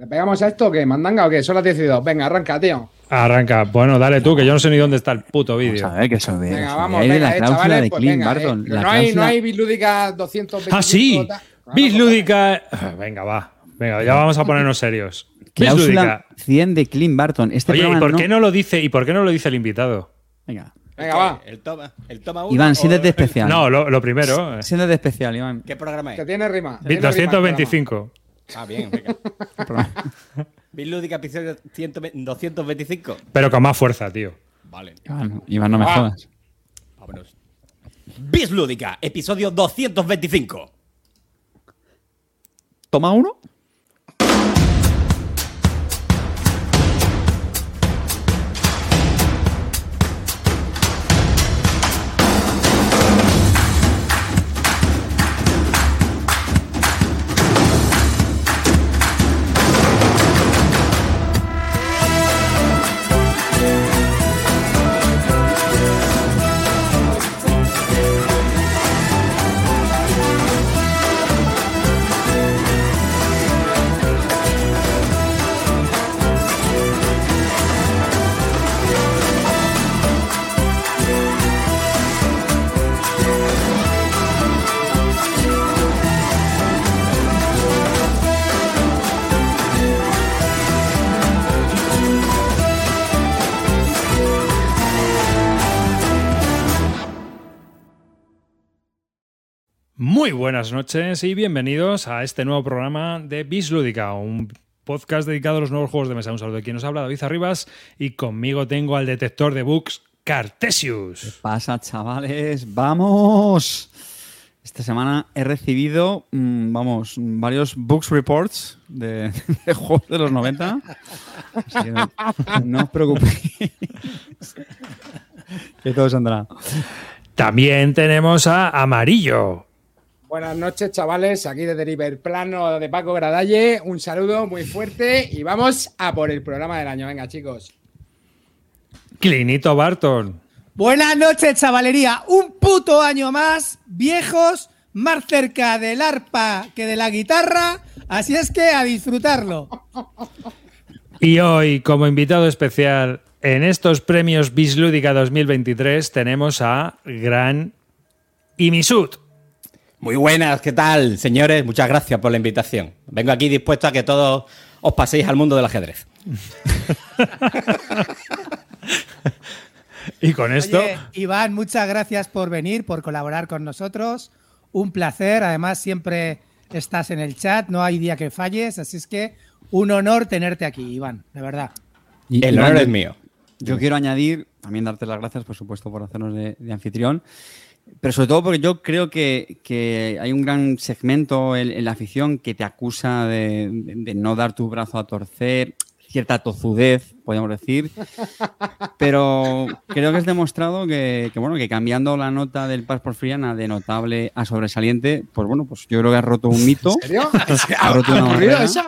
¿Le pegamos a esto o qué? ¿Mandanga o qué? Son las 12. Venga, arranca, tío. Arranca. Bueno, dale tú, que yo no sé ni dónde está el puto vídeo. A ver, que eso de, Venga, eso vamos, venga, la eh, cláusula chavales, de pues Clint venga, Barton. eh. la no, hay, no hay Bislúdica 225. Ah, sí. Bislúdica. Venga, va. Venga, ya vamos a ponernos serios. Cláusula Bislúdica. 100 de Clint Barton. Este Oye, ¿y programa por qué no lo dice? ¿Y por qué no lo dice el invitado? Venga. Venga, va. El toma, el toma uno. Iván, siéntete especial. No, lo, lo primero. eh. Siéntete especial, Iván. ¿Qué programa Que es? tiene rima. Vi- tiene rima el 225. Ah, bien, venga. Bislúdica episodio 100 225. Pero con más fuerza, tío. Vale, Iván, Iván, no me Ah. jodas. vámonos. Bislúdica, episodio 225. Toma uno. Muy buenas noches y bienvenidos a este nuevo programa de Bislúdica, un podcast dedicado a los nuevos juegos de mesa. Un saludo de quien nos habla, David Arribas, y conmigo tengo al detector de bugs, Cartesius. Pasa, chavales. ¡Vamos! Esta semana he recibido, mm, vamos, varios books reports de, de juegos de los 90. Así que no, no os preocupéis. que todo saldrá. También tenemos a Amarillo. Buenas noches, chavales. Aquí desde Riverplano de Paco Gradalle. Un saludo muy fuerte y vamos a por el programa del año. Venga, chicos. Clinito Barton. Buenas noches, chavalería. Un puto año más, viejos, más cerca del arpa que de la guitarra. Así es que a disfrutarlo. Y hoy, como invitado especial en estos premios Bislúdica 2023, tenemos a Gran Imisut. Muy buenas, ¿qué tal, señores? Muchas gracias por la invitación. Vengo aquí dispuesto a que todos os paséis al mundo del ajedrez. Y con esto, Oye, Iván, muchas gracias por venir, por colaborar con nosotros. Un placer. Además, siempre estás en el chat, no hay día que falles. Así es que un honor tenerte aquí, Iván, de verdad. Y- El honor es mío. Yo quiero añadir, también darte las gracias, por supuesto, por hacernos de, de anfitrión, pero sobre todo porque yo creo que, que hay un gran segmento en, la afición que te acusa de- de no dar tu brazo a torcer, cierta tozudez, podríamos decir, pero creo que es demostrado que, que, bueno, que cambiando la nota del Pass por Friana de notable a sobresaliente, pues bueno, pues yo creo que has roto un mito. ¿En serio? Ha roto una ocurrido barrera. eso?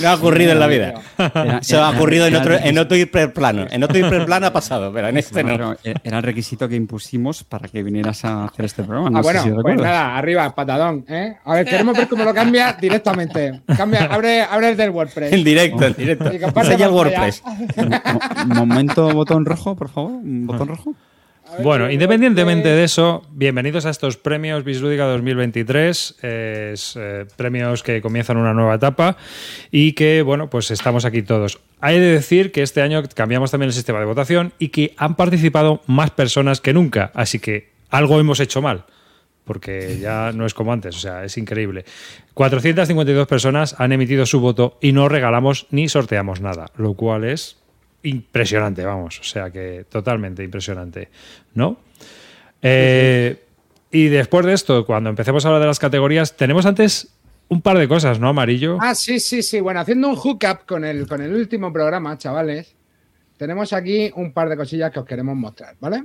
No ha ocurrido en la vida. Era- Se ha ocurrido en era- otro, en otro hiperplano. En otro hiperplano ha pasado, pero en este no. pero era el requisito que impusimos para que vinieras a hacer este programa. No ah, sé bueno, si pues recuerdas. nada, arriba, patadón. ¿eh? A ver, queremos ver cómo lo cambia directamente. Cambia, abre, abre el del WordPress. En directo, en directo. Y comparte Enseña el. WordPress. Mo- momento botón rojo, por favor. Botón rojo. Bueno, independientemente de eso, bienvenidos a estos premios Bislúdica 2023, es, eh, premios que comienzan una nueva etapa y que, bueno, pues estamos aquí todos. Hay de decir que este año cambiamos también el sistema de votación y que han participado más personas que nunca, así que algo hemos hecho mal, porque ya no es como antes, o sea, es increíble. 452 personas han emitido su voto y no regalamos ni sorteamos nada, lo cual es impresionante, vamos, o sea que totalmente impresionante, ¿no? Eh, y después de esto, cuando empecemos a hablar de las categorías, tenemos antes un par de cosas, ¿no, Amarillo? Ah, sí, sí, sí. Bueno, haciendo un hookup con el, con el último programa, chavales, tenemos aquí un par de cosillas que os queremos mostrar, ¿vale?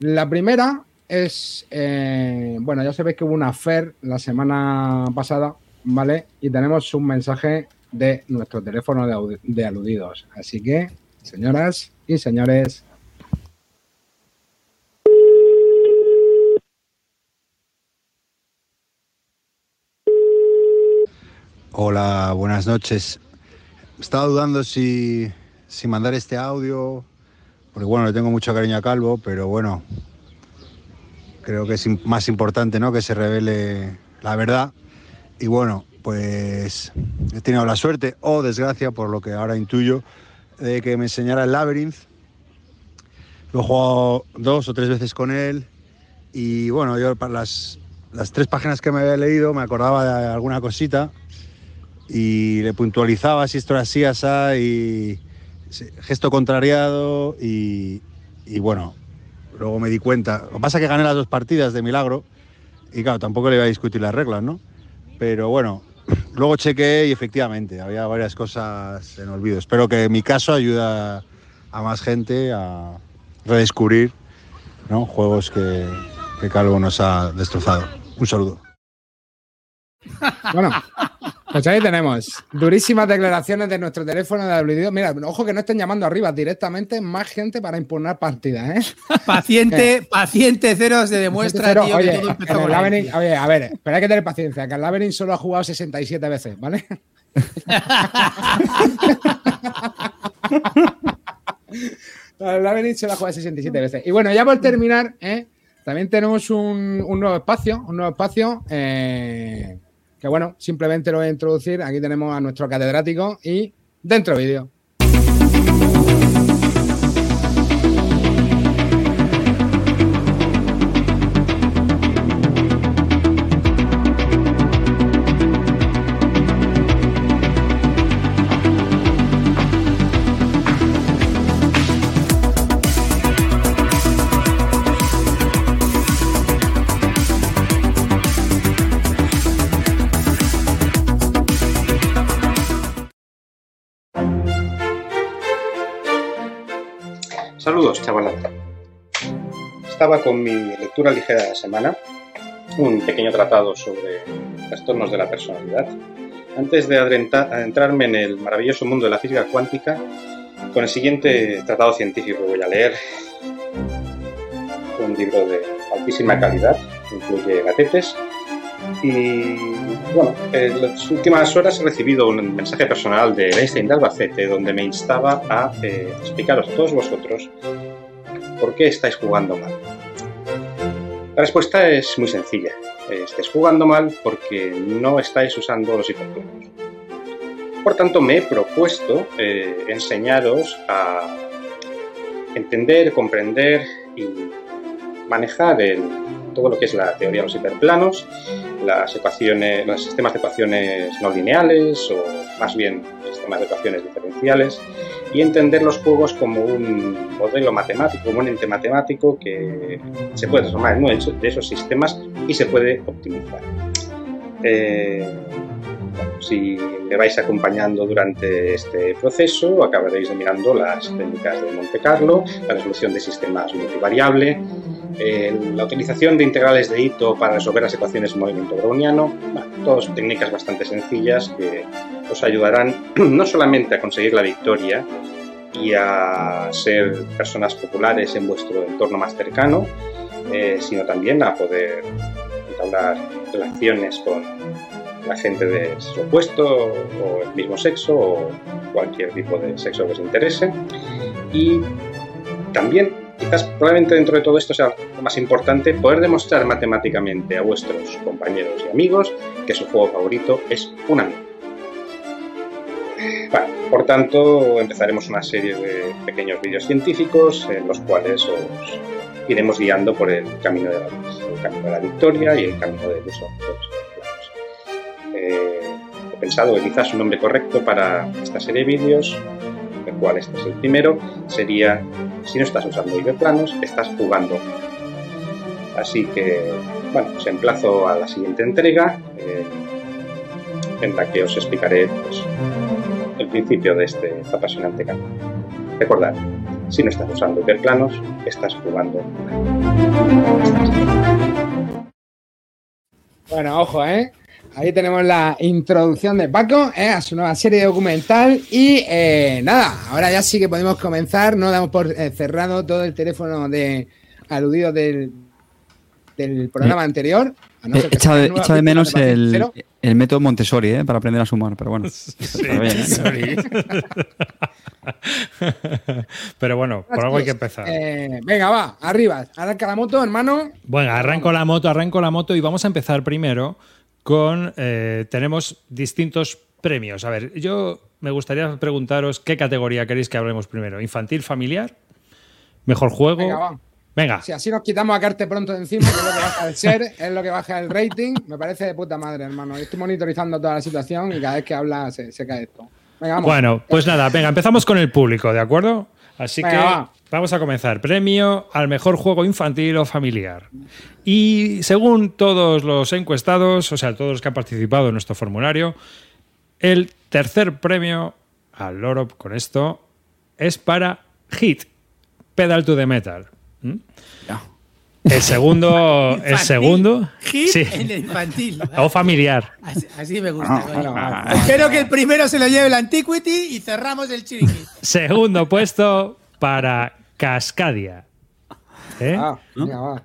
La primera es, eh, bueno, ya sabéis que hubo una FER la semana pasada, ¿vale? Y tenemos un mensaje de nuestro teléfono de, aludidos. Así que, señoras y señores, Hola, buenas noches. estaba dudando si, si mandar este audio, porque bueno, le tengo mucho cariño a Calvo, pero bueno, creo que es más importante ¿no? que se revele la verdad. Y bueno, pues he tenido la suerte o desgracia, por lo que ahora intuyo, de que me enseñara el Labyrinth. Lo he jugado dos o tres veces con él y bueno, yo para las, las tres páginas que me había leído me acordaba de alguna cosita y le puntualizaba si esto era así, asá y gesto contrariado y, y bueno, luego me di cuenta. Lo que pasa es que gané las dos partidas de milagro y claro, tampoco le iba a discutir las reglas, ¿no? Pero bueno, luego chequeé y efectivamente había varias cosas en olvido. Espero que mi caso ayude a más gente a redescubrir ¿no? juegos que, que Calvo nos ha destrozado. Un saludo. Bueno, pues ahí tenemos durísimas declaraciones de nuestro teléfono de WD. Mira, ojo que no estén llamando arriba directamente más gente para impugnar partidas, ¿eh? Paciente, paciente cero se demuestra, Cero, tío, oye, que todo empezó en el por ahí. Labyrinth- oye, a ver, pero hay que tener paciencia, que el Labyrinth solo ha jugado 67 veces, ¿vale? el Labyrinth solo ha jugado 67 veces. Y bueno, ya por terminar, ¿eh? también tenemos un, un nuevo espacio, un nuevo espacio eh, que bueno, simplemente lo voy a introducir. Aquí tenemos a nuestro catedrático y dentro vídeo. Saludos, chavalada. Estaba con mi lectura ligera de la semana, un pequeño tratado sobre trastornos de la personalidad. Antes de adentrarme en el maravilloso mundo de la física cuántica, con el siguiente tratado científico que voy a leer, un libro de altísima calidad, incluye gatetes. Y bueno, en las últimas horas he recibido un mensaje personal de Einstein de Albacete donde me instaba a eh, explicaros a todos vosotros por qué estáis jugando mal. La respuesta es muy sencilla. Estáis jugando mal porque no estáis usando los hiperplanos. Por tanto, me he propuesto eh, enseñaros a entender, comprender y manejar el- todo lo que es la teoría de los hiperplanos, las ecuaciones, los sistemas de ecuaciones no lineales o más bien sistemas de ecuaciones diferenciales y entender los juegos como un modelo matemático, como un ente matemático que se puede transformar en uno de esos- sistemas y se puede optimizar. Eh, si me vais acompañando durante este proceso, acabaréis dominando las técnicas de Monte Carlo, la resolución de sistemas multivariable, eh, la utilización de integrales de Ito para resolver las ecuaciones de movimiento browniano, bueno, todas técnicas bastante sencillas que os ayudarán no solamente a conseguir la victoria y a ser personas populares en vuestro entorno más cercano, eh, sino también a poder entablar relaciones con la gente de sexo opuesto o el mismo sexo o cualquier tipo de sexo que os interese. Y también, quizás probablemente dentro de todo esto sea lo más importante, poder demostrar matemáticamente a vuestros compañeros y amigos que su juego favorito es un amigo. Por tanto, empezaremos una serie de pequeños vídeos científicos en los cuales os iremos guiando por el camino de la, el camino de la victoria y el camino del uso. He pensado que quizás un nombre correcto para esta serie de vídeos, del cual este es el primero, sería si no estás usando hiperplanos, estás jugando. Así que, bueno, os emplazo a la siguiente entrega, eh, en la que os explicaré pues, el principio de este apasionante camino. Recordad, si no estás usando hiperplanos, estás jugando. Bueno, ojo, ¿eh? Ahí tenemos la introducción de Paco ¿eh? a su nueva serie documental. Y eh, nada, ahora ya sí que podemos comenzar. No damos por eh, cerrado todo el teléfono de aludido del, del programa anterior. No Echa de, echa de menos de el, el método Montessori ¿eh? para aprender a sumar, pero bueno. Bien, ¿eh? Pero bueno, por algo hay que empezar. Eh, venga, va, arriba. Arranca la moto, hermano. Bueno, arranco la moto, arranco la moto y vamos a empezar primero con. eh, tenemos distintos premios. A ver, yo me gustaría preguntaros qué categoría queréis que hablemos primero. ¿Infantil, familiar? ¿Mejor juego? Venga, va. Venga, Si así nos quitamos a Carte pronto de encima, que es lo que baja el ser, es lo que baja el rating, me parece de puta madre, hermano. Estoy monitorizando toda la situación y cada vez que habla se, se cae esto. Venga, vamos. Bueno, pues nada, venga, empezamos con el público, ¿de acuerdo? Así Venga, que va. vamos a comenzar. Premio al mejor juego infantil o familiar. Y según todos los encuestados, o sea, todos los que han participado en nuestro formulario, el tercer premio al loro con esto es para Hit, Pedal to the Metal. ¿Mm? El segundo, el segundo, Hit sí, en el infantil. o familiar. Así, así me gusta. coño. bueno, vale. Espero que el primero se lo lleve el Antiquity y cerramos el chiringuito. Segundo puesto para Cascadia. ¿Eh? Ah.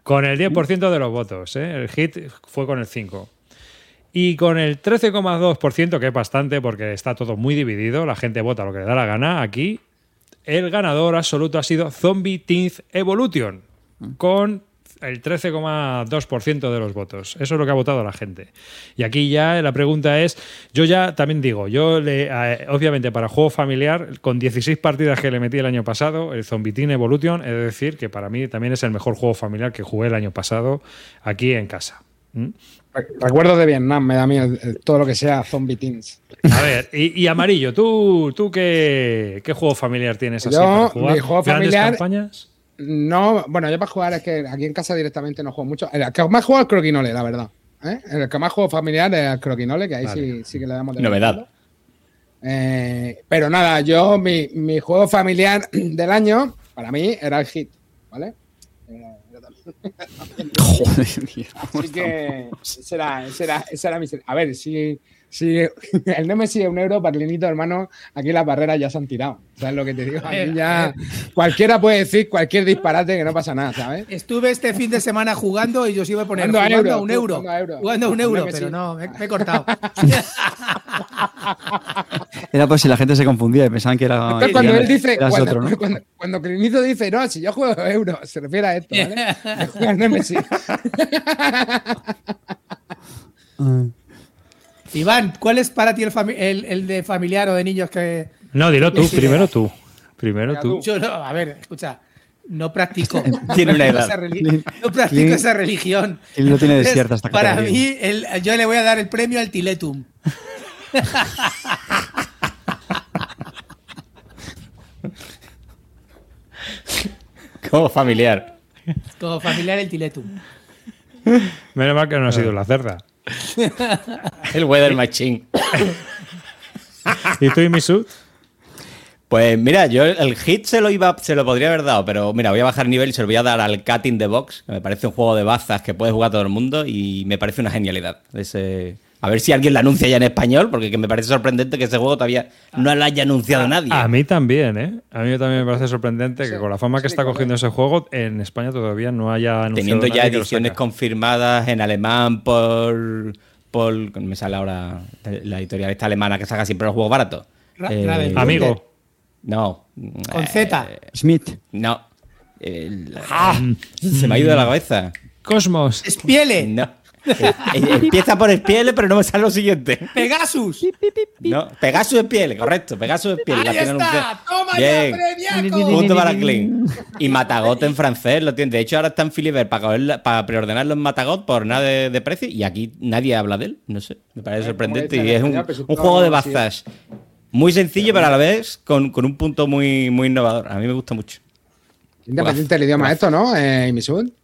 Con el 10% de los votos. ¿eh? El hit fue con el 5%. Y con el 13,2%, que es bastante porque está todo muy dividido, la gente vota lo que le da la gana, aquí el ganador absoluto ha sido Zombie Teens Evolution, con el 13,2% de los votos. Eso es lo que ha votado la gente. Y aquí ya la pregunta es, yo ya también digo, yo le, eh, obviamente para juego familiar, con 16 partidas que le metí el año pasado, el Zombie Teen Evolution, es decir, que para mí también es el mejor juego familiar que jugué el año pasado aquí en casa. ¿Mm? Recuerdos de Vietnam, me da el- el- todo lo que sea zombie teens. A ver, y, y Amarillo, ¿tú, tú qué, qué juego familiar tienes así Yo, para jugar? mi juego ¿Grandes familiar- campañas? No, bueno, yo para jugar es que aquí en casa directamente no juego mucho. El que más juego es croquinole, la verdad. ¿eh? El que más juego familiar es el croquinole, que ahí Vale. sí, sí que le damos de Novedad. Eh, pero nada, yo, mi, mi juego familiar del año, para mí, era el hit, ¿vale? Eh. Joder, mía. Así que era, ese era mi. A ver, si, si el Nemesis es un euro, Parlinito, hermano, aquí las barreras ya se han tirado. ¿Sabes lo que te digo? Aquí ya cualquiera puede decir cualquier disparate que no pasa nada, ¿sabes? Estuve este fin de semana jugando y yo os iba a poner Jugando a jugando, euro, a un euro. jugando a euro. Jugando a un euro, pero no, me, me he cortado. Era por si la gente se confundía y pensaban que era. Entonces, cuando él dice, cuando, otro, ¿no? cuando, cuando Clinito dice, no, si yo juego euro, se refiere a esto, ¿vale? Juega al Nemesis. Iván, ¿cuál es para ti el, fami- el- el de familiar o de niños que No, dilo tú, primero tú. Primero tú. yo no? A ver, escucha, no practico. Tiene una edad. no practico esa religión. Clint lo tiene desierta esta Para mí, el- yo le voy a dar el premio al Tiletum. Como familiar. Como familiar, el Tiletum. Menos mal que no ha sido la cerda. El Weather Machine. ¿Y tú y Misu? Pues mira, yo el hit se lo iba, se lo podría haber dado, pero mira, voy a bajar nivel y se lo voy a dar al Cat in the Box, que me parece un juego de bazas que puede jugar todo el mundo y me parece una genialidad. Ese, a ver si alguien lo anuncia ya en español, porque que me parece sorprendente que ese juego todavía no lo haya anunciado nadie. A mí también, ¿eh? A mí también me parece sorprendente que con la forma que está cogiendo ese juego, en España todavía no haya anunciado Teniendo ya nadie ediciones confirmadas en alemán por, por. Me sale ahora la editorial esta alemana que saca siempre los juegos baratos. Ra- Eh, Raven. Amigo. No. Con Z. Eh, Smith. no. El- Se me ha ido de la cabeza. Cosmos. Espiele, No. Eh, eh, Empieza por Espiele, pero no me sale lo siguiente. Pegasus. No, Pegasus Espiele, correcto. Pegasus Espiele. Ahí la tienen está. Toma Bien. ya. Punto para Clean. Y Matagot en francés lo tiene. De hecho, ahora está en Filiber para, cogerla- para preordenarlo en Matagot por nada de, de precio. Y aquí nadie habla de él. No sé. Me parece sorprendente. como Y es un, no, juego de bazas muy sencillo, pero a la vez con, con un punto muy, muy innovador. A mí me gusta mucho. Independiente del idioma esto, ¿no? Eh.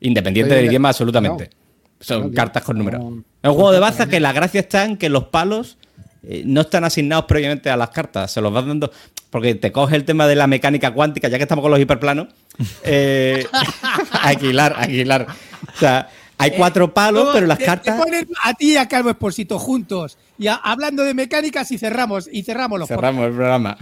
Independiente del de- idioma, absolutamente. no. Son cartas con números. No. Es un juego de bazas que la gracia está en que los palos eh, no están asignados previamente a las cartas. Se los vas dando. Porque te coge el tema de la mecánica cuántica, ya que estamos con los hiperplanos. Eh, Aguilar, Aguilar. O sea, hay cuatro palos, ¿Cómo pero las te- cartas. Te ponen a ti y a Calvo Esposito juntos. Y a- hablando de mecánicas y cerramos. Y cerramos los Cerramos el programa.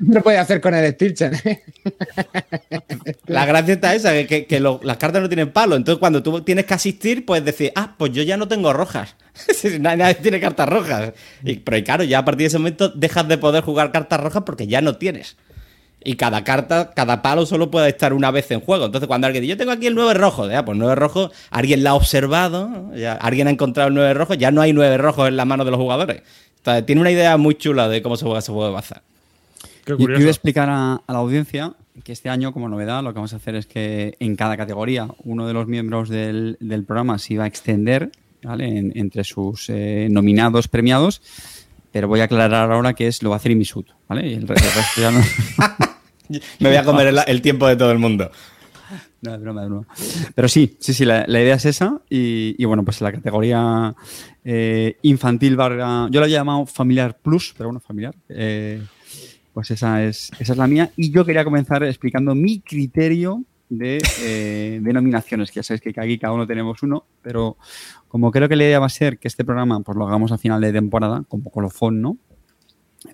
No puede hacer con el Stilchen. La gracia está esa, que, que- que lo- las cartas no tienen palo. Entonces, cuando tú tienes que asistir, puedes decir, ah, pues yo ya no tengo rojas. nadie, nadie tiene cartas rojas. Y, pero y claro, ya a partir de ese momento dejas de poder jugar cartas rojas porque ya no tienes. Y cada carta, cada palo solo puede estar una vez en juego. Entonces, cuando alguien dice, yo tengo aquí el 9 rojo, ya, pues 9 rojo, alguien la ha observado, ya, alguien ha encontrado el 9 rojo, ya no hay 9 rojos en la mano de los jugadores. Entonces, tiene una idea muy chula de cómo se juega ese juego de baza. Qué Yo, yo voy curioso. a explicar a, a la audiencia que este año, como novedad, lo que vamos a hacer es que en cada categoría uno de los miembros del, del programa se iba a extender ¿vale? En- entre sus eh, nominados premiados, pero voy a aclarar ahora que es lo va a hacer Imisud, ¿vale? Y el, re- el resto ya no. Me voy a comer el, el tiempo de todo el mundo. No, es broma, es broma. Pero sí, sí, sí, la, la idea es esa. Y, y bueno, pues la categoría eh, infantil barra. Yo la he llamado familiar plus, pero bueno, familiar. eh, pues esa es, esa es la mía. Y yo quería comenzar explicando mi criterio de, eh, de nominaciones, que ya sabéis que aquí cada uno tenemos uno, pero como creo que la idea va a ser que este programa pues lo hagamos a final de temporada, como colofón, ¿no?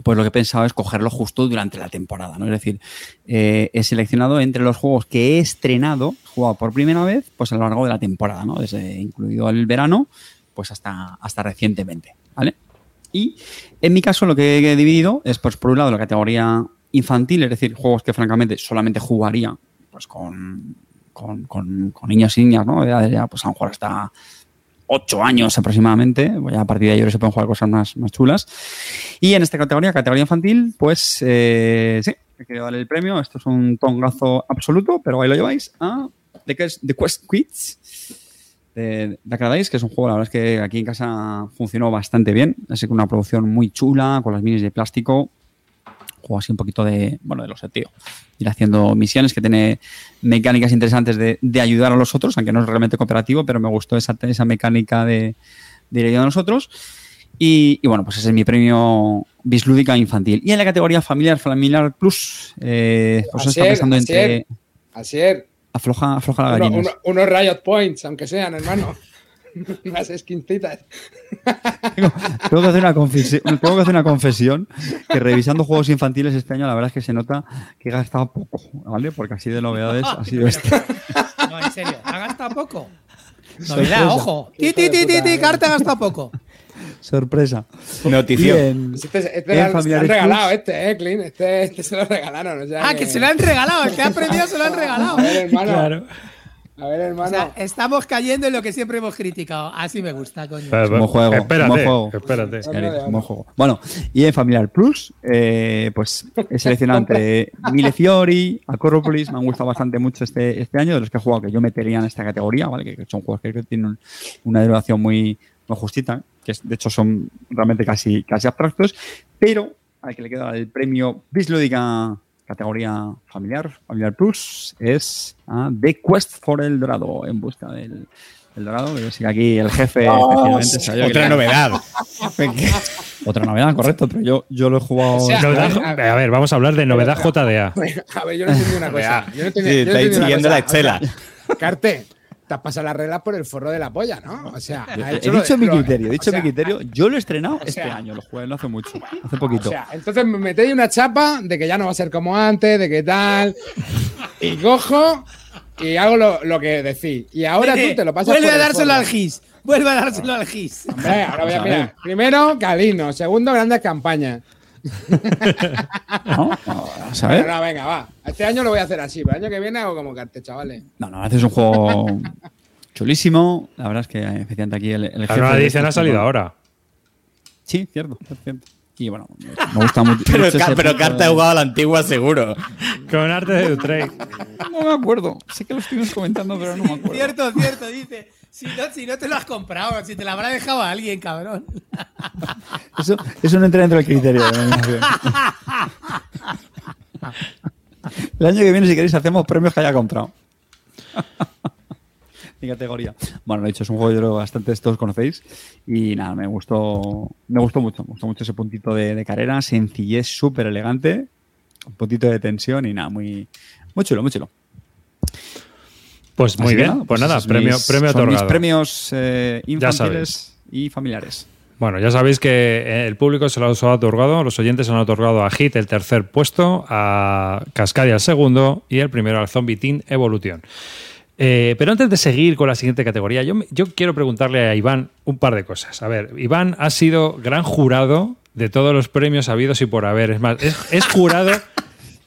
Pues lo que he pensado es cogerlo justo durante la temporada, ¿no? Es decir, eh, he seleccionado entre los juegos que he estrenado, jugado por primera vez, pues a lo largo de la temporada, ¿no? Desde incluido el verano, pues hasta, hasta recientemente, ¿vale? Y en mi caso lo que he dividido es, pues por un lado, la categoría infantil, es decir, juegos que francamente solamente jugaría pues con, con, con- niños y niñas, ¿no? De edades ya, pues a lo mejor hasta 8 años aproximadamente, ya a partir de ahí se pueden jugar cosas más, más chulas. Y en esta categoría, categoría infantil, pues eh, sí, he querido darle el premio. Esto es un tongazo absoluto, pero ahí lo lleváis a The Quest, Quiz de Dacradais, que es un juego, la verdad es que aquí en casa funcionó bastante bien. Así que una producción muy chula, con las minis de plástico. Juego así un poquito de, bueno, de los tío. Ir haciendo misiones que tiene mecánicas interesantes de, de ayudar a los otros, aunque no es realmente cooperativo, pero me gustó esa, esa mecánica de, de ir ayudando a nosotros. Y, y bueno, pues ese es mi premio Bislúdica Infantil. Y en la categoría Familiar, Familiar Plus, eh, pues está es, pensando entre. es. Así es. Afloja, afloja la Uno- gallina. uno- unos Riot Points, aunque sean, hermano. Unas skincitas. Tengo que, hacer una confesión, tengo que hacer una confesión que revisando juegos infantiles este año la verdad es que se nota que he gastado poco, ¿vale? Porque así de novedades ha sido este. No, en serio, ¿ha gastado poco? Sorpresa. Novedad, ojo. Ti, ti, ti, ti, ti, carta ha gastado poco. Sorpresa. Notición. Bien. Este, este En le han- se lo Familiar han regalado, este, eh, Clint. Este, este se lo regalaron. o sea Ah, que se lo han regalado. El que ha aprendido se lo han regalado. A ver, hermano. Claro. A ver, O hermano. sea, estamos cayendo en lo que siempre hemos criticado. Así me gusta, coño. Pero, Buen juego, Espérate, buen juego. espérate. Buen juego. Bueno, y en Familiar Plus, eh, pues he seleccionado entre Mille Fiori, Acropolis, me han gustado bastante mucho este, este año, de los que he jugado que yo metería en esta categoría, ¿vale? Que son juegos que que tienen un- una duración muy, muy justita, que es- de hecho son realmente casi, casi abstractos, pero al que le queda el premio Bislúdica categoría familiar, familiar plus, es a The Quest for el Dorado, en busca del, del Dorado. que Yo sé que aquí el jefe, que Otra novedad. otra novedad, correcto, pero yo, yo lo he jugado. O sea, Novedad- a ver, a ver, vamos a hablar de novedad JDA. A ver, yo no entendí una cosa. Yo no entendí, Sí, yo no estáis entendí una siguiendo cosa. la estela. O sea, Carte, te has pasado las reglas por el forro de la polla, ¿no? O sea, he hecho dicho mi criterio, he dicho o sea, mi criterio. Yo lo he estrenado este sea- año, lo jugué no hace mucho, hace O poquito. sea, entonces me metéis una chapa de que ya no va a ser como antes, de que tal. Y cojo y hago lo, lo que decís. Y ahora tú te lo pasas Vuelve por a el dárselo al GIS. Vuelve a dárselo al GIS. Hombre, ahora voy a mirar. Primero, Calino. Segundo, grandes campañas. ¿No? No, vamos a Bueno, ver. no, venga, va. Este año lo voy a hacer así, pero el año que viene hago como Carte, chavales. No, no, este es un juego chulísimo. La verdad es que efectivamente aquí el, el La jefe de edición este ha salido ahora. Sí, cierto. Y bueno, me gusta mucho. Pero, mucho Ca- pero Carta ha jugado a la antigua seguro. Con arte de Utrecht. No me acuerdo. Sé que lo estuvimos comentando, pero no me acuerdo. Cierto, cierto, dice. Si no, si no te lo has comprado, si te lo habrá dejado a alguien, cabrón. Eso, eso no entra dentro del criterio. El año que viene, si queréis, hacemos premios que haya comprado. Mi categoría. Bueno, lo he dicho, es un juego que yo bastante todos conocéis. Y nada, me gustó, me gustó mucho. Me gustó mucho ese puntito de, de carrera, sencillez súper elegante, un puntito de tensión y nada, muy, muy chulo, muy chulo. Pues muy bien. nada, pues nada, premio, mis- premio son mis premios eh, infantiles y familiares. Bueno, ya sabéis que el público se lo ha otorgado, los oyentes han otorgado a Hit el tercer puesto, a Cascadia el segundo y el primero al Zombie Team Evolution. Eh, pero antes de seguir con la siguiente categoría, yo, yo quiero preguntarle a Iván un par de cosas. A ver, Iván ha sido gran jurado de todos los premios habidos y por haber. Es más, es, es jurado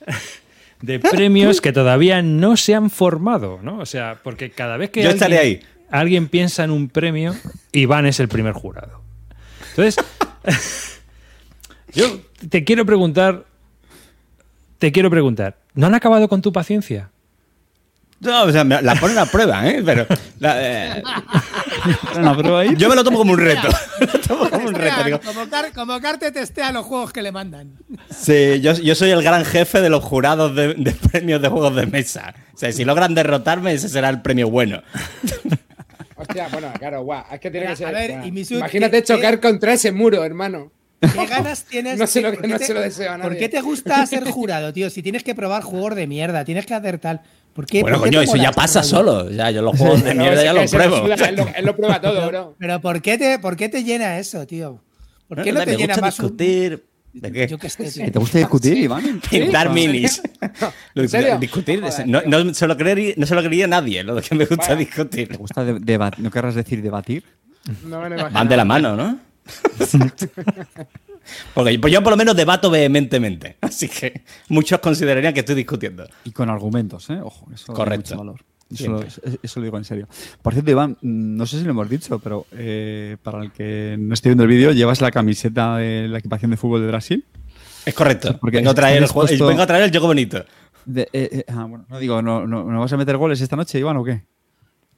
de premios que todavía no se han formado, ¿no? O sea, porque cada vez que Yo alguien, estaré ahí. alguien piensa en un premio, Iván es el primer jurado. Entonces, yo te quiero preguntar, te quiero preguntar, ¿no han acabado con tu paciencia? No, o sea, me- la ponen a prueba, ¿eh? Pero la- eh, Ahí. yo me lo tomo como un reto. lo tomo como un reto. digo, como, Car, como Car te testea los juegos que le mandan. Sí, yo, yo soy el gran jefe de los jurados de, de premios de juegos de mesa. O sea, si logran derrotarme, ese será el premio bueno. Hostia, bueno, claro, guau. Es que tiene Mira, que ser. a ver, guau. y Misut, Imagínate ¿qué- chocar qué- contra ese muro, hermano. ¿Qué ganas tienes? No se lo- ¿Por no te- se lo deseo a ¿Por nadie. qué te gusta ser jurado, tío? Si tienes que probar juegos de mierda, tienes que hacer tal. ¿Por qué? Bueno, por qué coño, eso ya pasa solo. Ya, yo los juegos de No, mierda ya los lo pruebo. él, lo, él lo prueba todo, bro. Pero ¿por qué te, por qué te llena eso, tío? ¿Por qué no, me te llena gusta más un- discutir. ¿De qué? Yo qué sé, tío. ¿Que te gusta discutir, Iván? Pintar minis. Lo- ¿En serio? Discutir. Joder, no, no se lo creería, no se lo creería nadie, lo de que me gusta discutir. ¿Te gusta de- deba- ¿No querrás decir debatir? No me lo imagino. Van de la mano, ¿no? Porque yo, pues yo por lo menos debato vehementemente. Así que muchos considerarían que estoy discutiendo. Y con argumentos, ¿eh? Ojo, eso Correcto. mucho valor. Eso, lo digo en serio. Por cierto, Iván, no sé si lo hemos dicho, pero eh, para el que no esté viendo el vídeo, llevas la camiseta de la equipación de fútbol de Brasil. Es correcto. Porque vengo, a traer el estás juego- dispuesto- vengo a traer el juego bonito. De- eh, eh, ah, bueno, no digo, ¿no, no, ¿no vas a meter goles esta noche, Iván, o qué?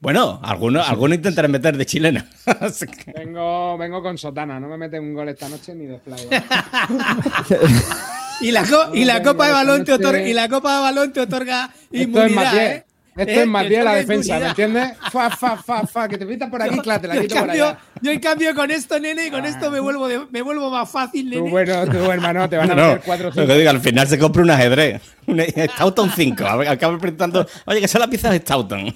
Bueno, algunos alguno intentaré meter de chilena. Vengo, vengo con sotana, no me mete un gol esta noche ni de fly. Y la, co- y la copa de balón te otorga, y la copa de balón te otorga es inmunidad. ¿eh? Esto ¿Eh? es Matié Te la defensa, ¿me entiendes? Fa, fa, fa, fa, que te pitas por aquí, claro, te la quito por cambio, allá. yo en cambio con esto, nene, con esto me vuelvo, de- me vuelvo más fácil, Tú, nene. bueno, tú, hermano, te van a No, hacer 4 o lo que 5. digo, al final se compra un ajedrez. Un Stoughton 5. Acaba preguntando, oye, que son las piezas de Stoughton.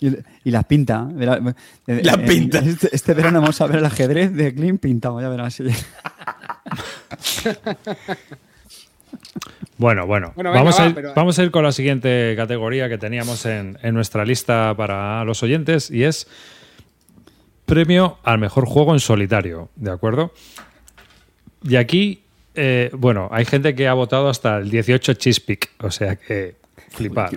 Y, y las pinta. verá, eh, Las eh, pinta. Este, este verano vamos a ver el ajedrez de Klim pintado, ya verás. Bueno, bueno. Bueno, venga, vamos, a va, ir, pero- vamos a ir con la siguiente categoría que teníamos en, en nuestra lista para los oyentes y es premio al mejor juego en solitario, ¿de acuerdo? Y aquí, eh, bueno, hay gente que ha votado hasta el 18 Chispic, o sea que flipar.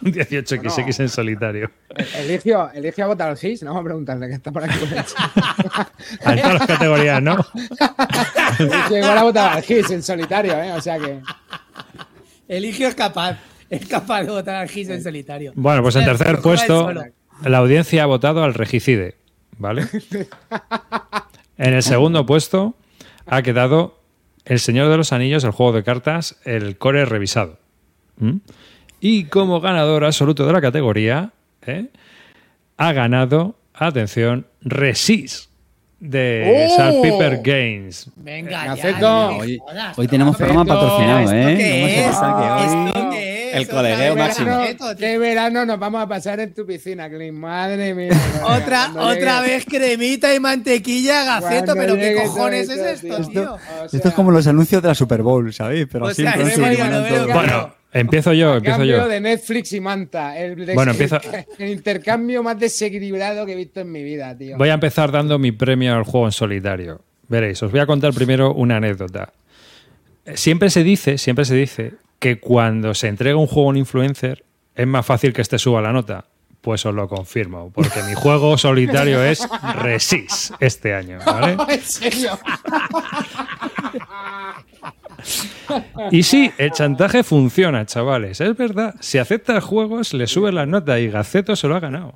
Un 18XX en solitario. Eligio, Eligio ha votado al GIS, no vamos a preguntarle que está por aquí. con el chat. En todas las categorías, ¿no? Eligio igual ha votado al GIS en solitario, ¿eh? O sea que. Eligio es capaz, es capaz de votar al Gis en solitario. Bueno, pues en tercer puesto, la audiencia ha votado al regicide, ¿vale? En el segundo puesto ha quedado El Señor de los Anillos, el juego de cartas, el core revisado. ¿Mm? Y como ganador absoluto de la categoría, ¿eh? ha ganado, atención, Resist de ¡Oh! Saltpeter Games. Venga, Gaceto. ya, no Hoy, jodas. hoy tenemos programa patrocinado, ¿Esto ¿eh? qué No se es? piensa que hoy- ¿Esto qué es? El vez máximo. ¿Qué verano nos vamos a pasar en tu piscina, Clint? Madre mía. Otra, otra llegue- vez cremita y mantequilla, Gaceto, cuando pero ¿qué cojones es esto, tío. O Esto es como los anuncios de la Super Bowl, ¿sabéis? Pero O así sea, Bueno, empiezo yo, empiezo yo. de Netflix y Manta. El, Bueno, empieza- el intercambio más desequilibrado que he visto en mi vida, tío. Voy a empezar dando mi premio al juego en solitario. Veréis, os voy a contar primero una anécdota. Siempre se dice, siempre se dice que cuando se entrega un juego a un influencer es más fácil que este suba la nota. Pues os lo confirmo, porque mi juego solitario es Resist este año, ¿vale? ¿En serio? Y sí, el chantaje funciona, chavales. Es verdad. Si aceptas juegos, le sube la nota y Gaceto se lo ha ganado.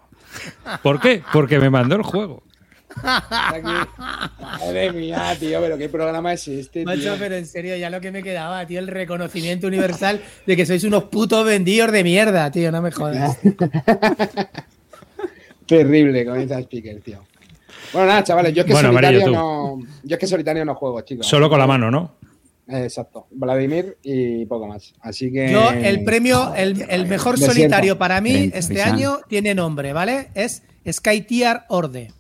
¿Por qué? Porque me mandó el juego. Madre mía, tío, pero qué programa es este, Macho, tío. pero en serio, ya lo que me quedaba, tío, el reconocimiento universal de que sois unos putos vendidos de mierda, tío, no me jodas. Terrible con esa speaker, tío. Bueno, nada, chavales, yo es que Bueno, solitario no. Yo es que solitario no juego, chicos. Solo con la mano, ¿no? Exacto. Vladimir y poco más. Así que. Yo, el premio, el, el mejor Me solitario siento. para mí Ven, este año tiene nombre, ¿vale? Es Sky Tier Orde.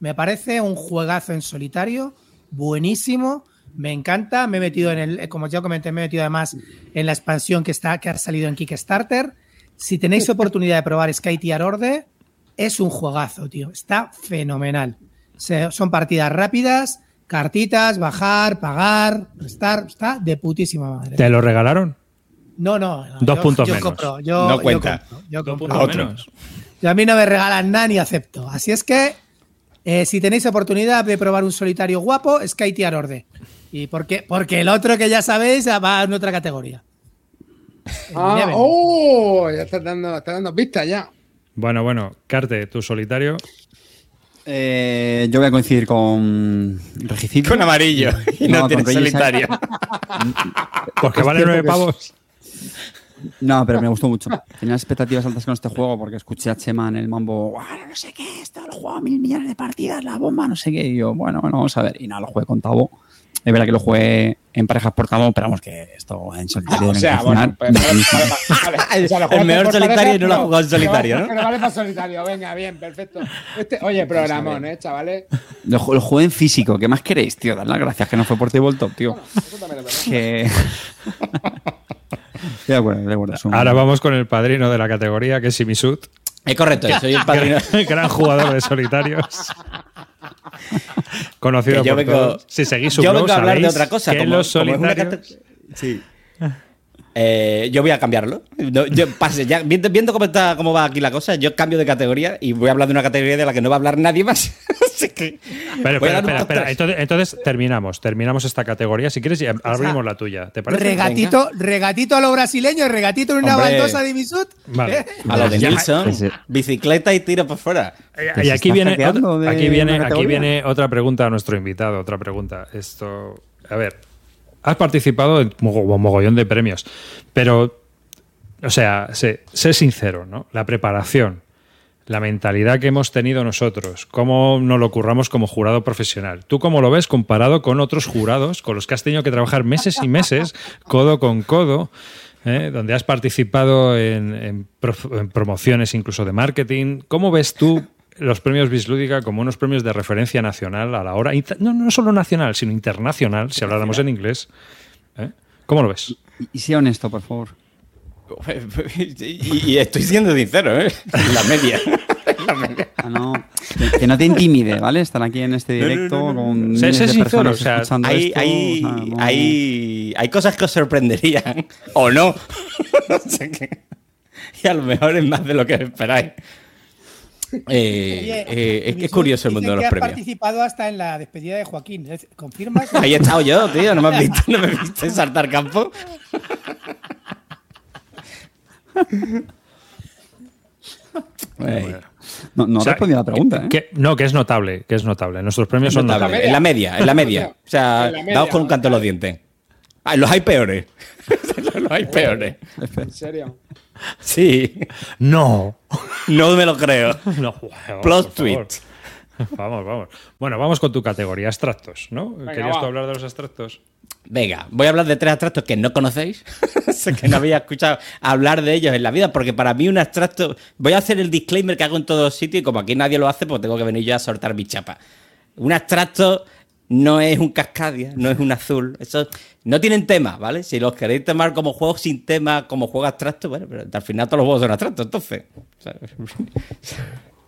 Me parece un juegazo en solitario, buenísimo. Me encanta. Me he metido en el, como ya comenté, me he metido además en la expansión que está, que ha salido en Kickstarter. Si tenéis oportunidad de probar Sky Tier Orde, es un juegazo, tío. Está fenomenal. Se- son partidas rápidas, cartitas, bajar, pagar, estar, está de putísima madre. ¿Te lo regalaron? No, no, no, Dos yo- puntos yo menos. compro, yo- No yo cuenta. compro, yo Dos compro. puntos menos. Yo a mí no me regalan nada ni acepto. Así es que, eh, si tenéis oportunidad de probar un solitario guapo, Sky Tier Orde. ¿Y por qué? Porque el otro que ya sabéis va en otra categoría. Ah. ¡Oh! Ya está dando, está dando pistas ya. Bueno, bueno, Carte, tu solitario. Eh, yo voy a coincidir con Regicito. Con amarillo. Y no, No, tiene Reyes solitario. Porque vale nueve pavos. No, pero me gustó mucho. Tenía expectativas altas con este juego porque escuché a Chema en el mambo, "Guau, no sé qué, esto lo he jugado mil millones de partidas, la bomba, no sé qué. Y yo, bueno, bueno, vamos a ver. Y nada, lo jugué con Tabo. Es verdad que lo jugué en parejas por Tabo, pero vamos, que esto en solitario O sea, bueno, pues, vale, vale, vale. O sea, lo El mejor solitario pareja, y no lo ha jugado en solitario, pero- ¿no? Pero vale para solitario, venga, bien, perfecto. Este, oye, programón, ¿eh, chavales? Lo, lo jugué en físico. ¿Qué más queréis, tío? Dar las gracias que no fue por Tabletop, tío. Eso también es. Que... De acuerdo, de acuerdo. Ahora vamos con el padrino de la categoría, que es Simisut. Es correcto, soy el padrino. Gran jugador de solitarios. Conocido yo por vengo- todos. Si seguís su yo blog, vengo a hablar de otra cosa. que Como, los una Sí. Eh, yo voy a cambiarlo. No, yo pase, ya, viendo, viendo cómo, está, cómo va aquí la cosa, yo cambio de categoría y voy a hablar de una categoría de la que no va a hablar nadie más. Así que Pero, espera, espera, espera. Entonces, entonces terminamos, terminamos esta categoría. Si quieres, y abrimos la tuya. ¿Te parece? Regatito, regatito a lo brasileño, regatito en una Hombre. baldosa de Misut. Vale. A lo de Nilsson, que se- bicicleta y tiro por fuera. Y se aquí está viene, otra, aquí, viene, aquí viene otra pregunta a nuestro invitado. Otra pregunta. Esto. A ver. Has participado en mogo- mogollón de premios, pero. O sea, sé, sincero, ¿no? La preparación, la mentalidad que hemos tenido nosotros, cómo nos lo curramos como jurado profesional. ¿Tú cómo lo ves comparado con otros jurados con los que has tenido que trabajar meses y meses, codo con codo? ¿eh? donde has participado en, en promociones incluso de marketing. ¿Cómo ves tú los premios Bislúdica como unos premios de referencia nacional a la hora? No, no solo nacional, sino internacional, si habláramos en inglés. ¿eh? ¿Cómo lo ves? Y, y sea honesto, por favor. Y, y estoy siendo sincero, ¿eh? La media. La media. Ah, no, que, que no te intimide, ¿vale? Estar aquí en este directo con Sé- miles sé de sincero, personas o sea, Hay, esto, hay, o sea, no- hay, hay cosas que os sorprenderían o no. No sé qué. Y a lo mejor es más de lo que esperáis. Eh, Oye, eh, es que es Misut, curioso el mundo de los que has premios. participado hasta en la despedida de Joaquín. ¿Es- ¿Confirmas? Ahí he estado yo, tío. No me has visto, no me viste saltar campo. Ay, No, no O sea, respondí a la pregunta, ¿eh? Que- no, que es notable, que es notable. Nuestros premios son notable. notables. En la media, en la media. O sea, daos con un canto en los dientes. Ah, los hay peores. los hay peores. En serio. Sí. No. No me lo creo. No, bueno, Plot twist. Vamos, vamos. Bueno, vamos con tu categoría, abstractos, ¿no? ¿Querías va. tú hablar de los abstractos? Venga, voy a hablar de tres abstractos que no conocéis. sé que no había escuchado hablar de ellos en la vida, porque para mí un abstracto. Voy a hacer el disclaimer que hago en todos sitios y como aquí nadie lo hace, pues tengo que venir yo a soltar mi chapa. Un abstracto no es un cascadia, no es un azul. Eso no tienen tema, ¿vale? Si los queréis tomar como juegos sin tema, como juego abstracto, bueno, pero al final todos los juegos son abstractos, entonces.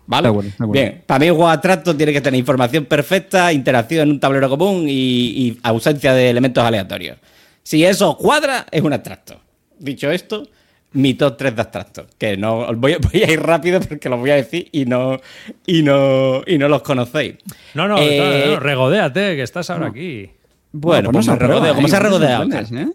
¿Vale? Bien, para mí un juego abstracto tiene que tener información perfecta, interacción en un tablero común y, y ausencia de elementos aleatorios. Si eso cuadra, es un abstracto. Dicho esto, mi top 3 de abstractos. Que no voy, voy a ir rápido porque los voy a decir y no, y no, y no los conocéis. No, no, Eh, no, no, regodéate, que estás ahora aquí. Bueno, Bueno, pues ponnos me a prueba, regodeo. ¿eh? ¿Cómo se ha Igual te regodeado? sorprendes, ¿eh?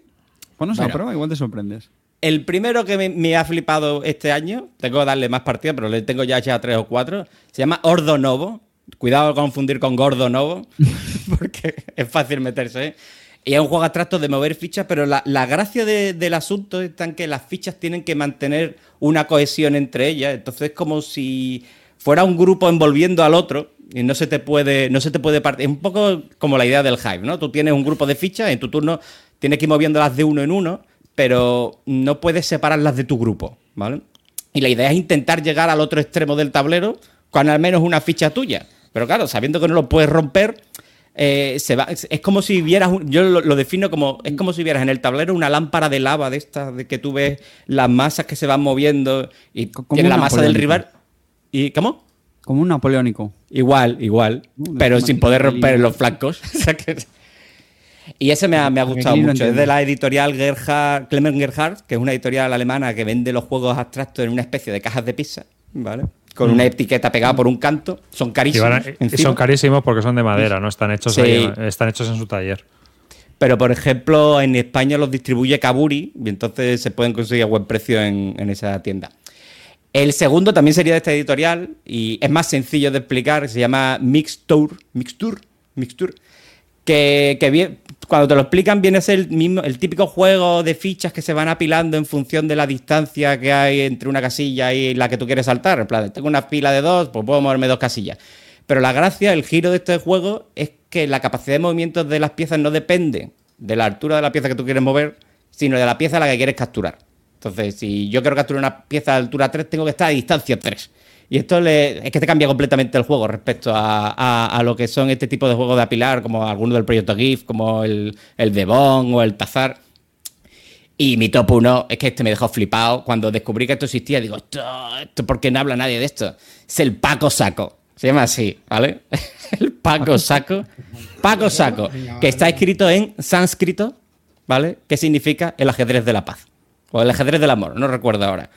Ponnos a Bueno. prueba, igual te sorprendes. El primero que me, me ha flipado este año, tengo que darle más partida, pero le tengo ya ya tres o cuatro, se llama Ordo Novo. Cuidado con confundir con Gordo Novo, porque es fácil meterse. ¿eh? Y es un juego abstracto de mover fichas, pero la, gracia de- del asunto está en que las fichas tienen que mantener una cohesión entre ellas. Entonces es como si fuera un grupo envolviendo al otro y no se te puede, no se te puede partir. Es un poco como la idea del Hive, ¿no? Tú tienes un grupo de fichas, en tu turno tienes que ir moviéndolas de uno en uno, pero no puedes separarlas de tu grupo, ¿vale? Y la idea es intentar llegar al otro extremo del tablero con al menos una ficha tuya. Pero claro, sabiendo que no lo puedes romper, eh, se va, es, como si vieras, un- yo lo, lo defino como, es como si vieras en el tablero una lámpara de lava de estas, de que tú ves las masas que se van moviendo y la masa del rival. ¿Y cómo? Como un napoleónico. Igual, igual, Uh, pero sin poder de romper los flancos. Y ese me ha, me ha gustado mucho. Es de la editorial Gerhard, Clement Gerhard, que es una editorial alemana que vende los juegos abstractos en una especie de cajas de pizza, ¿vale? Con una etiqueta pegada por un canto. Son carísimos. van y encima. son carísimos porque son de madera, no están hechos Sí. ahí, están hechos en su taller. Pero, por ejemplo, en España los distribuye Kaburi y entonces se pueden conseguir a buen precio en, en esa tienda. El segundo también sería de esta editorial y es más sencillo de explicar, se llama Mixture, Mixture, Mixture, que, que bien- cuando te lo explican viene a ser el, mismo, el típico juego de fichas que se van apilando en función de la distancia que hay entre una casilla y la que tú quieres saltar. En plan, tengo una fila de dos, pues puedo moverme dos casillas. Pero la gracia, el giro de este juego es que la capacidad de movimiento de las piezas no depende de la altura de la pieza que tú quieres mover, sino de la pieza a la que quieres capturar. Entonces, si yo quiero capturar una pieza de altura 3, tengo que estar a distancia 3. Y esto le- es que te cambia completamente el juego respecto a, a- a lo que son este tipo de juegos de apilar, como algunos del proyecto GIF, como el, el Devon o el Tazar. Y mi top 1 es que este me dejó flipado. Cuando descubrí que esto existía, digo, esto, esto ¿por qué no habla nadie de esto? Es el Paco Saco. Se llama así, ¿vale? el Paco Saco. Paco Saco, que está escrito en sánscrito, ¿vale? Que significa el ajedrez de la paz. O el ajedrez del amor, no recuerdo ahora.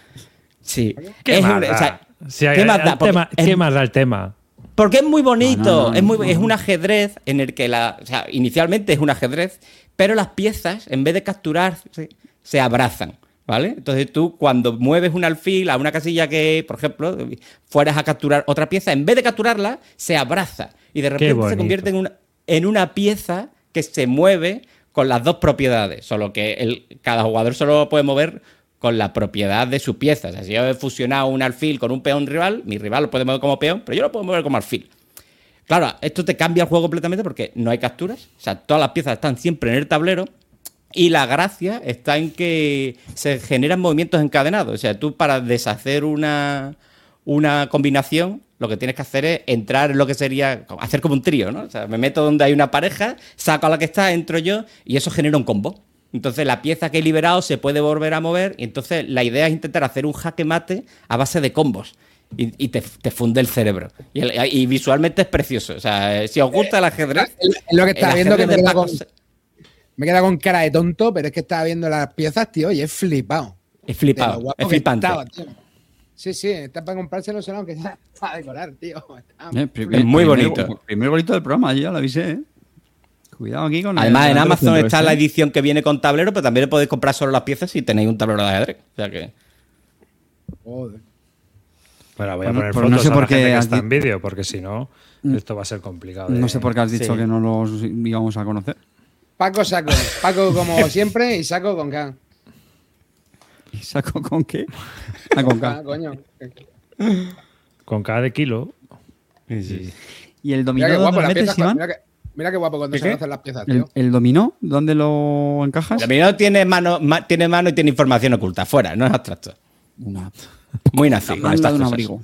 Sí. ¿Qué Es o sea, Si ¿qué más da? Tema- es- ¿Qué más da el tema? porque es muy bonito, No, no, no, es, muy, no. es un ajedrez en el que la. O sea, inicialmente es un ajedrez, pero las piezas, en vez de capturarse, se abrazan. ¿Vale? Entonces tú, cuando mueves un alfil a una casilla que, por ejemplo, fueras a capturar otra pieza, en vez de capturarla, se abraza. Y de repente se convierte en una, en una pieza que se mueve con las dos propiedades. Solo que el, cada jugador solo puede mover con la propiedad de su pieza. O sea, si yo he fusionado un alfil con un peón rival, mi rival lo puede mover como peón, pero yo lo puedo mover como alfil. Claro, esto te cambia el juego completamente porque no hay capturas. O sea, todas las piezas están siempre en el tablero. Y la gracia está en que se generan movimientos encadenados. O sea, tú para deshacer una, una combinación, lo que tienes que hacer es entrar en lo que sería hacer como un trío, ¿no? O sea, me meto donde hay una pareja, saco a la que está, entro yo y eso genera un combo. Entonces la pieza que he liberado se puede volver a mover y entonces la idea es intentar hacer un jaque mate a base de combos. Y, y te, te funde el cerebro. Y, el- y visualmente es precioso. O sea, si os gusta el ajedrez, Es lo que estaba el viendo que me queda, con, me queda con cara de tonto, pero es que estaba viendo las piezas, tío, y es flipado. es flipado, es flipante. estaba. Sí, sí, está para comprárselo solo, aunque sea para decorar, tío. Está- Eh, muy primer- bonito. Primer bonito del programa, yo ya lo avisé, ¿eh? Cuidado aquí con el- Además, en Amazon está la edición que viene con tablero, pero también le podéis comprar solo las piezas si tenéis un tablero de ajedrez. O sea que. Joder. Bueno, voy a poner pues fotos no sé a la por qué gente que has está en vídeo, porque si no, esto va a ser complicado. de- No sé por qué has dicho Sí. que no los íbamos a conocer. Paco saco. Paco como siempre y saco con K. ¿Y saco con qué? Ah, con Ah, K. coño. Con cada kilo. ¿Y el dominó Mira qué dónde guapo las piezas. Mira que, mira qué guapo cuando ¿Qué, se qué? hacen las piezas, ¿El, tío. el dominó? ¿Dónde lo encajas? El dominó tiene mano, ma- tiene mano y tiene información oculta. Fuera, no es abstracto. Una Muy nazi. manga estas de un cosas. abrigo.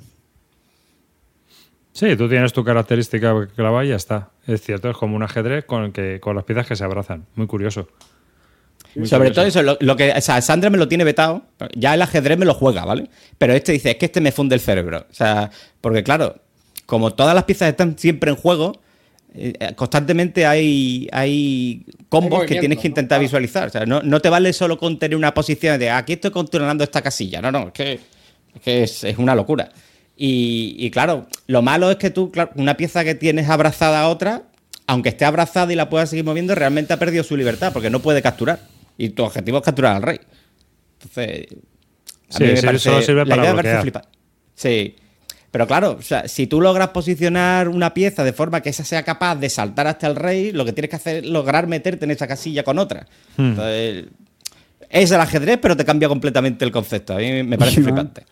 Sí, tú tienes tu característica clava y ya está. Es cierto, es como un ajedrez con, que, con las piezas que se abrazan. Muy curioso. Muy Sobre curioso. todo eso, lo, lo que. O sea, Sandra me lo tiene vetado. Ya el ajedrez me lo juega, ¿vale? Pero este dice, es que este me funde el cerebro. O sea, porque claro, como todas las piezas están siempre en juego, constantemente hay, hay combos Hay que tienes que intentar visualizar. O sea, no, no te vale solo con tener una posición de aquí estoy controlando esta casilla. No, no, es que es, que es, es una locura. Y, y claro, lo malo es que tú, claro, una pieza que tienes abrazada a otra, aunque esté abrazada y la puedas seguir moviendo, realmente ha perdido su libertad porque no puede capturar. Y tu objetivo es capturar al rey. Entonces, a Sí, mí me sí, parece- solo sirve la para idea me parece bloquear. flipa- Sí. Pero claro, o sea, si tú logras posicionar una pieza de forma que esa sea capaz de saltar hasta el rey, lo que tienes que hacer es lograr meterte en esa casilla con otra. Hmm. Entonces, es el ajedrez, pero te cambia completamente el concepto. A mí me parece flipante.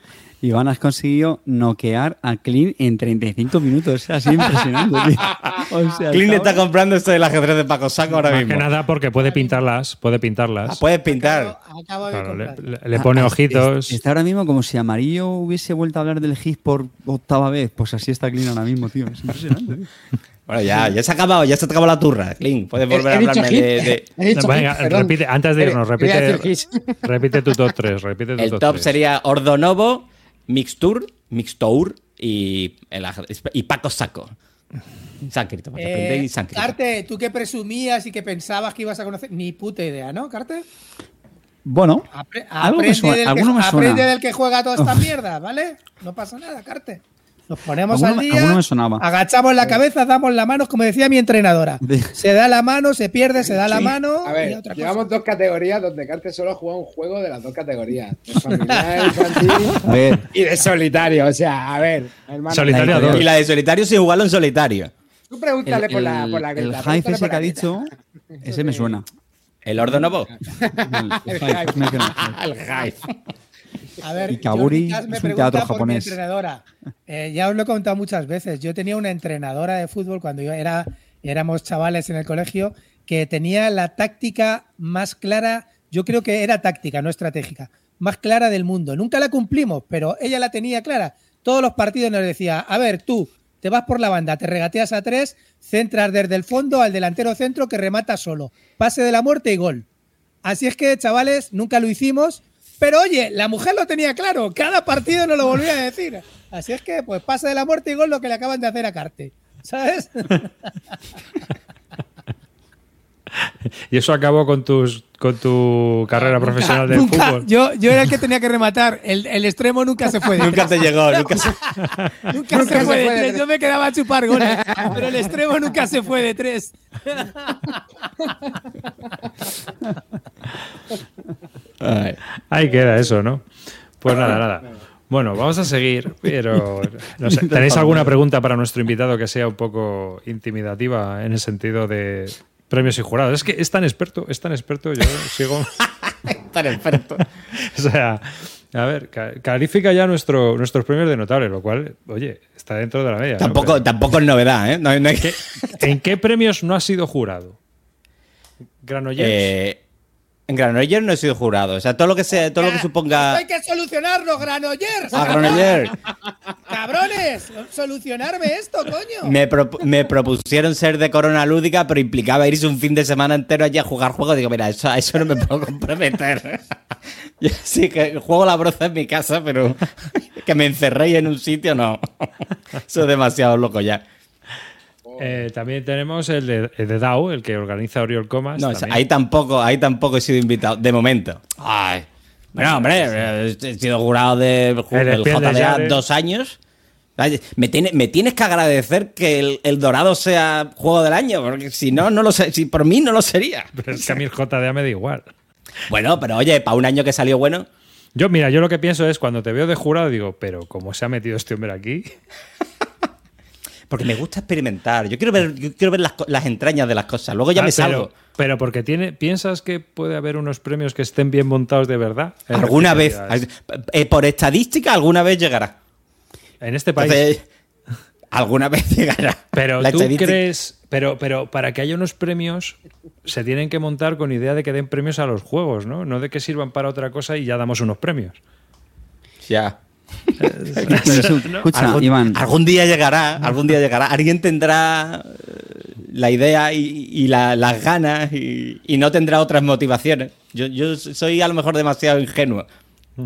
Iván, has conseguido noquear a Clean en 35 minutos. O sea, así impresionante, tío. O sea, está comprando esto del ajedrez de Paco Saco ahora Más mismo. que nada porque puede pintarlas, puede pintarlas. Ah, puedes pintar. Acabo, acabo de Claro, le, le- le pone Ah, ojitos. es- Está ahora mismo como si Amarillo hubiese vuelto a hablar del hit por octava vez. Pues así está Clean ahora mismo, tío. Es impresionante, tío. Bueno, ya, ya se ha acabado, ya se te acabó la turra. Clint, puedes He- volver he a dicho hablarme hit. de, de- He dicho Venga, hit, repite, antes de irnos, repite, repite tu top 3. Repite tu El top, top tres. sería Ordonovo, Mixtur, Mixtour y, el y Paco Saco. Sánscrito, para aprender Eh, y. Carte, tú que presumías y que pensabas que ibas a conocer, ni puta idea, ¿no, Carte? Bueno, Apre- Algo me aprende, suena- del, que, alguno me suena. aprende del que juega toda esta mierda, ¿vale? No pasa nada, Carte. Nos ponemos Alguno al día, alguno me sonaba. agachamos la cabeza, damos la mano, como decía mi entrenadora. Se da la mano, se pierde, se da la mano A y ver, otra llevamos cosa. dos categorías donde Carte solo juega un juego de las dos categorías. De familiar, infantil y de solitario. O sea, a ver, hermano. Solitario La. Y la de solitario sin jugarlo en solitario. Tú pregúntale El, por la, el, por la el hype ese que ha la dicho, ese me suena. El Ordonovo. El, el hype. El hype. A ver, Y Kaburi Jordi Cas me es un teatro japonés. entrenadora. Eh, ya os lo he contado muchas veces. Yo tenía una entrenadora de fútbol cuando yo era, éramos chavales en el colegio que tenía la táctica más clara. Yo creo que era táctica, no estratégica, más clara del mundo. Nunca la cumplimos, pero ella la tenía clara. Todos los partidos nos decía: A ver, tú te vas por la banda, te regateas a tres, centras desde el fondo al delantero centro que remata solo, pase de la muerte y gol. Así es que, chavales, nunca lo hicimos. Pero oye, la mujer lo tenía claro. Cada partido nos lo volvía a decir. Así es que, pues, pase de la muerte y gol lo que le acaban de hacer a Carte. ¿Sabes? Y eso acabó con tus con tu carrera Nunca- profesional del nunca- fútbol. Yo, yo era el que tenía que rematar. El, el extremo nunca se fue de Nunca tres. te llegó, nunca se... Nunca Nunca se se fue de de tres. tres. Yo me quedaba a chupar goles. Pero el extremo nunca se fue de tres. Ay. Ahí queda eso, ¿no? Pues nada, nada. Bueno, vamos a seguir, pero no sé, ¿tenéis alguna pregunta para nuestro invitado que sea un poco intimidativa en el sentido de premios y jurados? Es que es tan experto, es tan experto, yo sigo... Tan experto. O sea, a ver, ca- califica ya nuestro, nuestros premios de notable, lo cual, oye, está dentro de la media. ¿no? Tampoco, Pero, tampoco es novedad, ¿eh? No, no hay que... ¿En qué premios no has sido jurado? Granollers. Eh, en Granollers no he sido jurado. O sea, todo lo que sea, todo lo que suponga hay que solucionarlo, Granollers. a Granollers. Cabrones, solucionarme esto, coño. Me, me propusieron ser de corona lúdica, pero implicaba irse un fin de semana entero allí a jugar juegos. Digo, mira, eso, a eso no me puedo comprometer. Yo sí que juego la broza en mi casa, pero que me encerréis en un sitio, no. Eso es demasiado loco ya. Eh, también tenemos el de, el de DAO, el que organiza Oriol Comas. No, o sea, también. ahí tampoco, ahí tampoco he sido invitado, de momento. Ay. Bueno, hombre, he sido jurado de, El del de JDA Jare. dos años. Me, tiene- me tienes que agradecer que el, el Dorado sea juego del año, porque si no, no lo sé, si por mí no lo sería. Pero es que a mí el JDA me da igual. Bueno, pero oye, para un año que salió bueno, Yo, mira, yo lo que pienso es cuando te veo de jurado, digo, pero ¿cómo se ha metido este hombre aquí? Porque me gusta experimentar. Yo quiero ver, yo quiero ver las, entrañas de las cosas. Luego ya Ah, me salgo. Pero porque tiene, ¿piensas que puede haber unos premios que estén bien montados de verdad? Alguna vez, eh, por estadística, alguna vez llegará. En este país. Entonces, alguna vez llegará. pero tú crees. Pero, pero para que haya unos premios, se tienen que montar con idea de que den premios a los juegos, ¿no? No de que sirvan para otra cosa y ya damos unos premios. Ya. Escucha, algún, Iván, algún día llegará, algún día llegará. Alguien tendrá eh, la idea y, y la- las ganas y, y no tendrá otras motivaciones. Yo, yo soy a lo mejor demasiado ingenuo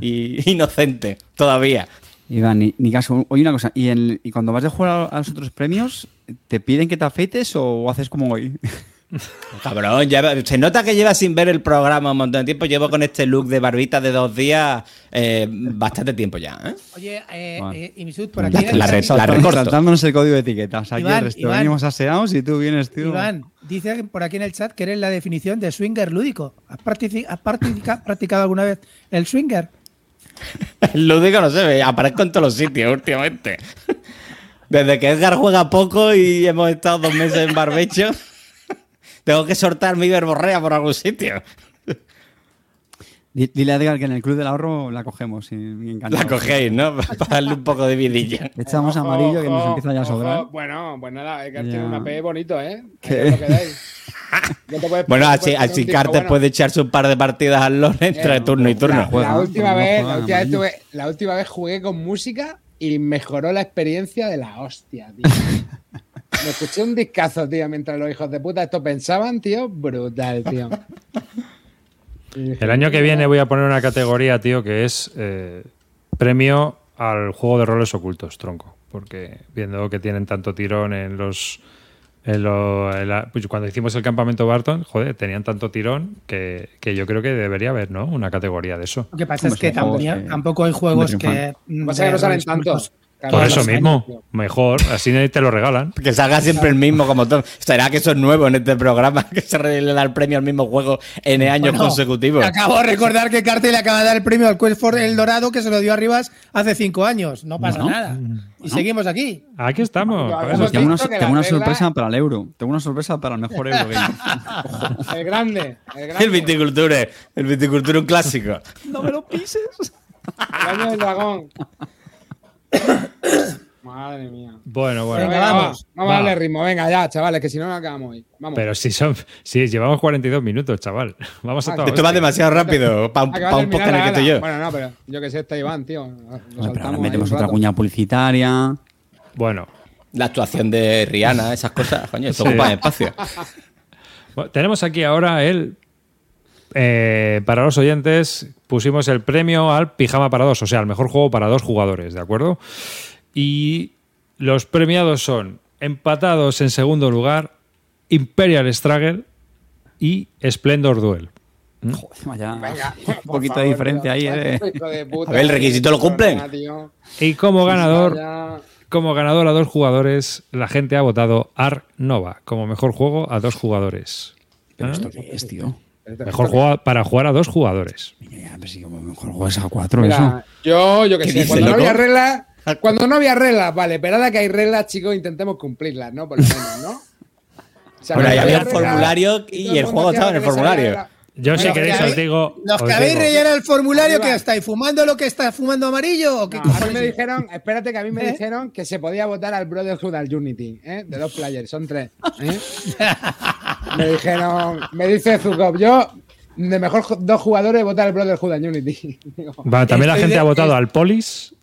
y inocente todavía. Iván, ni, ni caso. Oye, una cosa, ¿y, en- y cuando vas a jugar a los otros premios, te piden que te afeites o haces como hoy? Cabrón, lleva- se nota que lleva sin ver el programa un montón de tiempo. Llevo con este look de barbita de dos días eh, bastante tiempo ya. ¿eh? Oye, eh, Vale. eh, Imisud, por aquí. La red- la. Saltándonos el código de etiquetas. Aquí Iván, el resto Iván. venimos aseados y tú vienes, tío. Iván, dice por aquí en el chat que eres la definición de swinger lúdico. ¿Has, partici- has partica- practicado alguna vez el swinger? El lúdico no se ve, aparezco en todos los sitios últimamente. Desde que Edgar juega poco y hemos estado dos meses en barbecho, tengo que soltar mi verborrea por algún sitio. Di- Dile a Edgar que en el Club del Ahorro la cogemos. Y. La cogéis, ¿no? Para darle un poco de vidilla. Echamos Ojo, amarillo que nos ojo, empieza ya a ojo. sobrar. Bueno, pues nada, Edgar Ya. tiene un AP bonito, ¿eh? ¿Qué? Lo. No te Bueno, así, así Carter bueno. puede echarse un par de partidas al LoL entre Eh, turno y turno. La, Juega, la última vez, la última vez, amarillo. tuve- la última vez jugué con música y mejoró la experiencia de la hostia, tío. Me escuché un discazo, tío, mientras los hijos de puta esto pensaban, tío. Brutal, tío. El año que viene voy a poner una categoría, tío, que es eh, premio al juego de roles ocultos, tronco. Porque viendo que tienen tanto tirón en los. en lo- en la- pues cuando hicimos el campamento Barton, joder, tenían tanto tirón que, que yo creo que debería haber, ¿no? Una categoría de eso. Lo que pasa es que que- tampoco hay juegos que pasa que no salen tantos. Por eso mismo, mejor, así te lo regalan. Que salga siempre el mismo como todo. ¿Será que eso es nuevo en este programa? Que se le da el premio al mismo juego N años Bueno, consecutivos. Acabo de recordar que Carter le acaba de dar el premio al Quest for El Dorado que se lo dio arriba hace cinco años. No pasa Bueno. nada. Y seguimos aquí. Aquí estamos. Tengo una, tengo sorpresa para el euro. Tengo una sorpresa para el mejor Eurogame. El grande. El grande. El viticulture. El viticulture un clásico. no me lo pises. El año del dragón. Madre mía. Bueno, bueno. Venga, Venga, vamos. va, vamos Va. a darle ritmo. Venga, ya, chavales, que si no, no acabamos hoy. Vamos. Pero si son. Si llevamos 42 minutos, chaval. Vamos a Ah, todo. Esto va demasiado rápido para pa' un podcast en el que estoy yo. Bueno, no, pero yo que sé, está Iván, tío. Nos Bueno, pero ahora metemos otra cuña publicitaria. Bueno, La actuación de Rihanna, esas cosas, coño, esto Sí. ocupa espacio. Bueno, tenemos aquí ahora el. Eh, para los oyentes, pusimos el premio al Pijama para dos, o sea, el mejor juego para dos jugadores, ¿de acuerdo? Y los premiados son empatados en segundo lugar, Imperial Struggle y Splendor Duel. Joder, vaya. Venga, un poquito de diferencia ahí, ¿eh? A A ver, ¿el requisito lo cumplen? Y como ganador, Vaya. como ganador a dos jugadores, la gente ha votado Ark Nova como mejor juego a dos jugadores. ¿Pero ¿Ah? esto qué es, tío? Mejor juego para jugar a dos jugadores. Ya, pero si como mejor juegas a cuatro, Mira, eso. yo, yo que ¿Qué sé, cuando no había reglas, cuando no había reglas, vale, pero ahora que hay reglas, chicos, intentemos cumplirlas, ¿no? Por lo menos, ¿no? O sea, Bueno, ahí había reglas, formulario y el juego estaba en el formulario. Yo si Bueno, queréis que os digo. ¿Los os que habéis rellenado el formulario que estáis fumando lo que está fumando amarillo o qué No, a mí me dijeron, espérate que a mí me ¿Eh? dijeron que se podía votar al Brotherhood al Unity, ¿eh? De dos players, son tres. ¿eh? me dijeron, me dice Zukov, yo de mejor dos jugadores votar al Brotherhood al Unity. Digo, Va, también la gente de- ha votado es- al Polis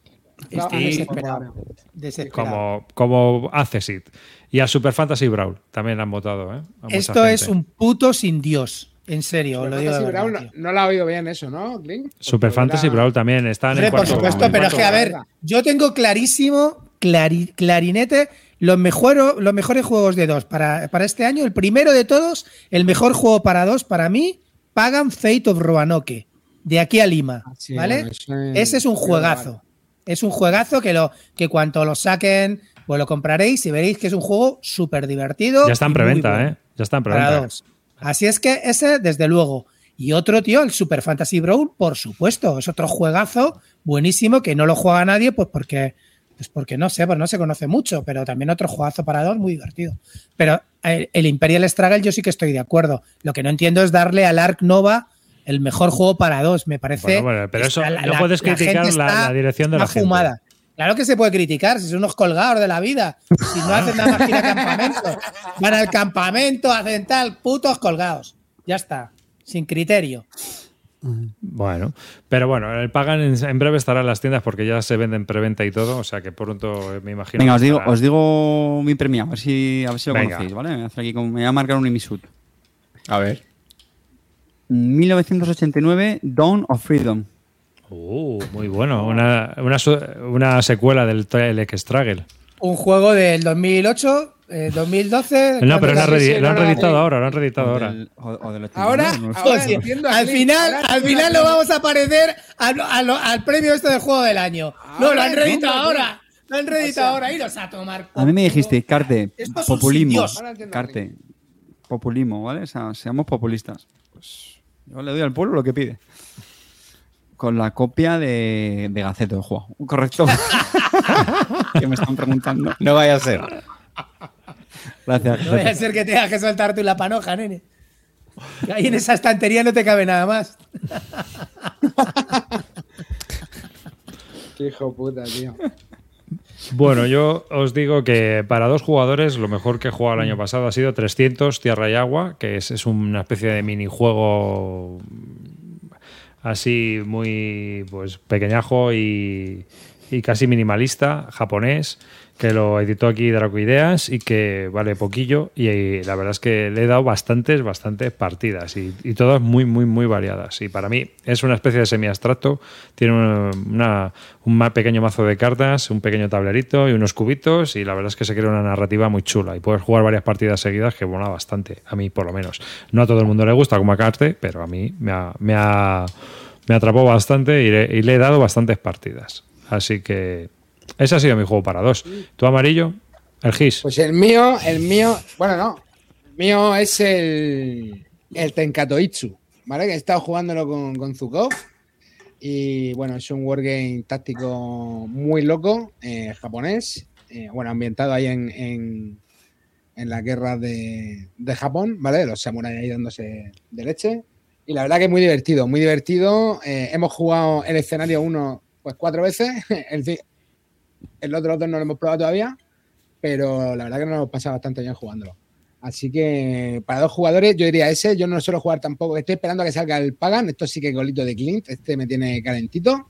no, Estoy y- desesperado. Desesperado. como, como Accesit. Y a Super Fantasy Brawl también han votado. ¿eh? Esto es un puto sin Dios. En serio, os lo digo. Fantasy Brawl no, no la ha oído bien eso, ¿no, Clint? Super Porque Fantasy era- Brawl también está en el por cuarto. supuesto, pero el es que, a ver, yo tengo clarísimo, clari- clarinete, los, mejor- los mejores juegos de dos para, para este año. El primero de todos, el mejor juego para dos, para mí, Pagan Fate of Roanoke, de aquí a Lima. sí, ¿Vale? Ese es un juegazo. Es un juegazo que, lo, que cuanto lo saquen, pues lo compraréis y veréis que es un juego súper divertido. Ya está en preventa, bueno ¿eh? Ya está en para preventa. dos. Así es que ese, desde luego. Y otro, tío, el Super Fantasy Brawl, por supuesto. Es otro juegazo buenísimo que no lo juega nadie, pues porque, pues porque no sé, pues no se conoce mucho, pero también otro juegazo para dos muy divertido. Pero el, el Imperial Struggle yo sí que estoy de acuerdo. Lo que no entiendo es darle al Ark Nova el mejor juego para dos. Me parece. Bueno, bueno, pero eso no puedes criticar la- dirección de la está gente. fumada. Claro que se puede criticar, si son unos colgados de la vida. Si no hacen nada más que ir a campamento. Van al campamento, hacen tal, putos colgados. Ya está. Sin criterio. Bueno, pero bueno, el Pagan en, en breve estará en las tiendas porque ya se venden preventa y todo, o sea que pronto eh, me imagino. Venga, os digo, estará. os digo mi premio, a ver si, a ver si lo Venga. conocéis, ¿vale? Me voy a, hacer aquí me voy a marcar un Imisud. A ver. 1989, Dawn of Freedom. Uh, muy bueno. Una, una, secuela del Telex Struggle. Un juego del 2008, eh, 2012. No, pero lo han, ¿cuándo reedi- sí, lo han no, reeditado ahora, lo han reeditado ahora. del- o- o del 89, Ahora, no entiendo al final, ahora al final lo vamos a parecer al, al- al premio este del juego del año. no, lo han reeditado ahora. Lo han reeditado ahora. Iros a tomar. A mí me dijiste, Carte, populismo. Carte, populismo, ¿vale? O sea, seamos populistas. Pues yo le doy al pueblo lo que pide. Con la copia de, de Gaceto del juego. ¿Correcto? que me están preguntando. No vaya a ser. Gracias. No vaya a ser que tengas que soltar tú la panoja, nene. Que Ahí en esa estantería no te cabe nada más. Qué hijo puta, tío. Bueno, yo os digo que para dos jugadores lo mejor que he jugado el año pasado ha sido 300 Tierra y Agua, que es, es una especie de minijuego así muy pues pequeñajo y, y casi minimalista, japonés, que lo editó aquí Draco Ideas y que vale poquillo y, la verdad es que le he dado bastantes, bastantes partidas y, y todas muy, muy, muy variadas. Y para mí es una especie de semi-abstracto, tiene una- una- un pequeño mazo de cartas, un pequeño tablerito y unos cubitos y la verdad es que se crea una narrativa muy chula y puedes jugar varias partidas seguidas que mola bastante, a mí por lo menos. No a todo el mundo le gusta como a Carte, pero a mí me ha, me ha, me atrapó bastante y le he dado bastantes partidas. Así que ese ha sido mi juego para dos. ¿Tú amarillo? El GIS. Pues el mío, el mío, bueno, no. El mío es el, el Tenkatoitsu, ¿vale? Que he estado jugándolo con, con Zukov. Y bueno, es un wargame táctico muy loco, eh, japonés. eh, bueno, ambientado ahí en, en, la guerra de, de Japón, ¿vale? Los samuráis ahí dándose de leche. Y la verdad que es muy divertido, muy divertido. Eh, hemos jugado el escenario 1 pues cuatro veces. El, el otro otro no lo hemos probado todavía pero la verdad que nos hemos pasado bastante bien jugándolo. Así que para dos jugadores, yo diría ese. Yo no suelo jugar tampoco. Estoy esperando a que salga el Pagan. Esto sí que es golito de Clint. Este me tiene calentito.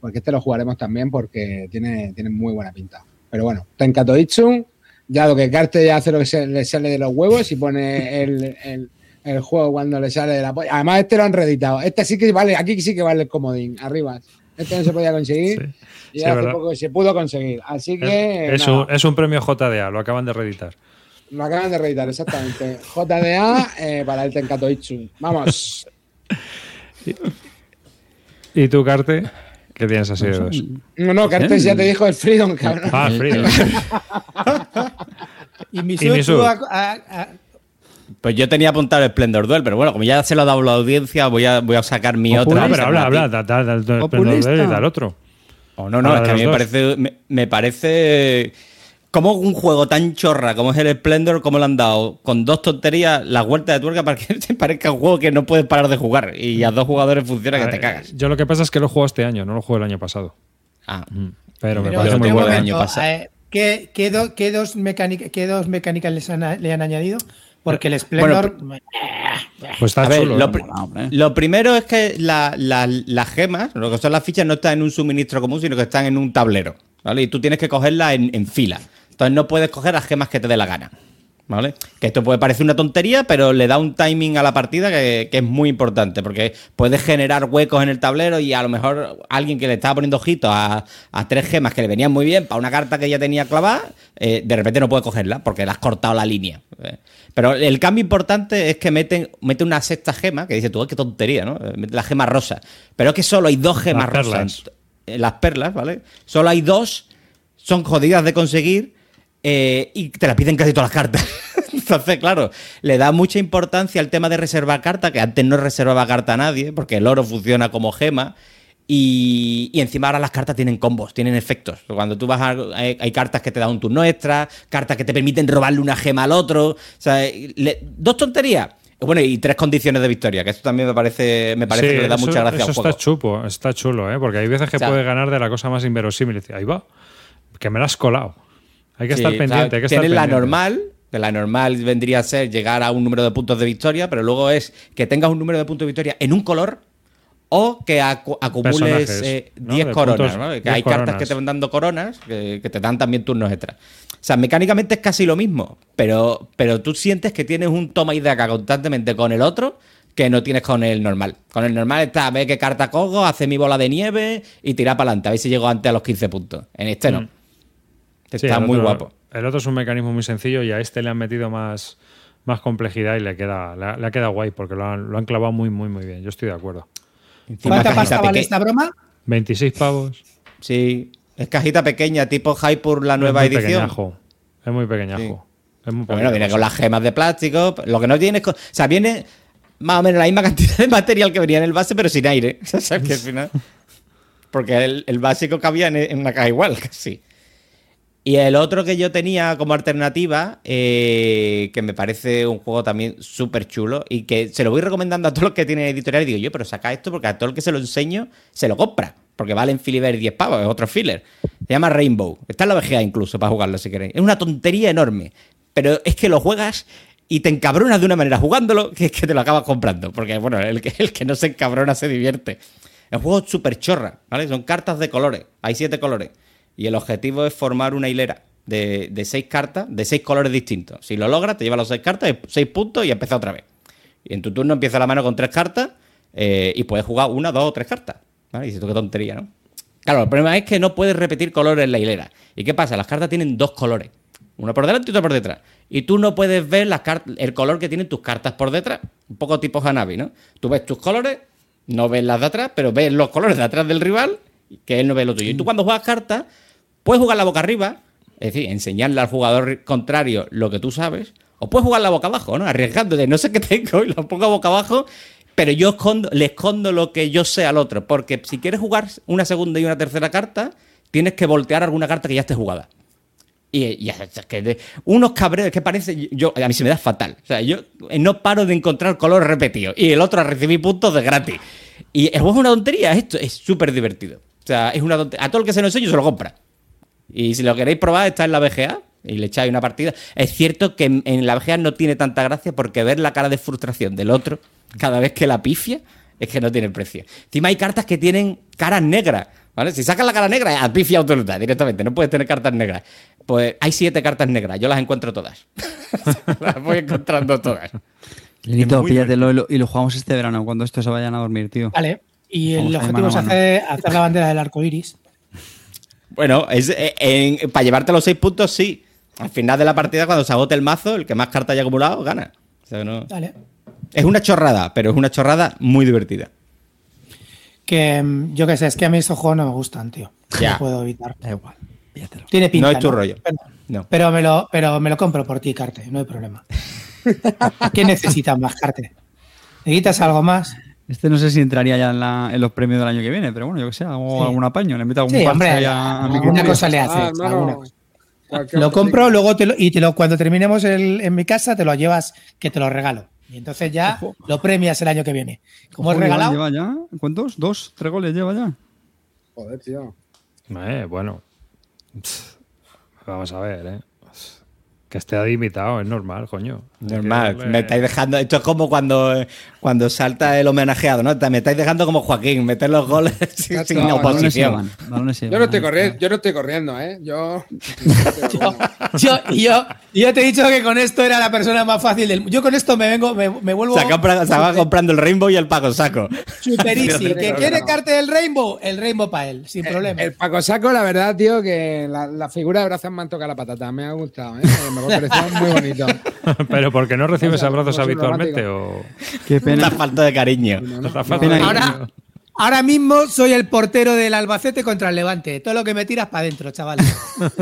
Porque este lo jugaremos también porque tiene, tiene muy buena pinta. Pero bueno, Tenkatoitsu. Ya lo que Carte ya hace lo que se, le sale de los huevos y pone el, el- el juego cuando le sale de la polla. Además, este lo han reeditado. Este sí que vale, aquí sí que vale el comodín. Arriba. Este no se podía conseguir. Sí. Y Sí, hace verdad. poco se pudo conseguir. Así que. Es, un, es un premio JDA, lo acaban de reeditar. Lo acaban de reeditar, exactamente. JDA eh, para el Tenkatoitsu. Vamos. ¿Y tú, Carte? ¿Qué tienes así de dos? No, no, Cartes ya te dijo el Freedom, cabrón. Ah, Freedom. Y mi a- a- Pues yo tenía apuntado el Splendor Duel, pero bueno, como ya se lo ha dado la audiencia, voy a, voy a sacar mi otra. pero habla, habla, da, da, da, da- Populista. da- da el otro. Oh, no, no, Habla es que a mí me parece, me, me parece como un juego tan chorra como es el Splendor, como le han dado con dos tonterías la vuelta de tuerca para que te parezca un juego que no puedes parar de jugar y a dos jugadores funciona que te cagas. Yo lo que pasa es que lo juego este año, no lo juego el año pasado. Ah, Pero me pero parece muy bueno. el año pasado. eh, ¿qué, qué do- qué dos mecánica- qué dos mecánicas les han- le han añadido? Porque el Splendor. Pues está A ver, chulo. lo, primero es que la- la- las gemas, lo que son las fichas, no están en un suministro común, sino que están en un tablero. ¿Vale? Y tú tienes que cogerlas en, en fila. Entonces no puedes coger las gemas que te dé la gana. ¿Vale? Que esto puede parecer una tontería, pero le da un timing a la partida que, que es muy importante, porque puedes generar huecos en el tablero y a lo mejor alguien que le estaba poniendo ojitos a, a tres gemas que le venían muy bien para una carta que ya tenía clavada, eh, de repente no puede cogerla porque le has cortado la línea. Eh, Pero el cambio importante es que meten, mete una sexta gema, que dice tú, "Ay, qué tontería, ¿no? Eh, Mete la gema rosa. Pero es que solo hay dos gemas Las rosas. perlas. en- en las perlas, ¿vale? Solo hay dos, son jodidas de conseguir eh, y te la piden casi todas las cartas. Entonces, claro, le da mucha importancia al tema de reservar carta, que antes no reservaba carta a nadie, porque el oro funciona como gema. Y, y encima ahora las cartas tienen combos, tienen efectos. Cuando tú vas a. Hay, hay cartas que te dan un turno extra, cartas que te permiten robarle una gema al otro. O sea, le- dos tonterías. Bueno, y tres condiciones de victoria, que esto también me parece, me parece Sí, que le da eso, mucha gracia eso al juego. está chupo, está chulo, ¿eh? porque hay veces que O sea, puedes ganar de la cosa más inverosímil. Ahí va, que me la has colado. Hay que Sí, estar o sea, pendiente, hay que estar tienes la pendiente. normal, que la normal vendría a ser llegar a un número de puntos de victoria, pero luego es que tengas un número de puntos de victoria en un color o que acu- acumules Personajes, eh, ¿no? 10 De coronas, puntos, ¿no? Que 10 hay cartas que te van dando coronas que, que te dan también turnos extras. O sea, mecánicamente es casi lo mismo, pero, pero tú sientes que tienes un toma y daca constantemente con el otro que no tienes con el normal. Con el normal está, ve qué carta cojo, hace mi bola de nieve y tira para adelante, a ver si llego antes a los 15 puntos. En este no. Mm. Sí, Está el muy otro- guapo. El otro es un mecanismo muy sencillo y a este le han metido más, más complejidad y le queda, le, ha- le ha quedado guay porque lo han, lo han clavado muy, muy, muy bien. Yo estoy de acuerdo. ¿Cuánta pasta vale esta broma? 26 pavos. Sí, es cajita pequeña, tipo Hyper la nueva es muy edición. pequeñajo. Es muy pequeñajo. Es muy bueno, viene con las gemas de plástico. Lo que no tiene es. O sea, viene más o menos la misma cantidad de material que venía en el base, pero sin aire. O sea, que al final. Porque el, el básico cabía en, en una caja igual, casi. Y el otro que yo tenía como alternativa, eh, que me parece un juego también súper chulo y que se lo voy recomendando a todos los que tienen editorial y digo, yo, pero saca esto porque a todo el que se lo enseño se lo compra. Porque vale en Filiber 10 pavos, es otro filler. Se llama Rainbow. Está en la VGA incluso para jugarlo si queréis. Es una tontería enorme. Pero es que lo juegas y te encabronas de una manera jugándolo que es que te lo acabas comprando. Porque, bueno, el que, el que no se encabrona se divierte. El juego es súper chorra, ¿vale? Son cartas de colores. Hay siete colores. Y el objetivo es formar una hilera de, seis cartas de seis colores distintos. Si lo logras, te lleva las seis cartas, seis puntos y empieza otra vez. Y en tu turno empieza la mano con tres cartas eh, y puedes jugar una, dos o tres cartas. ¿Vale? Y dices tú qué tontería, ¿no? Claro, el problema es que no puedes repetir colores en la hilera. ¿Y qué pasa? Las cartas tienen dos colores. Uno por delante y otro por detrás. Y tú no puedes ver las el color que tienen tus cartas por detrás. Un poco tipo Hanabi, ¿no? Tú ves tus colores, no ves las de atrás, pero ves los colores de atrás del rival, que él no ve lo tuyo. Y tú cuando juegas cartas, puedes jugar la boca arriba, es decir, enseñarle al jugador contrario lo que tú sabes, o puedes jugar la boca abajo, ¿no? Arriesgándote, no sé qué tengo y lo pongo boca abajo, pero yo escondo, le escondo lo que yo sé al otro, porque si quieres jugar una segunda y una tercera carta, tienes que voltear alguna carta que ya esté jugada. Y, y es que de- unos cabreos que parece, yo, a mí se me da fatal. O sea, yo no paro de encontrar color repetido y el otro a recibir puntos de gratis. Y el juego es una tontería, esto es súper divertido. O sea, es una tontería. A todo el que se lo enseño se lo compra. Y si lo queréis probar, está en la BGA y le echáis una partida. Es cierto que en, en la BGA no tiene tanta gracia porque ver la cara de frustración del otro cada vez que la pifia es que no tiene precio. Encima hay cartas que tienen caras negras. ¿Vale? Si sacas la cara negra, a pifia absoluta directamente. No puedes tener cartas negras. Pues hay siete cartas negras. Yo las encuentro todas. las voy encontrando todas. Lenito, píllatelo y lo, y lo jugamos este verano cuando estos se vayan a dormir, tío. Vale. Y el objetivo es mano. hacer, hacer la bandera del arco iris. Bueno, es, eh, en- para llevarte los seis puntos, sí. Al final de la partida, cuando se agote el mazo, el que más cartas haya acumulado, gana. O sea, no- Vale. Es una chorrada, pero es una chorrada muy divertida. Que mm, yo qué sé, es que a mí estos juegos no me gustan, tío. Ya. No puedo evitar. Da igual. Tiene pinta. No es tu rollo. Pero, No. pero me lo, pero me lo compro por ti, Carte, no hay problema. ¿Qué necesitas más, Carte? ¿Necesitas algo más? Este no sé si entraría ya en, la- en los premios del año que viene, pero bueno, yo que sé, hago Sí. algún apaño, le meto algún Sí, hombre, a, a mi alguna criterio. cosa le hace. Ah, alguna Lo compro, luego te lo, y te lo, cuando terminemos el- en mi casa te lo llevas, que te lo regalo. Y entonces ya lo premias el año que viene. Ojo, es lleva- regalado, Lleva ya, ¿cuántos? ¿Dos? ¿Tres goles lleva ya? Joder, tío. Eh, bueno. Pff, Vamos a ver, ¿eh? Que esté invitado, es normal, coño. Normal, darle- me estáis dejando. Esto es como cuando, cuando salta el homenajeado, ¿no? Me estáis dejando como Joaquín, meter los goles sin, sin No, oposición. Yo no estoy corriendo, yo no estoy corriendo, ¿eh? Yo. yo, yo, te he dicho que con esto era la persona más fácil del Yo con esto me vengo, me, me vuelvo Se, compra- se va comprando el Rainbow y el Paco Saco. super easy. Sí, ¿Que quiere. Carte del Rainbow? El Rainbow para él, sin problema. El Paco Saco, la verdad, tío, que la, la figura de brazos me han tocado la patata. Me ha gustado, ¿eh? Me ha parecido muy bonito. Pero porque no recibes O sea, abrazos habitualmente o. Qué La pena. falta de cariño. Pena falta- que- Ahora, ahora mismo soy el portero del Albacete contra el Levante. Todo lo que me tiras para adentro, chavales.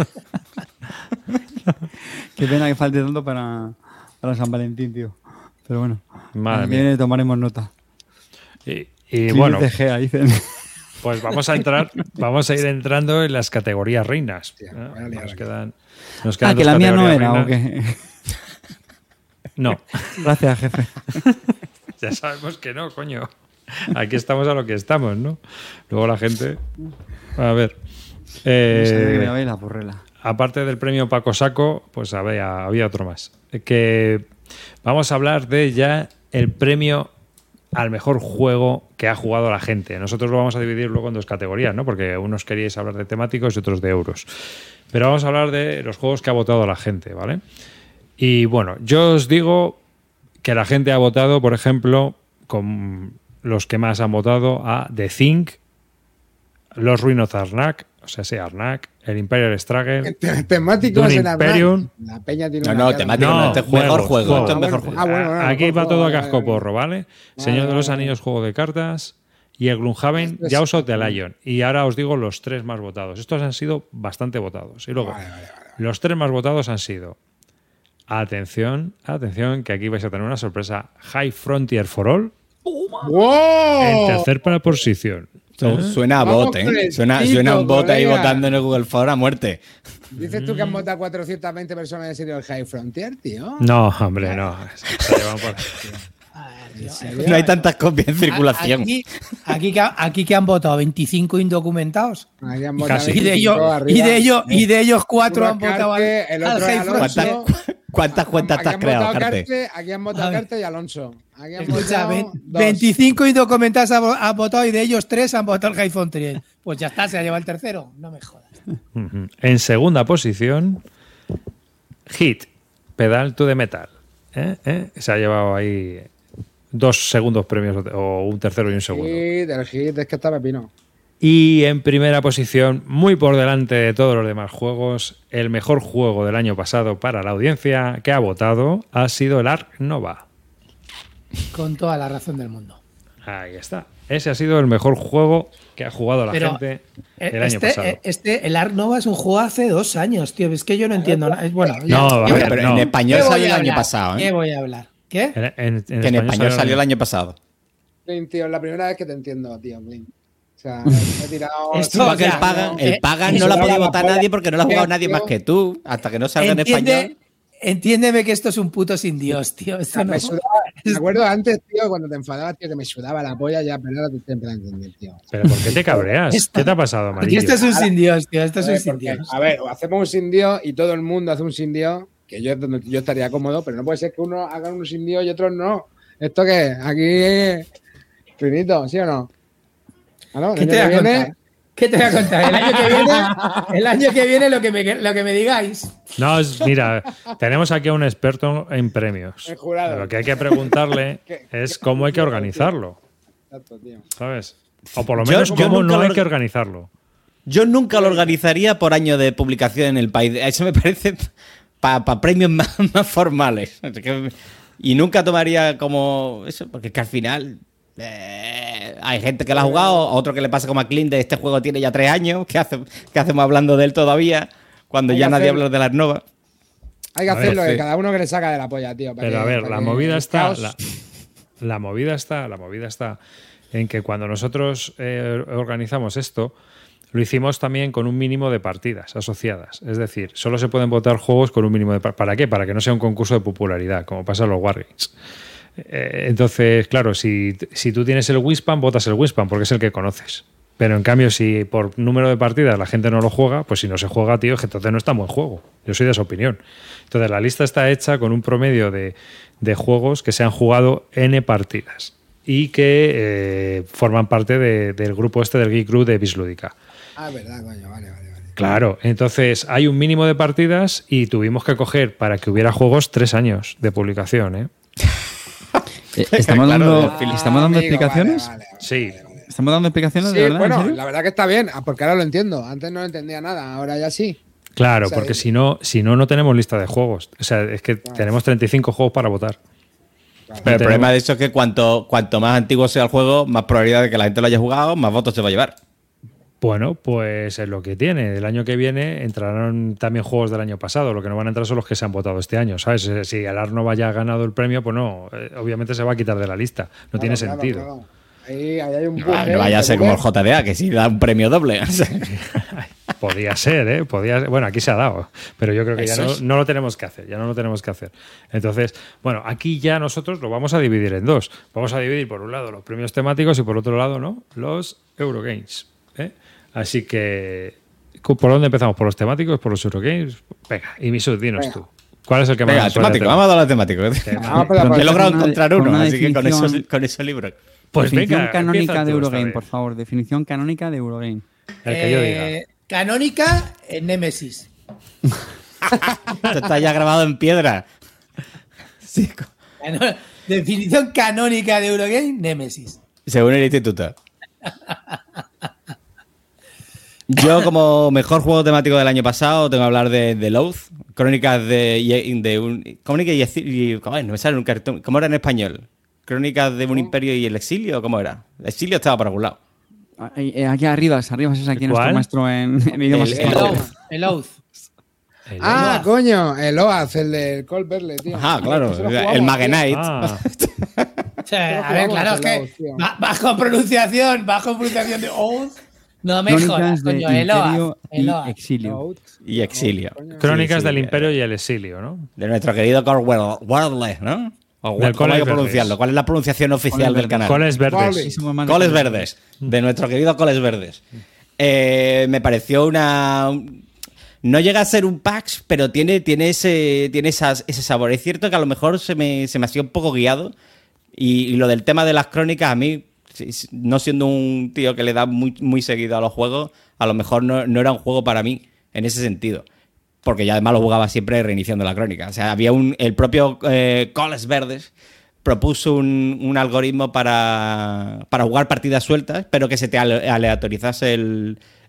Qué pena que falte tanto para, para San Valentín, tío. Pero bueno, Madre mía. viene tomaremos nota. Y, bueno, de Gea, dicen. pues vamos a entrar, vamos a ir entrando en las categorías reinas. Hostia, ¿eh? Nos quedan, nos Ah, que la mía no era, ¿o qué? No, Gracias, jefe. ya sabemos que no, coño. Aquí estamos a lo que estamos, ¿no? Luego la gente. A ver. Eh, la porrela. aparte del premio Paco Saco, pues había, había otro más. Que vamos a hablar de ya el premio al mejor juego que ha jugado la gente. Nosotros lo vamos a dividir luego en dos categorías, ¿no? Porque unos queríais hablar de temáticos y otros de euros. Pero vamos a hablar de los juegos que ha votado la gente, ¿vale? Y bueno, yo os digo que la gente ha votado, por ejemplo, con los que más han votado a The Think, Los Ruinos Arnak, o sea, sí, Arnak, el Imperial Struggle, Te- Temáticos Dune en Arnak. Imperium. La peña tiene No, no, temático no, este es juego, es mejor juego. ah, bueno, bueno, Aquí mejor va todo a vale, casco vale, porro, ¿vale? Señor de los Anillos, juego de cartas. Y el Gloomhaven, es- Jaws of the Lion. Y ahora os digo los tres más votados. Estos han sido bastante votados. Y luego, los tres más votados han sido. Atención, atención, que aquí vais a tener una sorpresa. High Frontier for All. En ¡Wow! tercera posición. Su- Suena a bot, ¿eh? el Suena, suena un bot ahí votando en el Google Form a muerte. Dices tú que han votado 420 personas en serio el High Frontier, tío. No, hombre, no. Se llevan por- No hay tantas copias en circulación. Aquí, aquí, que, aquí que han votado 25 indocumentados. Han votado. Y de 25 ellos, arriba. y de ellos, y de ellos cuatro han votado al, el al otro Alonso. Frontier. ¿Cuántas, cuántas cuentas Aquí te has creado, Carte? Carte, Aquí han votado. Carte y Alonso. Aquí han Escucha, votado ve- dos. 25 indocumentados han, vo- han votado y de ellos tres han votado el High Frontier. Pues ya está, se ha llevado el tercero. No me jodas. En segunda posición, Hit, Pedal to the Metal. ¿Eh? ¿Eh? Se ha llevado ahí dos segundos premios o un tercero y un segundo. Sí, del hit, es que está pepino. Y en primera posición, muy por delante de todos los demás juegos, el mejor juego del año pasado para la audiencia que ha votado ha sido el Ark Nova. Con toda la razón del mundo. Ahí está. Ese ha sido el mejor juego que ha jugado la Pero, gente Eh, el año este, pasado. eh, este, el Ark Nova es un juego hace dos años, tío. Es que yo no entiendo nada. Es- Bueno, No, a ¿qué ver, voy pero no. en ¿qué español salió el año pasado, ¿Qué ¿eh? voy a hablar? ¿Qué? En, en- en Que en español salió el año- pasado. Clint, tío, es la primera vez que te entiendo, tío, Clint. O sea, me he tirado. Esto, porque ya, el Pagan, no, el eh, Pagan no la da podía la votar nadie porque no la ha jugado nadie Tío. más que tú. Hasta que no salga en español. Entiéndeme que esto es un puto sin Dios, tío. Esto no- Me sudaba, me acuerdo antes, tío, cuando te enfadabas, tío, que me sudaba la polla ya, pero ahora te estoy empezando a entender, tío. ¿Pero por qué te cabreas? Esto- ¿Qué te ha pasado, amarillo? esto es un sin Dios, tío. Esto es A un ver, sin Dios. a ver, o hacemos un sin Dios y todo el mundo hace un sin Dios, que yo, yo estaría cómodo, pero no puede ser que uno haga un sin Dios y otros no. ¿Esto qué? Aquí, finito, ¿sí o no? ¿Ah, no? ¿Qué te voy a viene, contar? ¿Qué te voy a contar? El año que viene, el año que viene lo, que me, lo que me digáis. No, es- mira, tenemos aquí a un experto en premios. El jurado. Lo que hay que preguntarle ¿Qué- es cómo hay que organizarlo, Exacto, tío. ¿sabes? O por lo menos yo cómo no hay que organizarlo. Yo nunca lo organizaría por año de publicación en el país. Eso me parece para premios más, más formales. Y nunca tomaría como eso, porque es que al final eh, hay gente que lo ha jugado, a otro que le pasa como a Clint de este juego tiene ya tres años. ¿Qué, hace- qué hacemos hablando de él todavía? Cuando Hay ya nadie hacer- habla de las novas. Hay que A hacer ver, lo que sí. cada uno que le saca de la polla, tío. Pero que- a ver, la que movida está. La, la movida está, la movida está en que cuando nosotros eh, organizamos esto, lo hicimos también con un mínimo de partidas asociadas. Es decir, solo se pueden votar juegos con un mínimo de partidas. ¿Para qué? Para que no sea un concurso de popularidad, como pasa en los Wargames. Eh, entonces, claro, si, si tú tienes el Wispan, votas el Wispan porque es el que conoces. Pero en cambio, si por número de partidas la gente no lo juega, pues si no se juega, tío, entonces no está en buen juego. Yo soy de esa opinión. Entonces, la lista está hecha con un promedio de, de juegos que se han jugado N partidas y que eh, forman parte de- del grupo este del Geek Group de Bislúdica. Ah, es verdad, coño, vale, vale, vale. Claro, entonces hay un mínimo de partidas y tuvimos que coger para que hubiera juegos tres años de publicación, ¿eh? Eh, ¿Estamos Claro, dando, del ¿estamos dando amigo, explicaciones? vale, vale, vale. Sí. ¿Estamos dando explicaciones Sí, de verdad? ¿En bueno, la verdad que está bien, ah, porque ahora lo entiendo. Antes no entendía nada, ahora ya sí. Claro, O sea, porque si no, si no, no tenemos lista de juegos. O sea, es que tenemos 35 juegos para votar. Pero el problema de eso es que cuanto, cuanto más antiguo sea el juego, más probabilidad de que la gente lo haya jugado, más votos se va a llevar. Bueno, pues es lo que tiene. El año que viene entrarán también juegos del año pasado. Lo que no van a entrar son los que se han votado este año, ¿sabes? Eh, Si el Arno vaya ganado el premio, pues no, eh, obviamente se va a quitar de la lista. No tiene Claro, sentido. claro. Ahí, ahí hay un No, no vaya a ser como el. JDA, que sí da un premio doble. Podía ser, ¿eh? Podía Bueno, aquí se ha dado, pero yo creo que ya no, no lo tenemos que hacer, ya no lo tenemos que hacer. Entonces, bueno, aquí ya nosotros lo vamos a dividir en dos. Vamos a dividir por un lado los premios temáticos y por otro lado, ¿no? Los Eurogames. Así que, ¿por dónde empezamos? ¿Por los temáticos? ¿Por los Eurogames? Venga, y Misu, dinos Venga. tú. ¿Cuál es el que más Venga, nos temático, vamos a dar la temático. Vamos Pero He logrado encontrar con uno, así que con esos, con esos libros. Pues Definición venga, canónica de Eurogame, por favor. Definición canónica de Eurogame. El que yo diga. Eh, Canónica en Nemesis. Esto está ya grabado en piedra. Cano- Definición canónica de Eurogame, Nemesis. Según el instituto. Yo, como mejor juego temático del año pasado, tengo que hablar de, de Loath, crónicas de, de un. Crónicas y, y- ¿cómo, es? No me sale un cartón. ¿Cómo era en español? ¿Crónicas de un imperio y el exilio? ¿Cómo era? El exilio estaba por algún lado. Ahí, eh, Aquí arriba, arriba es aquí ¿Cuál? nuestro maestro en, en idiomas El- El. Oath. El Oath. El Ah, Oath. coño, el OAZ, el del Cold Berle, tío. Ajá, claro. Eso lo El Magenite. Ah, a ver, claro, es que ba- bajo pronunciación, bajo pronunciación de Oath. No me jodas, coño, Eloa. Y. Exilio. Y exilio. Crónicas Sí, sí, del eh, Imperio y el Exilio, ¿no? De nuestro querido Corwell Wordle, ¿no? O Del ¿Cómo hay que pronunciarlo? ¿Cuál es la pronunciación oficial del canal? Coles verdes. Coles Verdes, de nuestro querido Coles Verdes. Eh, me pareció una. No llega a ser un PAX, pero tiene, tiene, ese, tiene esas- ese sabor. Es cierto que a lo mejor se me, se me hacía un poco guiado. Y, y lo del tema de las crónicas, a mí, no siendo un tío que le da muy, muy seguido a los juegos, a lo mejor no, no era un juego para mí en ese sentido. Porque ya además lo jugaba siempre reiniciando la crónica. O sea, había un. El propio eh, Coles Verdes propuso un, algoritmo para, para jugar partidas sueltas, pero que se te ale- aleatorizase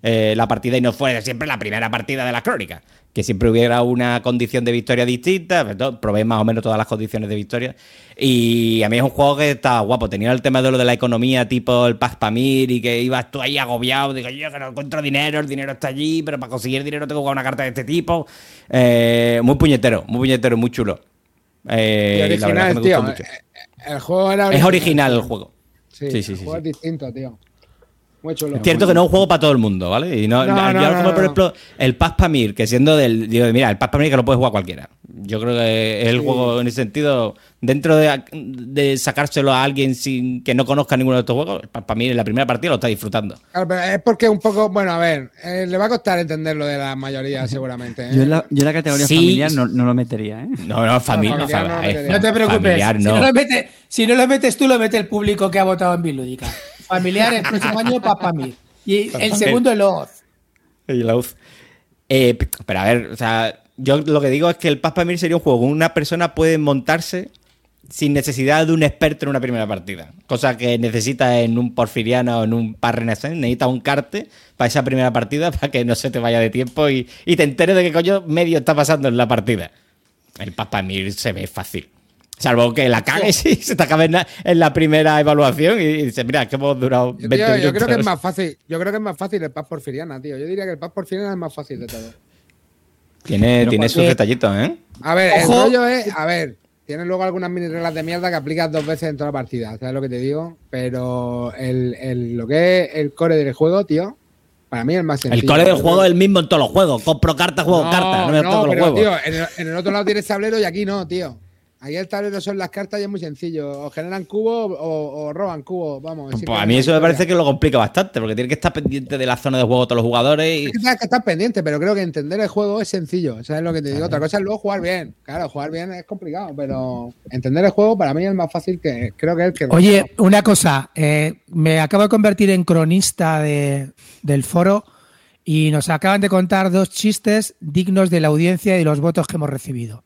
eh, la partida y no fuera siempre la primera partida de la crónica. Que siempre hubiera una condición de victoria distinta. pues, Probé más o menos todas las condiciones de victoria. Y a mí es un juego que está guapo. Tenía el tema de lo de la economía, tipo el Pax Pamir, y que ibas tú ahí agobiado. Digo, yo que no encuentro dinero, el dinero está allí, pero para conseguir dinero tengo que jugar una carta de este tipo. Eh, muy puñetero, muy puñetero, muy chulo. Eh, Y la verdad original, que me tío. gustó mucho. El juego era Es original el juego. Sí, Sí, sí, el sí, juego sí. es distinto, tío. Muy chulo. Es cierto que no es un juego para todo el mundo, ¿vale? Y no, No, yo no, no, como por ejemplo el Paz Pamir, que siendo del. Digo, mira, el Paz Pamir que lo puede jugar cualquiera. Yo creo que es el juego en ese sentido, dentro de, de sacárselo a alguien sin que no conozca ninguno de estos juegos, el Paz Pamir en la primera partida lo está disfrutando. Claro, pero es porque un poco, bueno, a ver, eh, le va a costar entender lo de la mayoría seguramente. ¿eh? Yo en la, yo en la categoría Sí. familiar no, no lo metería, ¿eh? No, no, familia. No, familiar no metería. No te preocupes. Familiar Si, lo mete- si no lo metes tú, lo mete el público que ha votado en Bilúdica. Familiar el próximo año, Papá Mí. Y el segundo, el Oz. La UZ. Eh, pero a ver, o sea, yo lo que digo es que el Paz Pamir sería un juego una persona puede montarse sin necesidad de un experto en una primera partida. Cosa que necesita en un Porfiriano o en un Par Renaissance. Necesita un carte para esa primera partida para que no se te vaya de tiempo y, y te enteres de qué coño medio está pasando en la partida. El Paz Pamir se ve fácil. Salvo que la cagues y se te acabe en la, en la primera evaluación y dices, mira, que hemos durado Yo, 20 tío, minutos. yo creo que es más fácil. Yo creo que es más fácil el Paz Porfiriana, tío. Yo diría que el Paz Porfiriana es más fácil de todo. Tiene, tiene sus porque- detallitos, ¿eh? A ver, Ojo. el rollo es, a ver, tienes luego algunas mini reglas de mierda que aplicas dos veces en toda la partida, ¿sabes lo que te digo? Pero el, el- lo que es el core del juego, tío, para mí es el más sencillo. El core del juego es el mismo en todos los juegos. Compro cartas, juego cartas. No me pero, huevos. tío, en el, en el otro lado tienes tablero y aquí no, tío. Aquí el tablero son las cartas y es muy sencillo. O generan cubos o, o roban cubos, vamos. Pues a mí eso me parece que lo complica bastante, porque tiene que estar pendiente de la zona de juego todos los jugadores. Y... Es que tienes que estar pendiente, pero creo que entender el juego es sencillo. ¿Sabes lo que te digo? Otra cosa es luego jugar bien. Claro, jugar bien es complicado, pero entender el juego para mí es más fácil que creo que es el que. Oye, una cosa, eh, me acabo de convertir en cronista de- del foro y nos acaban de contar dos chistes dignos de la audiencia y los votos que hemos recibido.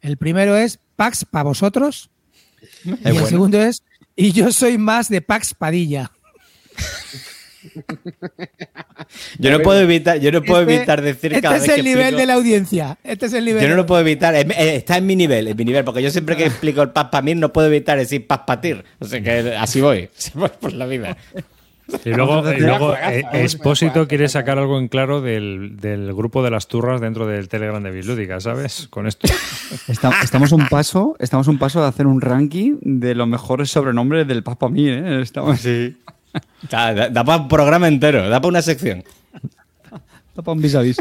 El primero es Pax para vosotros y el segundo es y yo soy más de Pax Padilla. Yo no puedo evitar, yo no puedo Este- evitar decir este cada es vez que el nivel explico- de la audiencia. Este es el nivel. Yo no lo puedo evitar, eh, está en mi nivel, en mi nivel, porque yo siempre que explico el paz para mí no puedo evitar decir paz patir. O sea que así voy, así voy por la vida. Y luego, y luego eh, quiere sacar algo en claro del, del grupo de las turras dentro del Telegram de Bislúdica, ¿sabes? Con esto. Está- estamos un paso, estamos un paso de hacer un ranking de los mejores sobrenombres del Papa Mí, ¿eh? Estamos, Sí. Da, da- da para un programa entero, da para una sección. Está para un vis a vis.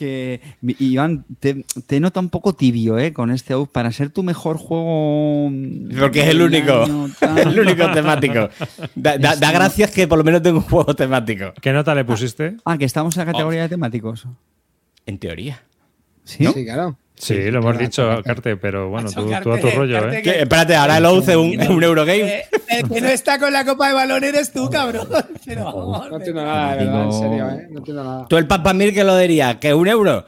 Que, Iván, te, te nota un poco tibio, ¿eh? Con este AUF para ser tu mejor juego. Porque es el único, año, el único temático. Da, da- da gracias que por lo menos tengo un juego temático. ¿Qué nota le pusiste? Ah, que estamos en la categoría de temáticos. En teoría. ¿Sí? Sí, claro. Sí, lo hemos dicho, Carte, pero bueno, tú, tú a tu rollo, ¿eh? ¿Qué? Espérate, ahora el OUCE un, un Eurogame. Eh, el que no está con la copa de balón eres tú, cabrón. Pero No entiendo nada, de verdad, en serio, ¿eh? No entiendo nada. Tú el Paz Mil que lo dirías, que un euro.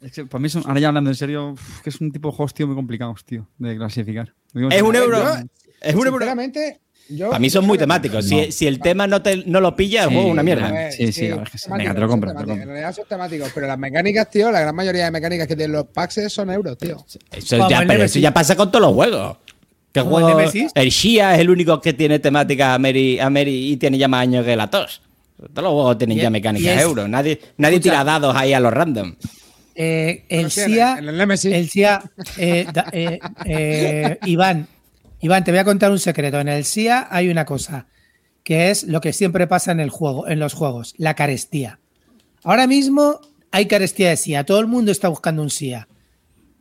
Es que para mí, son, ahora ya hablando en serio, que es un tipo de juegos, tío, muy complicados, tío, de clasificar. Digo, Es un euro. Es un euro. Sinceramente, yo. Para mí son muy temáticos. Si, si el tema no, te, no lo pilla, el Sí, juego es una A mierda. ver, Sí, sí, Venga, te lo compro. En realidad son temáticos, pero las mecánicas, tío, la gran mayoría de mecánicas que tienen los packs son euros, tío. Eso ya, el pero eso ya pasa con todos los juegos. ¿Qué el juego? Nemesis. El Shia es el único que tiene temática a Mary, a Mary y tiene ya más años que la tos. Todos los juegos tienen Y ya mecánicas euros. Nadie, nadie Escucha. tira dados ahí a los random. Eh, el en el el eh, da- eh, eh, Iván, Iván, te voy a contar un secreto. En el SIA hay una cosa que es lo que siempre pasa en el juego, en los juegos, la carestía. Ahora mismo hay carestía de SIA, todo el mundo está buscando un SIA.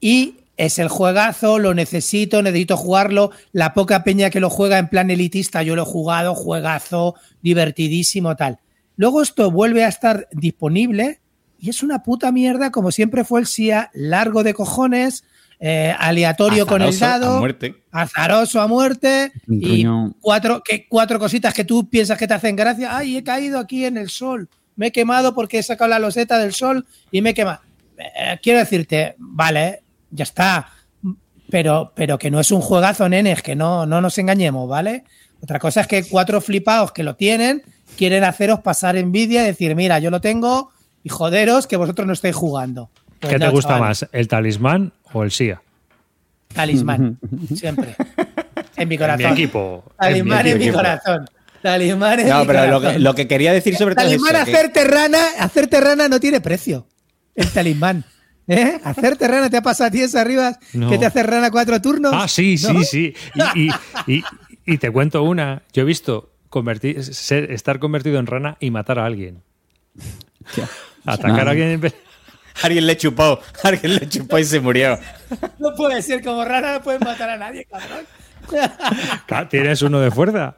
Y es el juegazo, lo necesito, necesito jugarlo. La poca peña que lo juega en plan elitista, yo lo he jugado, juegazo, divertidísimo, tal. Luego esto vuelve a estar disponible y es una puta mierda como siempre fue el SIA, largo de cojones, eh, aleatorio con el dado, a muerte. azaroso a muerte y cuatro, que, cuatro cositas que tú piensas que te hacen gracia. Ay, he caído aquí en el sol, me he quemado porque he sacado la loseta del sol y me he quemado. Eh, quiero decirte, vale, ya está, pero, pero que no es un juegazo, nenes, que no, no nos engañemos, ¿vale? Otra cosa es que cuatro flipados que lo tienen quieren haceros pasar envidia y decir, mira, yo lo tengo y joderos que vosotros no estáis jugando. Pues ¿Qué te gusta chavales. más, el talismán o el SIA? Talismán, siempre. En mi En corazón. mi equipo. Talismán en mi corazón. Talismán en No, mi pero lo corazón. que, lo que quería decir sobre todo Talismán eso, que- hacerte rana, hacerte rana no tiene precio. El talismán. ¿Eh? Hacerte rana te ha pasado a ti esa arriba No. que te hace rana cuatro turnos. Ah, sí, ¿No? sí, sí. Y, y- y- y te cuento una. Yo he visto convertir, ser- estar convertido en rana y matar a alguien. Atacar a alguien. Alguien le chupó, alguien le chupó y se murió. No puede ser como rana, no puedes matar a nadie, cabrón. Ca- Tienes uno de fuerza.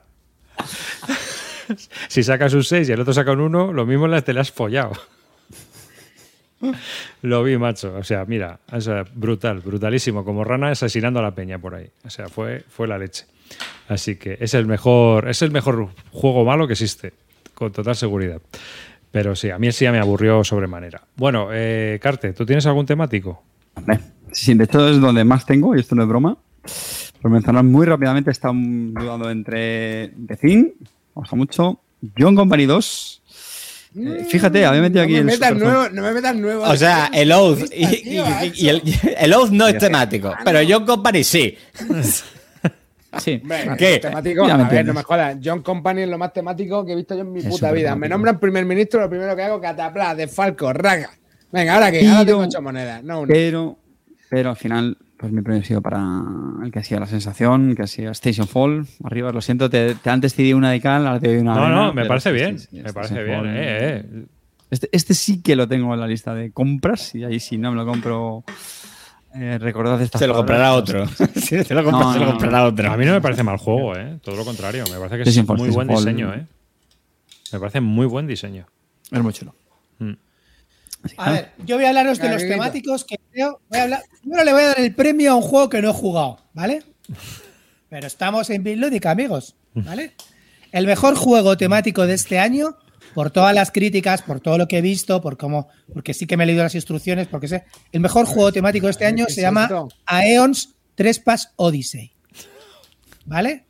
Si sacas un 6 y el otro saca un 1, lo mismo te la has follado. Lo vi, macho. O sea, mira, o sea, brutal, brutalísimo. Como rana asesinando a la peña por ahí. O sea, fue, fue la leche. Así que es el mejor, es el mejor juego malo que existe, con total seguridad. Pero sí, a mí sí me aburrió sobremanera. Bueno, eh, Carte, ¿tú tienes algún temático? Sí, de hecho es donde más tengo, y esto no es broma. Por mencionar muy rápidamente, está dudando entre The Thing, me gusta mucho, John Company 2. Eh, fíjate, había metido aquí no me el metas Super- nuevo, no me metas nuevo. O sea, el Oath y, y- Tío, y- y el, el Oath no es temático, pero John Company sí. Sí. ¿Qué? Temático, a ver, no me jodas. John Company es lo más temático que he visto yo en mi Es puta vida. Me nombran primer ministro, lo primero que hago, catapla, de Falco, raga. Venga, ahora que ahora Pero- tengo ocho monedas. No, una. Pero, pero al final, pues mi premio ha sido para el que hacía la sensación, que hacía Station Fall. Arriba, lo siento, te, te antes te di una de cal, ahora te doy una No, de no, arena, me parece bien. sí, sí, me parece bien. Fall. eh, eh. Este, este sí que lo tengo en la lista de compras y ahí si no me lo compro, eh, recordad estas Se lo comprará otro. Si se lo compra, No, se lo no, comprará otro. A mí no me parece mal juego, ¿eh? Todo lo contrario. Me parece que es muy buen diseño, ¿eh? Me parece muy buen diseño. Es muy chulo. Mm. A ver, yo voy a hablaros de los temáticos que creo. Voy a hablar, primero le voy a dar el premio a un juego que no he jugado, ¿vale? Pero estamos en Bitlúdica, amigos, ¿vale? El mejor juego temático de este año, por todas las críticas, por todo lo que he visto, por cómo, porque sí que me he leído las instrucciones, porque sé. El mejor juego temático de este año ¿Qué se llama? Aeons Trespass Odyssey. ¿Vale?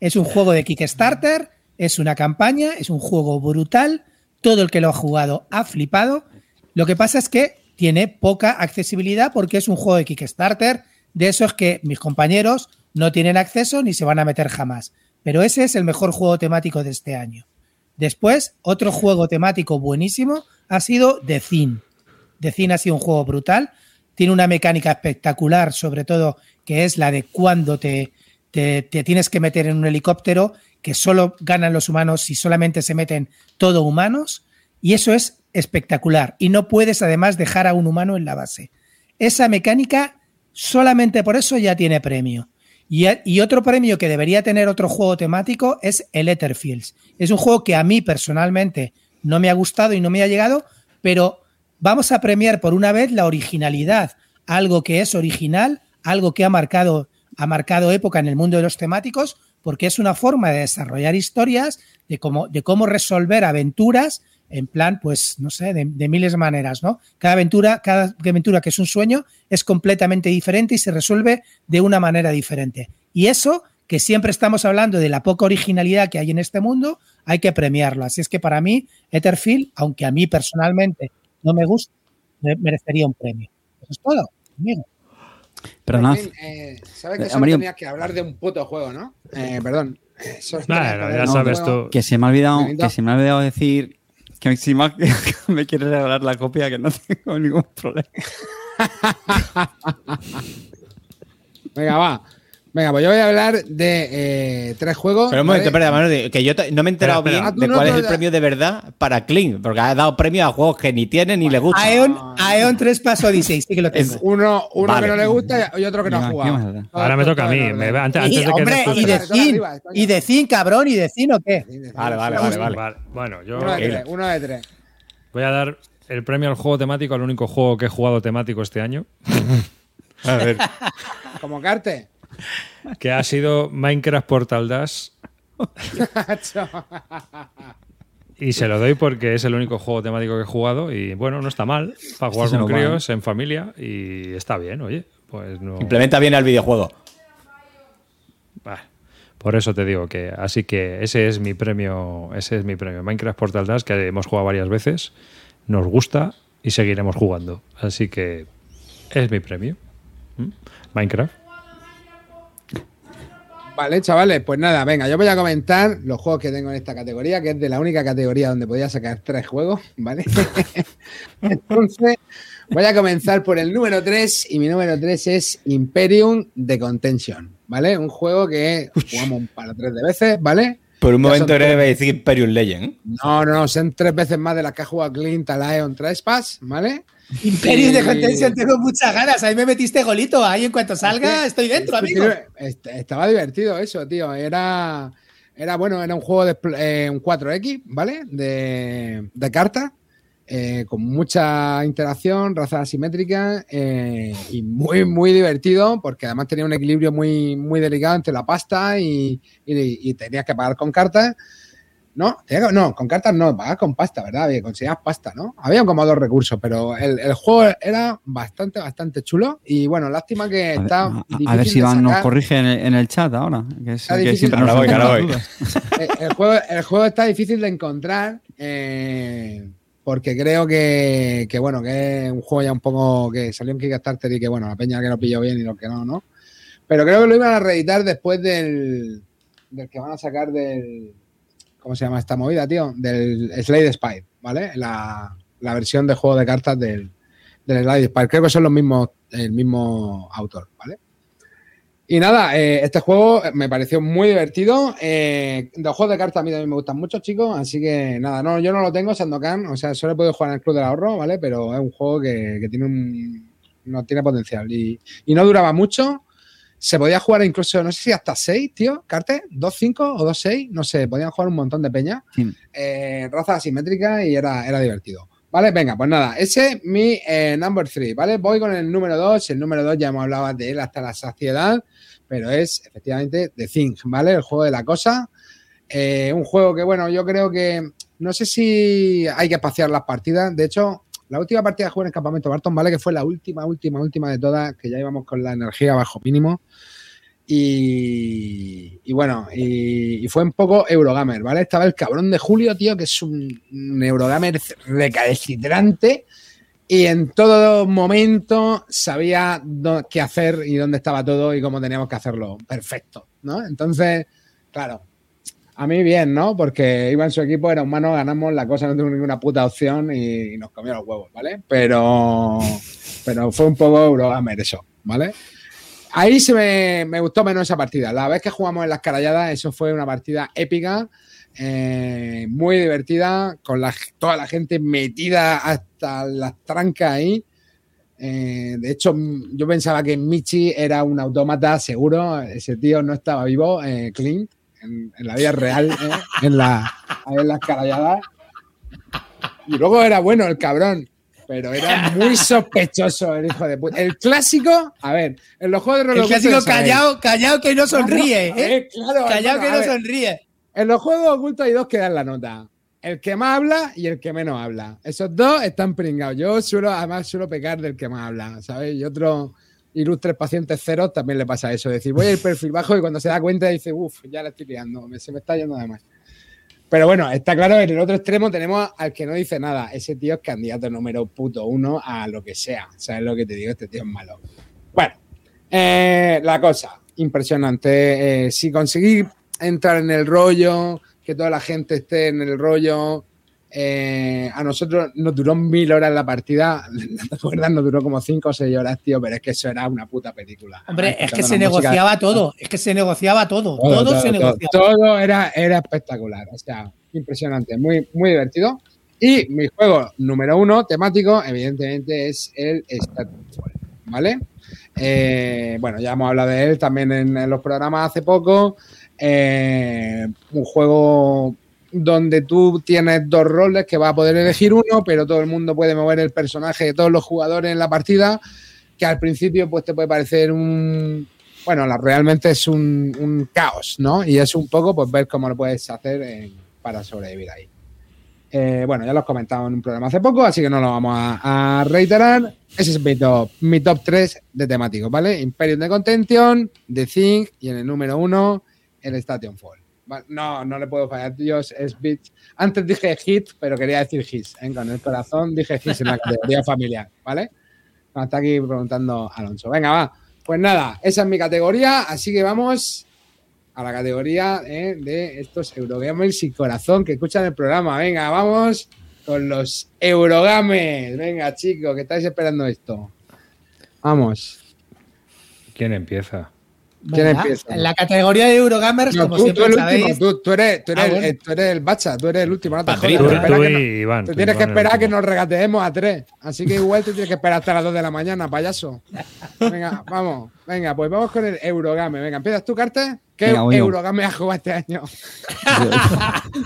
Es un juego de Kickstarter, es una campaña, es un juego brutal. Todo el que lo ha jugado ha flipado. Lo que pasa es que tiene poca accesibilidad porque es un juego de Kickstarter, de esos que mis compañeros no tienen acceso ni se van a meter jamás. Pero ese es el mejor juego temático de este año. Después, otro juego temático buenísimo ha sido The Thin. The Thin ha sido un juego brutal. Tiene una mecánica espectacular, sobre todo, que es la de cuando te, te, te tienes que meter en un helicóptero, que solo ganan los humanos si solamente se meten todo humanos. Y eso es espectacular. Y no puedes además dejar a un humano en la base. Esa mecánica, solamente por eso ya tiene premio. Y, otro premio que debería tener otro juego temático es el Etherfields. Es un juego que a mí personalmente no me ha gustado y no me ha llegado, pero vamos a premiar por una vez la originalidad, algo que es original, algo que ha marcado, ha marcado época en el mundo de los temáticos, porque es una forma de desarrollar historias, de cómo, de cómo resolver aventuras en plan, pues, no sé, de, de, miles de maneras, ¿no? Cada aventura, cada aventura que es un sueño es completamente diferente y se resuelve de una manera diferente. Y eso, que siempre estamos hablando de la poca originalidad que hay en este mundo, hay que premiarlo. Así es que para mí, Etherfield, aunque a mí personalmente no me gusta, merecería un premio. Eso es todo, amigo. Perdonad. Eh, ¿Sabes que Eh, solo tenías que hablar de un puto juego, no? Eh, perdón. Eh, Nah, que ya sabes tú. Que se me ha olvidado, que se me ha olvidado decir que Mac me quiere regalar la copia, que no tengo ningún problema. Venga, va. Venga, pues yo voy a hablar de eh, tres juegos. Pero un momento, espera, Manoli, que yo te- no me he enterado bien. Ah, de no cuál es el premio de verdad para Clean, porque ha dado premio a juegos que ni tiene ni le gusta. Aeon, Aeon 3 Paso Odyssey, sí que lo tengo. Uno, uno Vale. que no le gusta y otro que no ha ¿Qué jugado. Ahora me toca a mí. Todo en me- orden. antes, Y, antes de hombre, y de coño. y de Cin, cabrón, y de Cin, ¿o qué? Vale, vale, vale, vale. Vale, Bueno, yo Uno de tres, uno de tres. voy a dar el premio al juego temático al único juego que he jugado temático este año, A ver. Como Carte. Que ha sido Minecraft Portal Dash. Y se lo doy porque es el único juego temático que he jugado y bueno, no está mal para jugar Este con críos en familia y está bien, oye. Pues no. Implementa bien el videojuego. Bah, Por eso te digo que así que ese es mi premio, ese es mi premio Minecraft Portal Dash que hemos jugado varias veces, nos gusta y seguiremos jugando. Así que es mi premio. ¿Mm? Minecraft. Vale, chavales, pues nada, venga, yo voy a comentar los juegos que tengo en esta categoría, que es de la única categoría donde podía sacar tres juegos, ¿vale? Entonces, voy a comenzar por el número 3 y mi número 3 es Imperium de Contention, ¿vale? Un juego que jugamos un par o tres de veces, ¿vale? Por un Ya momento era tres. de decir Imperium Legend. No, no, no, son tres veces más de las que ha jugado Clint, Lion, Trespass, ¿vale? Imperio de Contention, tengo muchas ganas. Ahí me metiste golito. Ahí en cuanto salga, estoy dentro, amigo. estaba divertido eso, tío. Era, era bueno, era un juego de eh, un 4X, ¿vale? De, de cartas, eh, con mucha interacción, razas asimétricas eh, y muy, muy divertido, porque además tenía un equilibrio muy, muy delicado entre la pasta y, y- y tenías que pagar con cartas. No, no, con cartas no, pagar con pasta, ¿verdad? Conseguías pasta, ¿no? Había como dos recursos, pero el, el juego era bastante, bastante chulo. Y bueno, lástima que A ver, está. a- a difícil ver si de Iván nos corrige en el, en el chat ahora. Que es el que siempre nos voy, voy. Eh, el, juego, el juego está difícil de encontrar eh, porque creo que, que, bueno, que es un juego ya un poco que salió en Kickstarter y que, bueno, la peña que lo pilló bien y lo que no, ¿no? Pero creo que lo iban a reeditar después del, del que van a sacar del. ¿Cómo se llama esta movida, tío? Del Slade Spire, ¿vale? La, la versión de juego de cartas del, del Slade Spire. Creo que son los mismos, el mismo autor, ¿vale? Y nada, eh, este juego me pareció muy divertido. Eh, los juegos de cartas a mí también me gustan mucho, chicos. Así que nada, no, yo no lo tengo, Sandokan. O sea, solo he jugar en el Club del Ahorro, ¿vale? Pero es un juego que, que tiene un. No tiene potencial. Y, y no duraba mucho. Se podía jugar incluso, no sé si hasta 6, tío, Carte, 2-5 o 2-6, no sé, podían jugar un montón de peña. Sí. Eh, raza asimétrica y era, era divertido. Vale, venga, pues nada, ese es mi eh, number 3, ¿vale? Voy con el número 2. El número 2 ya hemos hablado de él hasta la saciedad, pero es efectivamente The Thing, ¿vale? El juego de la cosa. Eh, un juego que, bueno, yo creo que no sé si hay que espaciar las partidas. De hecho, la última partida que jugué en el campamento Barton, ¿vale? Que fue la última, última, última de todas, que ya íbamos con la energía bajo mínimo. Y, bueno, y, fue un poco Eurogamer, ¿vale? Estaba el cabrón de Julio, tío, que es un, un Eurogamer recalcitrante y en todo momento sabía qué hacer y dónde estaba todo y cómo teníamos que hacerlo. Perfecto, ¿no? Entonces, claro, a mí bien, ¿no? Porque iba en su equipo, era humano, ganamos, la cosa no tuvo ninguna puta opción y nos comió los huevos, ¿vale? Pero, pero fue un poco Eurogamer eso, ¿vale? Ahí se me, me gustó menos esa partida. La vez que jugamos en las caralladas, eso fue una partida épica, eh, muy divertida, con la, toda la gente metida hasta las trancas ahí. Eh, de hecho, yo pensaba que Michi era un autómata seguro. Ese tío no estaba vivo, eh, Clint, en, en la vida real, eh, en, la, en las caralladas. Y luego era bueno el cabrón, pero era muy sospechoso el hijo de puta. El clásico, a ver, en los juegos de El roller clásico callado, callado que no sonríe, A ¿eh? claro, Callado que no sonríe. En los juegos ocultos hay dos que dan la nota. El que más habla y el que menos habla. Esos dos están pringados. Yo suelo, además, suelo pecar del que más habla, ¿sabes? Y otros ilustres pacientes ceros también le pasa eso. Decir, voy al perfil bajo y cuando se da cuenta dice, uff, ya la estoy liando, se me está yendo de más. Pero bueno, está claro en el otro extremo tenemos al que no dice nada. Ese tío es candidato número puto uno a lo que sea. ¿Sabes lo que te digo? Este tío es malo. Bueno, eh, la cosa, impresionante. Eh, si conseguí entrar en el rollo, que toda la gente esté en el rollo, eh, a nosotros nos duró mil horas la partida. ¿Te acuerdas? Nos duró como cinco o seis horas, tío, pero es que eso era una puta película. Hombre, es que se música- negociaba todo. Es que se negociaba todo. todo, Todo, se negociaba. todo era, era espectacular. O sea, impresionante, muy, muy divertido. Y mi juego número uno temático, evidentemente, es el Statusfall, ¿vale? Eh, bueno, ya hemos hablado de él también en, en los programas hace poco. Eh, un juego donde tú tienes dos roles que vas a poder elegir uno, pero todo el mundo puede mover el personaje de todos los jugadores en la partida, que al principio pues te puede parecer un... Bueno, la- realmente es un, un caos, ¿no? Y es un poco pues ver cómo lo puedes hacer en- para sobrevivir ahí. Eh, bueno, ya lo he comentado en un programa hace poco, así que no lo vamos a, a reiterar. Ese es mi top, mi top 3 de temáticos, ¿vale? Imperium de Contention, The Thing y en el número 1, el Station Fall. No, no le puedo fallar, Dios, es Beats. Antes dije Hit, pero quería decir His. ¿eh? Con el corazón dije His en la categoría familiar, ¿vale? Me está aquí preguntando Alonso. Venga, va. Pues nada, esa es mi categoría, así que vamos a la categoría eh, de estos Eurogamers y corazón que escuchan el programa. Venga, vamos con los Eurogamers. Venga, chicos, que estáis esperando esto. Vamos. ¿Quién empieza? ¿Quién Venga, empieza? En la categoría de Eurogamers, No, como tú, tú siempre el sabéis. último, tú, tú eres, tú, eres, Ah, el- bueno. tú eres el bacha, tú eres el último. No te Padrino. jodas, Tú, tú no- Iván. Tú, tienes que Iván, esperar a que nos regateemos a tres. Así que igual te tienes que esperar hasta las 2 de la mañana, payaso. Venga, vamos. Venga, pues vamos con el Eurogame. Venga, ¿empiezas tú, Carte? ¿Qué Venga, voy yo. Eurogame has jugado este año?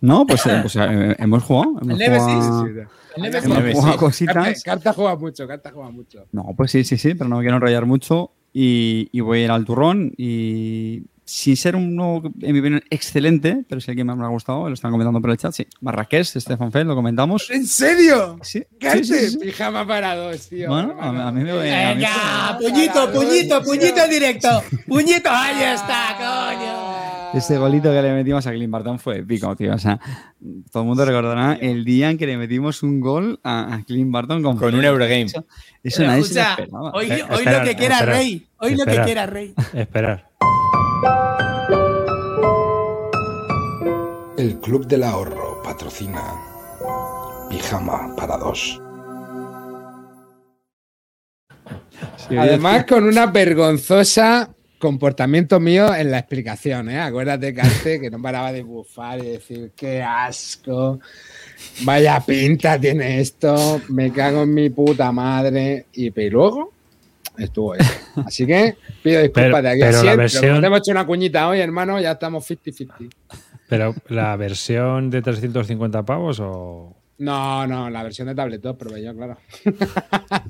No, pues, eh, pues, eh, hemos jugado. Hemos Nemesis? jugado, Sí, sí. El Nemesis. hemos jugado cositas. Carte juega mucho, Carte juega mucho. No, pues sí, sí, sí, pero no me quiero enrollar mucho y, y voy a ir al turrón y sin ser uno, en mi opinión, excelente, pero es el que más me ha gustado, lo están comentando por el chat, sí. Marrakech, Stefan Feld, lo comentamos. ¿En serio? Sí, Carte, sí, sí, sí. pijama para dos, tío. Bueno, hermano. a- a mí me- a mí- Venga, puñito, puñito, puñito en directo. Puñito, ahí está, coño. Ese golito que le metimos a Clint Barton fue épico, tío. O sea, todo el mundo recordará el día en que le metimos un gol a, a Clint Barton con, Con un Eurogame. Eso, eso Pero nadie se esperaba. hoy, Eh, lo que quiera Rey. Hoy lo que quiera Rey. Esperar. El Club del Ahorro patrocina Pijama para dos. Además, con una vergonzosa comportamiento mío en la explicación, ¿eh? Acuérdate, Carte, que no paraba de bufar y decir, qué asco, vaya pinta tiene esto, me cago en mi puta madre. Y pero luego estuvo eso. Así que pido disculpas Pero- de aquí pero a la siempre. versión- hemos hecho una cuñita hoy, hermano, ya estamos 50-50. Pero la versión de 350 pavos o. No, no, la versión de tabletop probé yo, claro.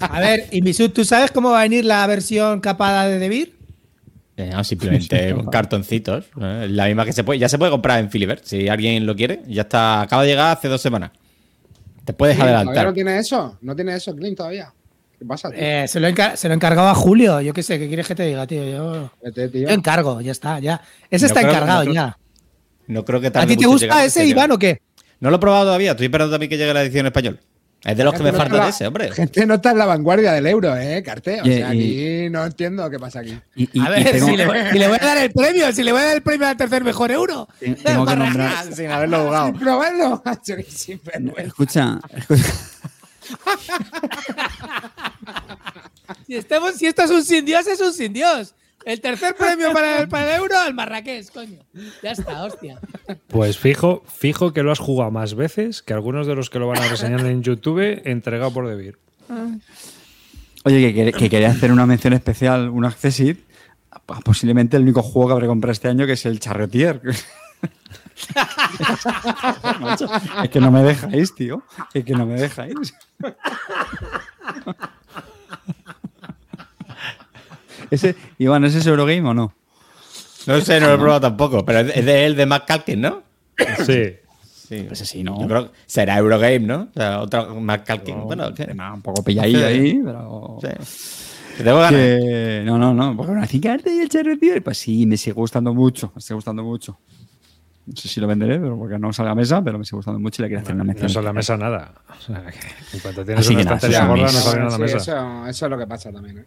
A ver, y Misut, ¿tú sabes cómo va a venir la versión capada de Debir? Eh, no, simplemente cartoncitos. eh, La misma que se puede. Ya se puede comprar en Filibert. Si alguien lo quiere. Ya está. Acaba de llegar hace dos semanas. Te puedes ¿Todavía adelantar. no tiene eso? ¿No tiene eso, Clint, todavía? ¿Qué pasa, tío? Eh, se, lo se lo he encargado a Julio. Yo qué sé, ¿qué quieres que te diga, tío? Yo, Vete, tío. yo encargo, ya está, ya. Ese No está creo- encargado no creo- ya. No creo que ¿A ti te gusta ese, Iván, o qué? No lo he probado todavía. Estoy esperando también que llegue la edición en español. Es de los que me Gente no falta está de la- ese, hombre. Gente no está en la vanguardia del euro, ¿eh, Carte? O Y- sea, y- aquí no entiendo qué pasa aquí. Y, y- A y ver, tengo, si, le voy, si le voy a dar el premio, si le voy a dar el premio al tercer mejor euro. te- tengo que nombrar. Sin haberlo jugado. Sin probarlo, macho, que sinvergüenza. Escucha, escucha. Si, estemos, si esto es un sin Dios, es un sin Dios. El tercer premio para el, para el euro al Marrakech, coño. Ya está, hostia. Pues fijo, fijo que lo has jugado más veces que algunos de los que lo van a reseñar en YouTube entregado por Debir. Oye, que, que quería hacer una mención especial, un Accessit, posiblemente el único juego que habré comprado este año, que es el Charretier. Es que no me dejáis, tío. Es que no me dejáis. Ese, Iván, ¿ese es Eurogame o no? No sé, no lo he probado tampoco. Pero es de él, de Matt Calkin, ¿no? Sí. Sí. Pues sí, ¿no? Yo creo que será Eurogame, ¿no? O sea, otra Matt Calkin. bueno, ¿qué? Un poco pilladillo ahí, pero... Sí. Tengo ganas. Que- No, no, no. Porque una cicarte y el Charretier, pues sí, me sigue gustando mucho. Me sigue gustando mucho. No sé si lo venderé, pero porque no sale a mesa, pero me sigue gustando mucho y le quiero hacer una No mención. sale a la mesa nada. O sea, que en cuanto tienes Así una estantería gorda, no sale nada a la Sí, mesa. eso, eso es lo que pasa también, ¿eh?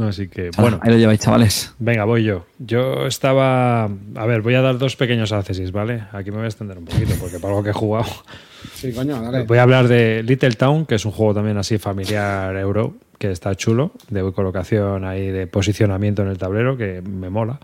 Así que, bueno. Ahí lo lleváis, chavales. Venga, voy yo. Yo estaba. A ver, voy a dar dos pequeños accesis, ¿vale? Aquí me voy a extender un poquito, porque para algo que he jugado. Sí, coño, dale. Voy a hablar de Little Town, que es un juego también así familiar euro, que está chulo, de colocación ahí, de posicionamiento en el tablero, que me mola.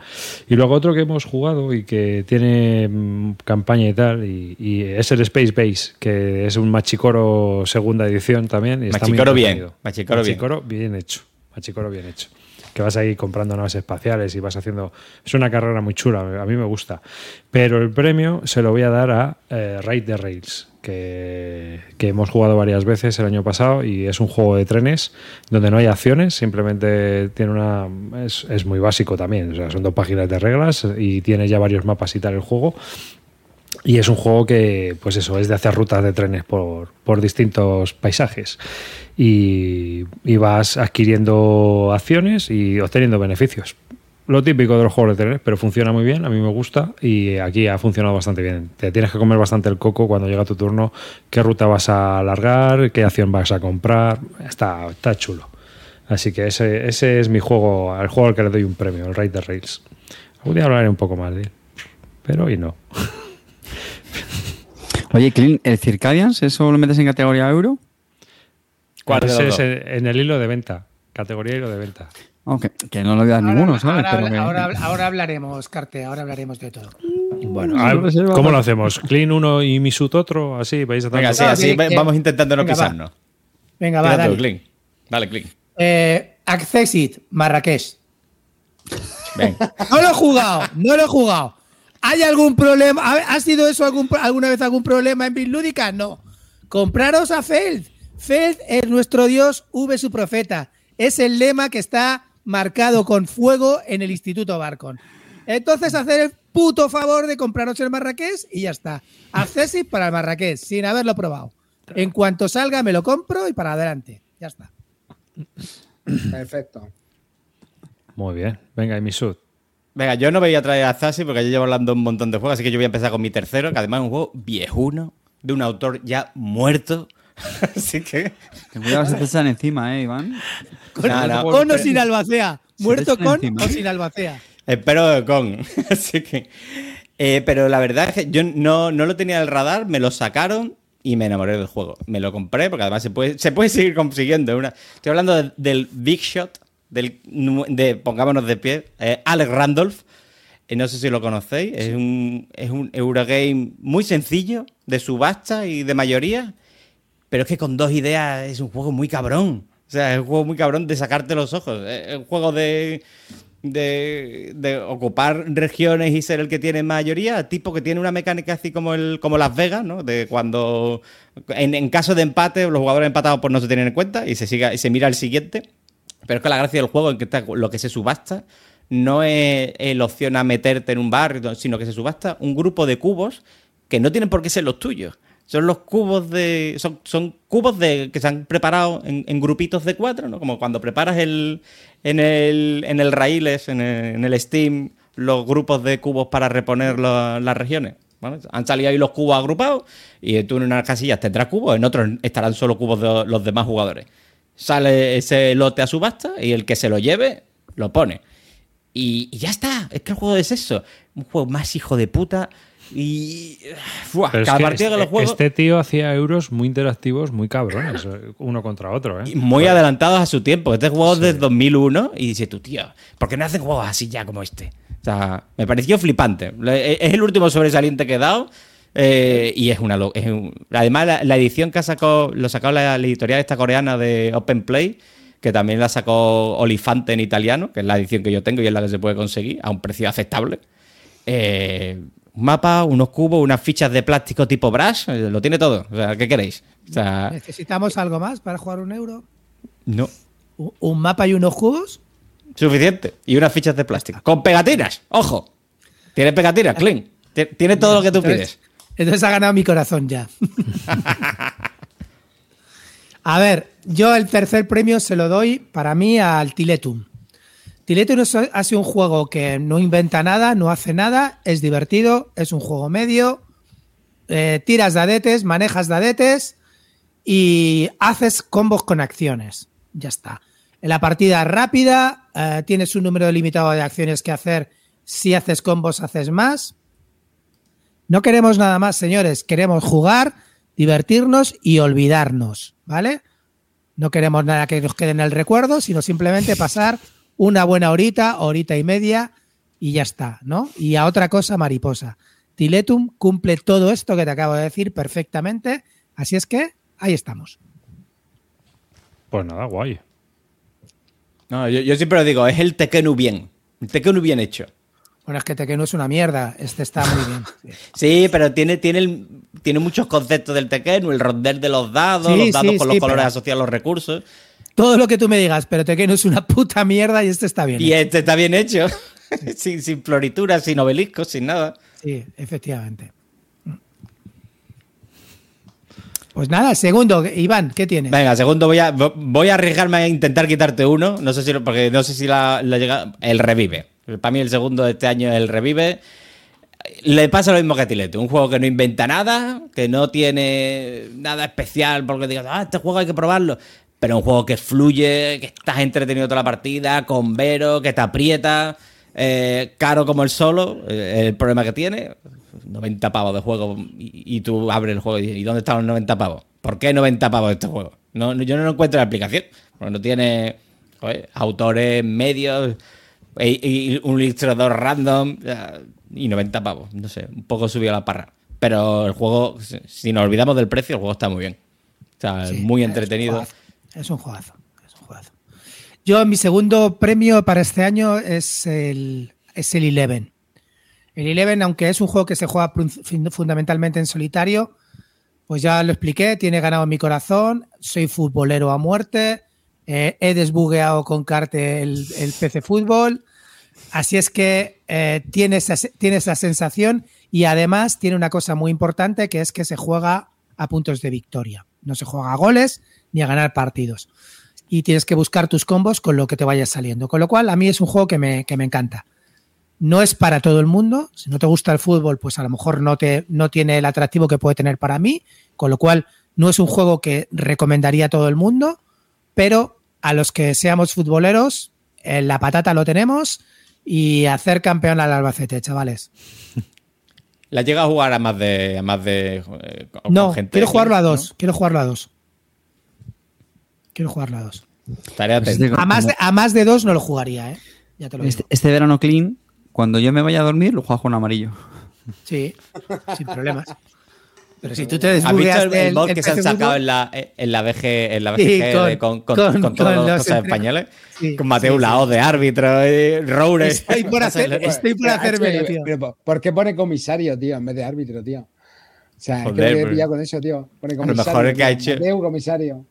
Y luego otro que hemos jugado y que tiene mm, campaña y tal, y, y es el Space Base, que es un Machicoro segunda edición también. Y está muy Machicoro bien. Machicoro bien. Machicoro bien hecho. Machicoro bien hecho. Que vas ahí comprando naves espaciales y vas haciendo. Es una carrera muy chula, a mí me gusta. Pero el premio se lo voy a dar a eh, the Rails, que, que hemos jugado varias veces el año pasado y es un juego de trenes donde no hay acciones, simplemente tiene una. Es, es muy básico también, o sea, son dos páginas de reglas y tiene ya varios mapas y tal el juego. Y es un juego que, pues eso, es de hacer rutas de trenes por, por distintos paisajes. Y, vas adquiriendo acciones y obteniendo beneficios. Lo típico de los juegos de trenes, pero funciona muy bien, a mí me gusta y aquí ha funcionado bastante bien. Te tienes que comer bastante el coco cuando llega tu turno, qué ruta vas a alargar, qué acción vas a comprar. Está, está chulo. Así que ese, ese es mi juego, el juego al que le doy un premio, el Ride the Rails. Algún día hablaré un poco más de él, pero hoy no. Oye, Clint, ¿el Circadians, eso lo metes en categoría euro? ¿Cuál Ese es en el hilo de venta, categoría hilo de venta. Aunque que no lo dar ninguno, ¿sabes? ahora, Pero que- ahora habla- ahora hablaremos, Carte, ahora hablaremos de todo. Bueno, Ah, ¿cómo lo hacemos? ¿Clean uno y Misut otro? Así, vais a Venga, así bien. vamos intentando no Venga, va. pisarnos. Venga, va, dale. Clint. Dale, Clint. Eh, Accessit, Marrakech. Ven. No lo he jugado, no lo he jugado. ¿Hay algún problema? ¿Ha ha sido eso algún, alguna vez algún problema en Bitlúdica? No. Compraros a Feld. Feld es nuestro dios, V su profeta. Es el lema que está marcado con fuego en el Instituto Barcon. Entonces, hacer el puto favor de compraros el Marrakech y ya está. Accessit para el Marrakech, sin haberlo probado. En cuanto salga, me lo compro y para adelante. Ya está. Perfecto. Muy bien. Venga, y Misut. Venga, yo no voy a traer a Zazi porque yo llevo hablando un montón de juegos, así que yo voy a empezar con mi tercero, que además es un juego viejuno, de un autor ya muerto. así que. Ten cuidado, se te echan encima, ¿eh, Iván? No, no. Con o sin albacea. Muerto con encima. o sin albacea. Espero con. Así que. eh, pero la verdad es que yo no, no lo tenía en el radar, me lo sacaron y me enamoré del juego. Me lo compré porque además se puede, se puede seguir consiguiendo. Una, estoy hablando de- del Big Shot, del, de, pongámonos de pie, eh, Alex Randolph. Eh, no sé si lo conocéis. Es un, es un Eurogame muy sencillo, de subasta y de mayoría. Pero es que con dos ideas es un juego muy cabrón. O sea, es un juego muy cabrón de sacarte los ojos. Es un juego de, de, de ocupar regiones y ser el que tiene mayoría. Tipo que tiene una mecánica así como el como Las Vegas, ¿no? De cuando. En, en caso de empate, los jugadores empatados pues no se tienen en cuenta y se, siga, y se mira el siguiente. Pero es que la gracia del juego en que está lo que se subasta no es el opción a meterte en un bar, sino que se subasta un grupo de cubos que no tienen por qué ser los tuyos. Son los cubos de. Son, son cubos de que se han preparado en, en grupitos de cuatro, ¿no? Como cuando preparas el, en el, en el Raíles, en el, en el Steam, los grupos de cubos para reponer la- las regiones. ¿vale? Han salido ahí los cubos agrupados y tú en unas casillas tendrás cubos, en otros estarán solo cubos de los demás jugadores. Sale ese lote a subasta y el que se lo lleve lo pone. Y ya está. Es que el juego es eso. Un juego más hijo de puta. Y. Fuah, Pero es cada que partida este, que lo juego. este tío hacía euros muy interactivos, muy cabrones, uno contra otro. ¿eh? y muy adelantados a su tiempo. Este juego es desde 2001 y dice tú, tío, ¿por qué no hacen juegos así ya como este? O sea, me pareció flipante. Le- Es el último sobresaliente que he dado eh, y es una... es un- además, la, la edición que ha sacado, lo sacó la, la editorial esta coreana de Open Play, que también la sacó Olifante en italiano, que es la edición que yo tengo y es la que se puede conseguir a un precio aceptable. Eh, un mapa, unos cubos, unas fichas de plástico tipo brush, eh, lo tiene todo. O sea, ¿qué queréis? O sea, ¿Necesitamos algo más para jugar un euro? no. ¿Un- ¿Un mapa y unos cubos? Suficiente. Y unas fichas de plástico. Con pegatinas. Ojo. Tiene pegatinas, Clean. Ti- Tiene todo lo que tú Entonces- pides. Entonces ha ganado mi corazón ya. A ver, yo el tercer premio se lo doy para mí al Tiletum. Tiletum es- ha sido un juego que no inventa nada, no hace nada, es divertido, es un juego medio, eh, tiras dadetes, manejas dadetes y haces combos con acciones. Ya está. En la partida rápida, eh, tienes un número limitado de acciones que hacer. Si haces combos, haces más. No queremos nada más, señores. Queremos jugar, divertirnos y olvidarnos, ¿vale? No queremos nada que nos quede en el recuerdo, sino simplemente pasar una buena horita, horita y media y ya está, ¿no? Y a otra cosa, mariposa. Tiletum cumple todo esto que te acabo de decir perfectamente, así es que ahí estamos. Pues nada, guay. No, yo, yo siempre lo digo, es el Tekenu bien. El Tekenu bien hecho. Bueno, es que Tekken es una mierda, este está muy bien. Sí, pero tiene, tiene, el- tiene muchos conceptos del Tekken, el ronder de los dados, Sí, los dados sí, con sí, los colores pero- asociados a los recursos. Todo lo que tú me digas, pero Tekken es una puta mierda y este está bien. Y hecho. este está bien hecho. sin, sin florituras, sin obeliscos, sin nada. Sí, efectivamente. Pues nada, segundo, Iván, ¿qué tienes? Venga, segundo, voy a, voy a arriesgarme a intentar quitarte uno. No sé si, lo- porque no sé si la, la llega. El revive. Para mí, el segundo de este año es el revive. Le pasa lo mismo que a Tilete. Un juego que no inventa nada, que no tiene nada especial porque digas, ah, este juego hay que probarlo. Pero un juego que fluye, que estás entretenido toda la partida, con Vero, que te aprieta, eh, caro como el solo. eh, el problema que tiene, 90 pavos de juego y, y tú abres el juego y dices, ¿y dónde están los 90 pavos? ¿Por qué 90 pavos de este juego? No, no- yo no lo encuentro en la aplicación, porque no tiene joder, autores, medios y, y un ilustrador random y 90 pavos. No sé, un poco subido la parra. Pero el juego, si- nos olvidamos del precio, el juego está muy bien. O sea, Sí, muy entretenido. Es un juegazo. Es un juegazo. Yo, mi segundo premio para este año es el, es el Eleven. El Eleven, aunque es un juego que se juega fundamentalmente en solitario, pues ya lo expliqué, tiene ganado mi corazón, soy futbolero a muerte, eh, he desbugueado con Carte el, el PC Fútbol, así es que eh, tiene, esa, tiene esa sensación y además tiene una cosa muy importante que es que se juega a puntos de victoria. No se juega a goles ni a ganar partidos. Y tienes que buscar tus combos con lo que te vaya saliendo. Con lo cual, a mí es un juego que me, que me encanta. No es para todo el mundo. Si no te gusta el fútbol, pues a lo mejor no, te, no tiene el atractivo que puede tener para mí. Con lo cual, no es un juego que recomendaría a todo el mundo. Pero a los que seamos futboleros, en la patata lo tenemos. Y hacer campeón al Albacete, chavales. La llega a jugar a más de. A más de eh, con- No, gente quiero jugarlo a dos. Quiero jugarlo a dos. Quiero jugarlo a dos. Estaré Pues atento. este- A más, de, a más de dos no lo jugaría, ¿eh? Ya te lo digo. Este, este verano clean, cuando yo me vaya a dormir, lo juego con amarillo. Sí, sin problemas. Pero si tú te ¿Has visto desbugueas el, el mod el que se han sacado en la, en la BG, en la Sí, BGG con- con, con, con- con todas con las los cosas entre- españoles? Sí, con Mateo sí, Lao de árbitro, y Roure. Estoy por hacer, estoy por Pero, hacérmelo, H, tío. pero, ¿Por qué pone comisario, tío, en vez de árbitro, tío? O sea, Joder, me he pillado con eso, tío. Pone A lo mejor es que ha hecho- Mateu, comisario.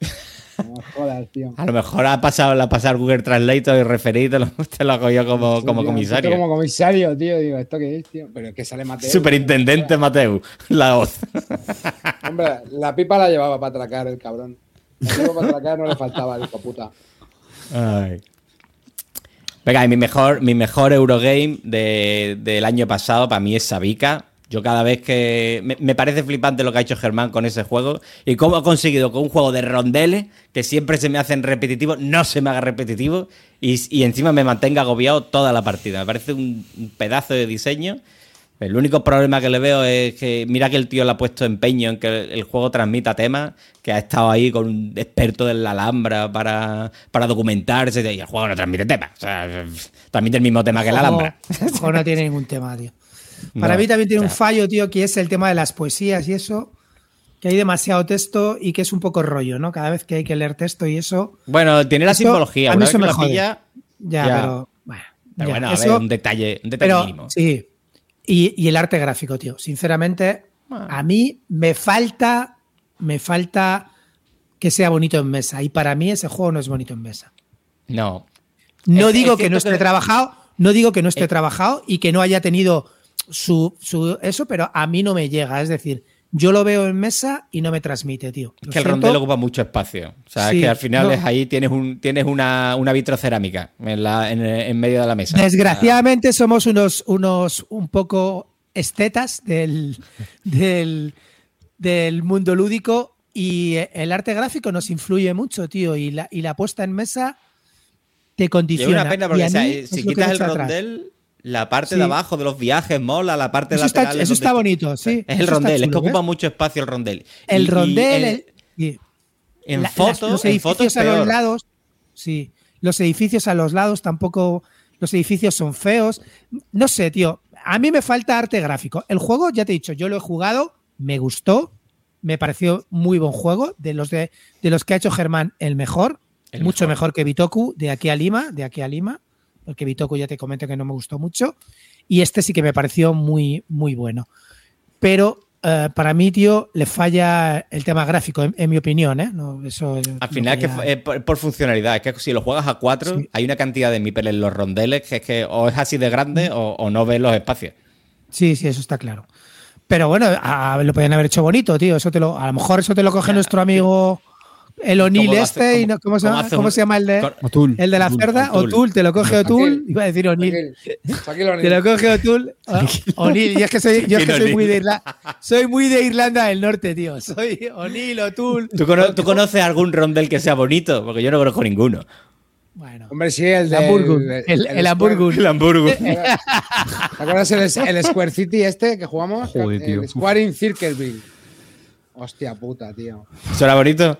No me jodas, tío. A lo mejor ha pasado la pasar Google Translate y referido, te lo, te lo ha cogido como, Sí, como tío, comisario. Como comisario, tío. Digo, ¿esto qué es, tío? Pero es que sale Mateo. Superintendente Mateu, la hoz. Hombre, la pipa la llevaba para atracar el cabrón. La pipa para atracar no le faltaba, el hijo puta. Ay. Venga, y mi mejor, mi mejor Eurogame de- del año pasado para mí es Sabica. Yo cada vez que... Me, me parece flipante lo que ha hecho Germán con ese juego y cómo ha conseguido con un juego de rondeles que siempre se me hacen repetitivos, no se me haga repetitivo y, y encima me mantenga agobiado toda la partida. Me parece un, un pedazo de diseño. El único problema que le veo es que mira que el tío le ha puesto empeño en que el, el juego transmita temas, que ha estado ahí con un experto de la Alhambra para, para documentarse y el juego no transmite temas. O sea, transmite el mismo tema que la Alhambra. Ojo, ojo, no tiene ningún tema, tío. Para No, mí también tiene un fallo, tío, que es el tema de las poesías y eso, que hay demasiado texto y que es un poco rollo, ¿no? Cada vez que hay que leer texto y eso. Bueno, tiene la simbología. a mí eso me jode. pilla, Ya, Ya. pero. Bueno, pero ya, bueno, a ver, un detalle, un detalle pero mínimo. sí. Y, y el arte gráfico, tío. Sinceramente, Bueno. a mí me falta. Me falta que sea bonito en mesa. Y para mí ese juego no es bonito en mesa. No. No Es- digo es que no esté que- trabajado, no digo que no esté Eh. trabajado y que no haya tenido su, su eso, pero a mí no me llega. Es decir, yo lo veo en mesa y no me transmite, tío. Es que el siento. rondel ocupa mucho espacio. O sea, Sí, es que al final no. es ahí tienes un tienes una, una vitrocerámica en, la, en, en medio de la mesa. Desgraciadamente somos unos, unos un poco estetas del, del, del mundo lúdico Y el arte gráfico nos influye mucho, tío, y la, y la puesta en mesa te Y es condiciona. una pena porque o sea, si quitas el atrás. La parte Sí. de abajo de los viajes mola, la parte Eso lateral. está, es eso está bonito, sí. Es el rondel, es que ocupa mucho espacio el rondel. El Y- y rondel, el- el- y- en la- las- fotos, los en fotos edificios a los lados, sí, los edificios a los lados tampoco, los edificios son feos. No sé, tío, a mí me falta arte gráfico. El juego, ya te he dicho, yo lo he jugado, me gustó, me pareció muy buen juego, de los de, de los que ha hecho Germán, el mejor, El mucho mejor. mejor que Bitoku, de aquí a Lima, de aquí a Lima, porque Bitoku ya te comento que no me gustó mucho, y este sí que me pareció muy, muy bueno. Pero eh, para mí, tío, le falla el tema gráfico, en, en mi opinión, ¿eh? No, eso es Al final es que es por, por funcionalidad. Es que si lo juegas a 4, Sí. hay una cantidad de mipel en los rondeles que es que o es así de grande o, o no ves los espacios. Sí, sí, eso está claro. Pero bueno, a- lo podían haber hecho bonito, tío. Eso te lo, a lo mejor eso te lo coge nuestro amigo el O'Neill ¿Cómo lo este, hace- y no- ¿cómo, se llama, hace ¿cómo un- se llama el de, con- el de la cerda? O'Toole. Te lo coge O'Toole. Iba a decir O'Neill. Te lo coge O'Toole. O'Neill. Y es que soy, yo es que soy muy de Irlanda. Soy muy de Irlanda del Norte, tío. Soy O'Neill, O'Toole. ¿Tú, cono- tú conoces algún rondel que sea bonito? Porque yo no conozco ninguno. Bueno, Hombre, sí, el el de. Hamburgo. El, el Hamburgo. El Hamburgo. ¿Te acuerdas el, el Square City este que jugamos? Joder, tío. El Square in Circleville. Hostia puta, tío. ¿Eso era bonito?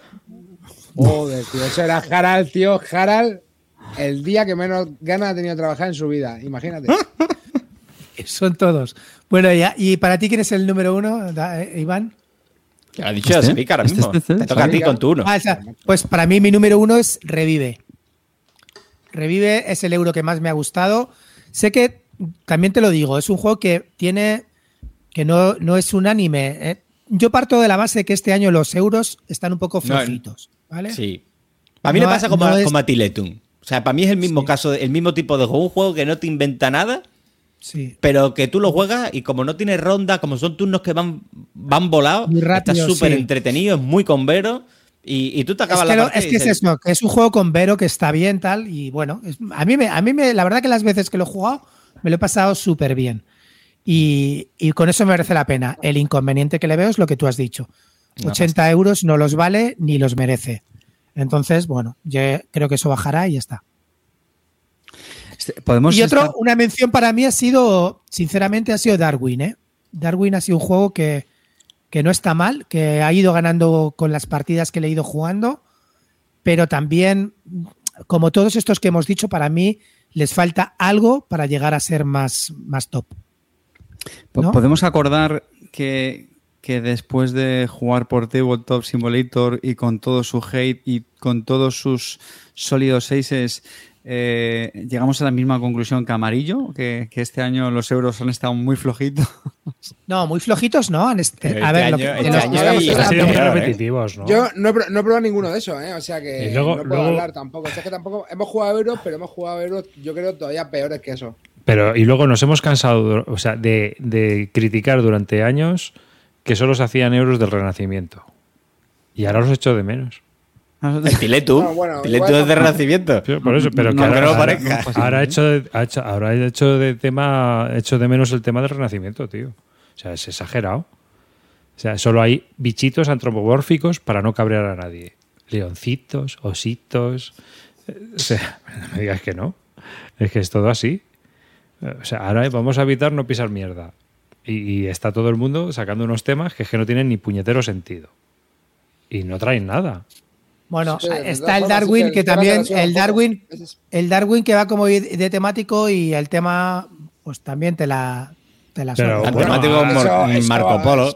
Joder, tío. Eso era Harald, tío. Harald, el día que menos ganas ha tenido de trabajar en su vida. Imagínate. Son todos. Bueno, ya, ¿y para ti quién es el número uno, da- eh, Iván? Ha dicho Este, Sabica ahora este, mismo. este, Te toca a ti Sabica. con tu uno. Ah, pues para mí mi número uno es Revive. Revive es el euro que más me ha gustado. Sé que, también te lo digo, es un juego que tiene, que no, no es un anime. ¿eh? Yo parto de la base que este año los euros están un poco No, flojitos. ¿Vale? Sí. Para mí No le pasa como, no es- como a Tiletum. O sea, para mí es el mismo Sí. caso, el mismo tipo de juego. Un juego que no te inventa nada, Sí. pero que tú lo juegas y como no tiene ronda, como son turnos que van, van volados, está súper sí. entretenido, es muy convero y, y tú te Es acabas que, la es que es eso, que es un juego con Vero que está bien, tal, y bueno, es- a mí me, a mí me, la verdad que las veces que lo he jugado me lo he pasado súper bien. Y, y con eso me merece la pena. El inconveniente que le veo es lo que tú has dicho. Una 80 euros no los vale ni los merece. Entonces, bueno, yo creo que eso bajará y ya está. Este, Podemos Y otro, estar- una mención para mí ha sido, sinceramente, ha sido Darwin. ¿eh? Darwin ha sido un juego que, que no está mal, que ha ido ganando con las partidas que le he ido jugando, pero también, como todos estos que hemos dicho, para mí les falta algo para llegar a ser más, más top. Podemos acordar que, que después de jugar por Tabletop Simulator y con todo su hate y con todos sus sólidos seises, eh, llegamos a la misma conclusión que Amarillo, que, que este año los euros han estado muy flojitos. No, muy flojitos, ¿no? Han est- Pero a este ver, este repetitivos, ¿no? Yo no he, pro- no he probado ninguno de esos, ¿eh? O sea que luego- no puedo luego- hablar tampoco. O sea, que tampoco hemos jugado euros, pero hemos jugado euros, yo creo, todavía peores que eso. Pero, y luego nos hemos cansado o sea, de, de criticar durante años que solo se hacían euros del Renacimiento. Y ahora los echo de menos. el Tiletum, No, bueno, es de renacimiento. Sí, Por eso, pero que No, ahora, que no ahora- parezca. ahora he hecho, de- ha hecho- ahora he hecho de tema, he hecho de menos el tema del renacimiento, tío. O sea, es exagerado. O sea, solo hay bichitos antropomórficos para no cabrear a nadie. Leoncitos, ositos. eh, O sea, no me digas que no. Es que es todo así. O sea, ahora vamos a evitar no pisar mierda. Y, y está todo el mundo sacando unos temas que es que no tienen ni puñetero sentido. Y no traen nada. Bueno, Sí, está el Darwin, que el también, el Darwin, el Darwin que va como de temático y el tema, pues también te la, te la Pero bueno, Temático eso- Mor- eso- Marco Polo.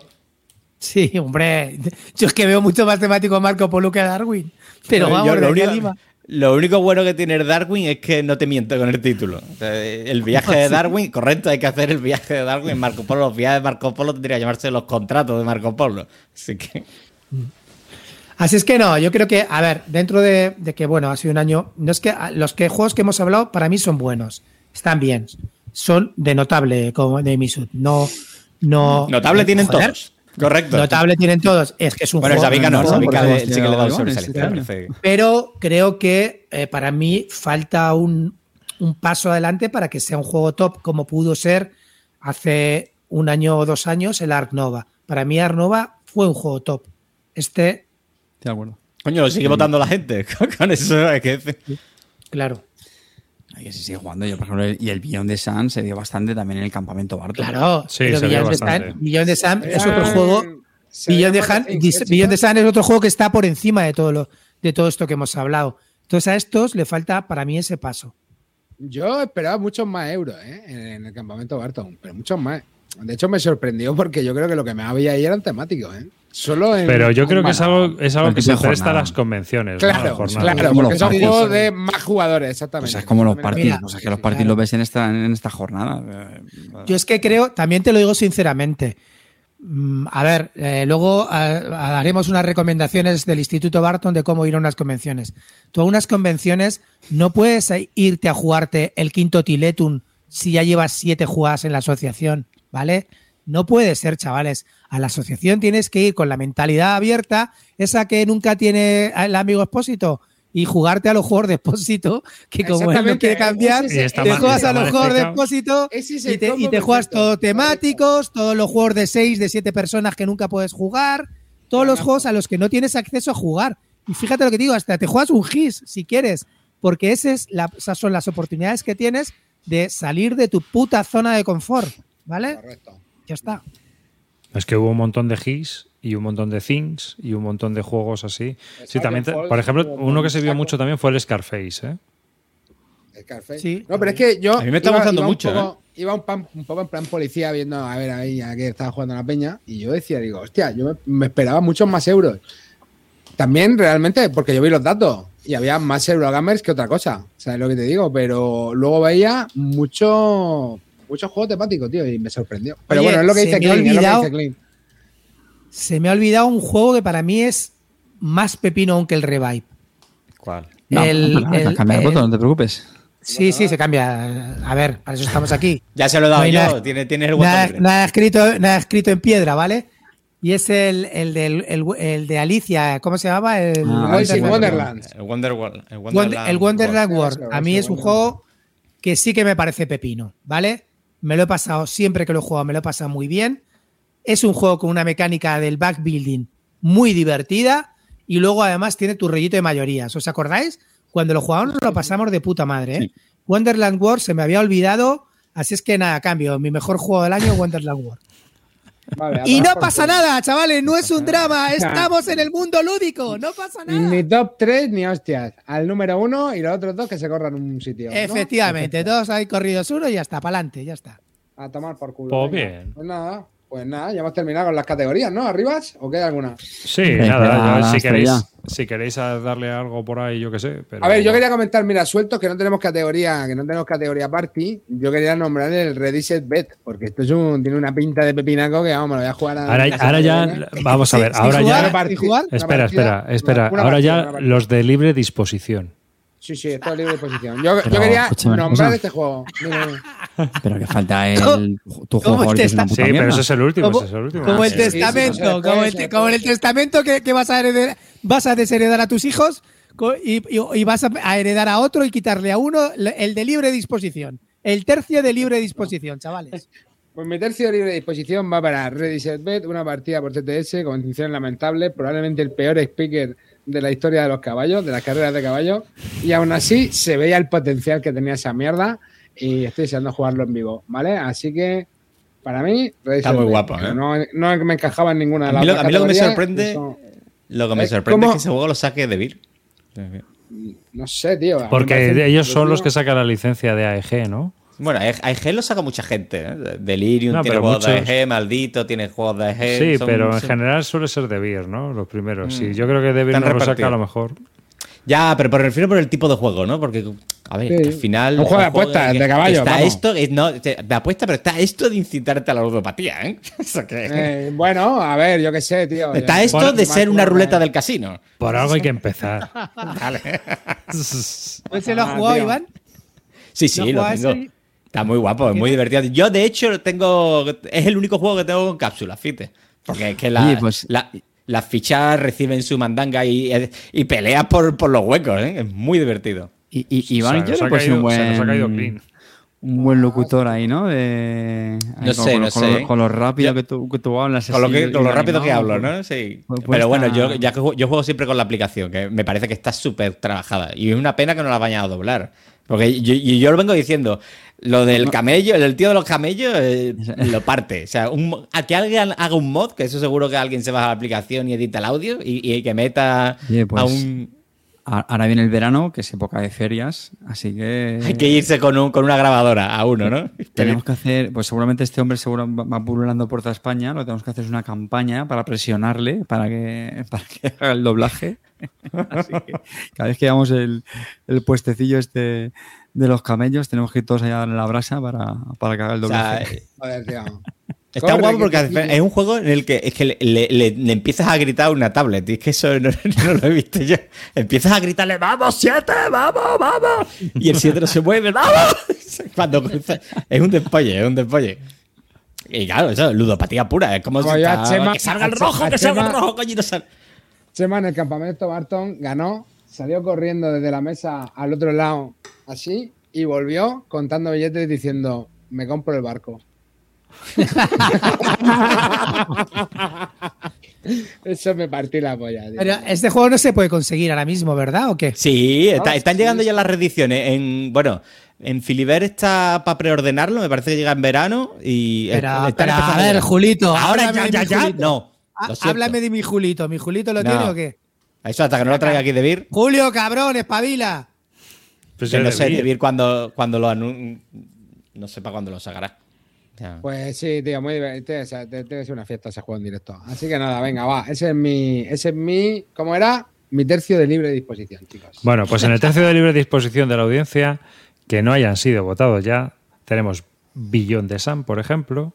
Sí, hombre, yo es que veo mucho más temático a Marco Polo que a Darwin. Pero Yo vamos, lo, único, Lima. Lo único bueno que tiene el Darwin es que no te miente con el título. O sea, el viaje de Darwin, correcto, hay que hacer el viaje de Darwin. Marco Polo, los viajes de Marco Polo tendría que llamarse los contratos de Marco Polo. Así que. Así es que no, yo creo que, a ver, dentro de, de que, bueno, ha sido un año, no es que los que juegos que hemos hablado para mí son buenos, están bien, son de notable, como de Misut, no, no. Notable tienen joder, todos. Correcto. Notable tienen todos, es que es un Bueno, juego. Sabica no, no, Sabica hemos sí que le da un este. Pero creo que eh, para mí falta un, un paso adelante para que sea un juego top como pudo ser hace un año o dos años el Ark Nova. Para mí Ark Nova fue un juego top. Este, de acuerdo. Coño, lo sigue votando la gente. Con eso hay que claro. Que se sigue jugando. Yo, por ejemplo, el- y el Beyond de Sun se dio bastante también en el campamento Barton. Claro, Sí, pero se bastante. Sun- Beyond the Sun es otro juego. se Beyond the, llama- Sun, ¿en dis- qué Beyond the chico? Sun es otro juego que está por encima de todo, lo, de todo esto que hemos hablado. Entonces a estos le falta para mí ese paso. Yo esperaba muchos más euros ¿eh? en, en el campamento Barton, pero muchos más. De hecho, me sorprendió porque yo creo que lo que me había ahí eran temáticos. ¿eh? Solo en- Pero yo creo que es algo, es que se presta a las convenciones. A Claro, claro, porque son partidos. juegos de más jugadores, exactamente. Pues es como los partidos. mira, o sea, que los partidos claro. los ves en esta, en esta jornada. Eh, Yo es que creo, también te lo digo sinceramente. mm, A ver, eh, luego ah, haremos unas recomendaciones del Instituto Barton de cómo ir a unas convenciones. Tú a unas convenciones no puedes irte a jugarte el quinto Tiletun si ya llevas siete jugadas en la asociación, ¿vale? No puede ser, chavales. A la asociación tienes que ir con la mentalidad abierta, esa que nunca tiene el amigo expósito, y jugarte a los juegos de expósito, que como él no quiere cambiar, está te mal- juegas está a los juegos de expósito es y te, y combo te juegas todo temáticos, todos los juegos de 6, de 7 personas que nunca puedes jugar, todos los juegos a los que no tienes acceso a jugar. Y fíjate lo que te digo, hasta te juegas un GIS si quieres, porque ese es la- esas son las oportunidades que tienes de salir de tu puta zona de confort, ¿vale? Correcto. Ya está. Es que hubo un montón de hits y un montón de things y un montón de juegos así. Sí, también, te- por ejemplo, uno que se vio mucho también fue el Scarface, ¿eh? Scarface. Sí, no, pero es que yo. A mí me está iba- gustando iba un mucho, ¿eh? Iba un, pan- un poco en plan policía viendo, a ver, ahí, a que estaba jugando la peña. Y yo decía, digo, hostia, yo me, me esperaba muchos más euros. También realmente, porque yo vi los datos y había más Eurogamers que otra cosa. ¿Sabes lo que te digo? Pero luego veía mucho, muchos juegos temáticos, tío, y me sorprendió. Pero Oye, bueno, es lo que se dice me ha Clean, es lo que olvidado- dice Clean. Se me ha olvidado un juego que para mí es más pepino aún que el Revive. ¿Cuál? no, el- no, no, el- cambia de el- voto, no te preocupes. Sí, sí, se cambia. A ver, para eso estamos aquí. Ya se lo he dado No yo. nada- tiene, tiene el botón nada, libre. nada escrito, nada escrito en piedra, ¿vale? Y es el, el, del- el, el de Alicia, ¿cómo se llama? El, Ah, Wonderland. Wonderland. El Wonderland. el Wonderland World. World. A mí es un juego que sí que me parece pepino, ¿vale? Me lo he pasado, siempre que lo he jugado, me lo he pasado muy bien. Es un juego con una mecánica del backbuilding muy divertida y luego además tiene tu rollito de mayorías. ¿Os acordáis? Cuando lo jugamos lo pasamos de puta madre, ¿eh? Wonderland World se me había olvidado, así es que nada, cambio. Mi mejor juego del año, Wonderland World. Vale, Y no pasa nada, chavales, no es un drama, estamos en el mundo lúdico, no pasa nada. Ni top 3 ni hostias. Al número uno y los otros dos que se corran un sitio. ¿no? Efectivamente, todos hay corridos uno y ya está, para adelante, ya está. A tomar por culo. Pues bien. Pues nada, pues nada, ya hemos terminado con las categorías, ¿no? ¿Arribas? ¿O queda alguna? Sí, nada, si queréis, si queréis darle algo por ahí, yo qué sé. Pero, A ver, yo quería comentar, mira, sueltos que no tenemos categoría, que no tenemos categoría party. Yo quería nombrar el Reddit Bet, porque esto es un, tiene una pinta de pepinaco que vamos, me lo voy a jugar a. Ahora, ahora ya, vamos a ver, ahora ya. jugar. Espera, partida, espera, espera. una Ahora partida, ya los de libre disposición. Sí, sí, esto es libre disposición. Yo, yo Pero, quería nombrar este juego. Mira, mira. Pero que falta el, tu ¿Cómo juego es una está- Sí, pero ese es el último, Como- ese es el último. Como el sí, testamento, sí, sí, como, el, como testamento que, que vas a heredar, vas a desheredar a tus hijos y, y- y vas a, heredar a otro y quitarle a uno el de libre disposición. El tercio de libre disposición, chavales. Pues mi tercio de libre disposición va para Reddit Bet, una partida por TTS con condiciones lamentables, probablemente el peor speaker de la historia de los caballos, de las carreras de caballos, y aún así se veía el potencial que tenía esa mierda y estoy deseando jugarlo en vivo, ¿vale? Así que para mí, Está muy guapo, ¿eh? No, no me encajaba en ninguna de A las mí lo, a mí lo que me sorprende, eso- lo que me Eh, sorprende ¿cómo? es que ese juego lo saque de Vir. no sé, tío. a Porque ellos son los que sacan la licencia de AEG, ¿no? Bueno, AEG lo saca mucha gente. ¿eh? Delirium No, tiene juegos de AEG, Maldito tiene juegos de AEG. Sí, son- pero en son- general suele ser de Beer, ¿no? Los primeros. Mm. Sí, yo creo que de Beer no lo saca a lo mejor. Ya, pero me refiero por el tipo de juego, ¿no? Porque, a ver, Sí. que al final. Un juego de es apuestas, de caballo, Está vamos. esto, no, de apuesta, pero está esto de incitarte a la ludopatía, ¿eh? Que- eh, bueno, a ver, yo qué sé, tío. está Yo- esto de ser una ruleta del casino. Por algo hay que empezar. Vale. ¿Pues se lo ha Ah, jugado. Iván? Sí, sí, ¿No lo tengo. ese? Está muy guapo, es muy divertido. Yo, de hecho, tengo. Es el único juego que tengo con cápsulas, fíjate. Porque es que la- Oye, pues- la- las fichas reciben su mandanga y, y peleas por, por los huecos, ¿eh? Es muy divertido. Y, y, Iván yo puse caído- un se nos ha caído buen, clean. Un buen locutor ahí, ¿no? De, No con, sé, con- no con sé. Lo, con lo rápido Yo- que, tú, que tú hablas. Con lo, que, con lo y rápido que hablo, ¿no? Sí. pues- pues Pero bueno, está- yo, ya que juego, yo juego siempre con la aplicación, que me parece que está súper trabajada. Y es una pena que no la vayan a doblar. Porque yo, y yo lo vengo diciendo, lo del camello, el tío de los camellos, eh, lo parte. O sea, un a que alguien haga un mod, que eso seguro que alguien se baja a la aplicación y edita el audio, y, y que meta Oye, pues, a un... Ahora viene el verano, que es época de ferias, así que... Hay que irse con, un, con una grabadora a uno, ¿no? Tenemos que hacer, pues seguramente este hombre seguro va pululando por toda España, lo que tenemos que hacer es una campaña para presionarle, para que, para que haga el doblaje. Así que cada vez que veamos el, el puestecillo este de los camellos, tenemos que ir todos allá a darle la brasa para, para que haga el O sea, doblaje. Tío. Está Corre, guapo que porque es un juego en el que es que le, le- le- le empiezas a gritar una tablet. Y es que eso no, no lo he visto yo. Empiezas a gritarle, vamos, siete, vamos, vamos. Y el siete no se mueve, vamos. Cuando es un despolle, es un despolle. Y claro, eso es ludopatía pura. Es como si está- Chema- que salga el rojo, que salga el rojo, coño, no sale. Chema en el campamento Barton ganó, salió corriendo desde la mesa al otro lado, así, y volvió contando billetes diciendo: Me compro el barco. Eso me partí la polla. tío. Pero este juego no se puede conseguir ahora mismo, ¿verdad? ¿O qué? Sí, está- Ah, están sí, llegando sí. ya las reediciones. En, bueno, en Filiber está para preordenarlo, me parece que llega en verano. Y Pero, están pero, empezando a ver. Julito. Ahora ya, ya, ya. Julito. No. Háblame de mi Julito. ¿Mi Julito lo No. tiene o qué? Eso hasta que no lo traiga aquí de Vir. Julio, cabrón, espabila. Pues Que yo no sé, de Vir cuando, cuando lo anun... No sé para cuándo lo sacará. Pues sí, tío, muy divertido. O sea, que ser una fiesta ese juego en directo. Así que nada, venga, va. Ese es mi. Ese es mi. ¿Cómo era? Mi tercio de libre disposición, chicos. Bueno, pues en el tercio de libre disposición de la audiencia, que no hayan sido votados ya, tenemos Billón de Sam, por ejemplo.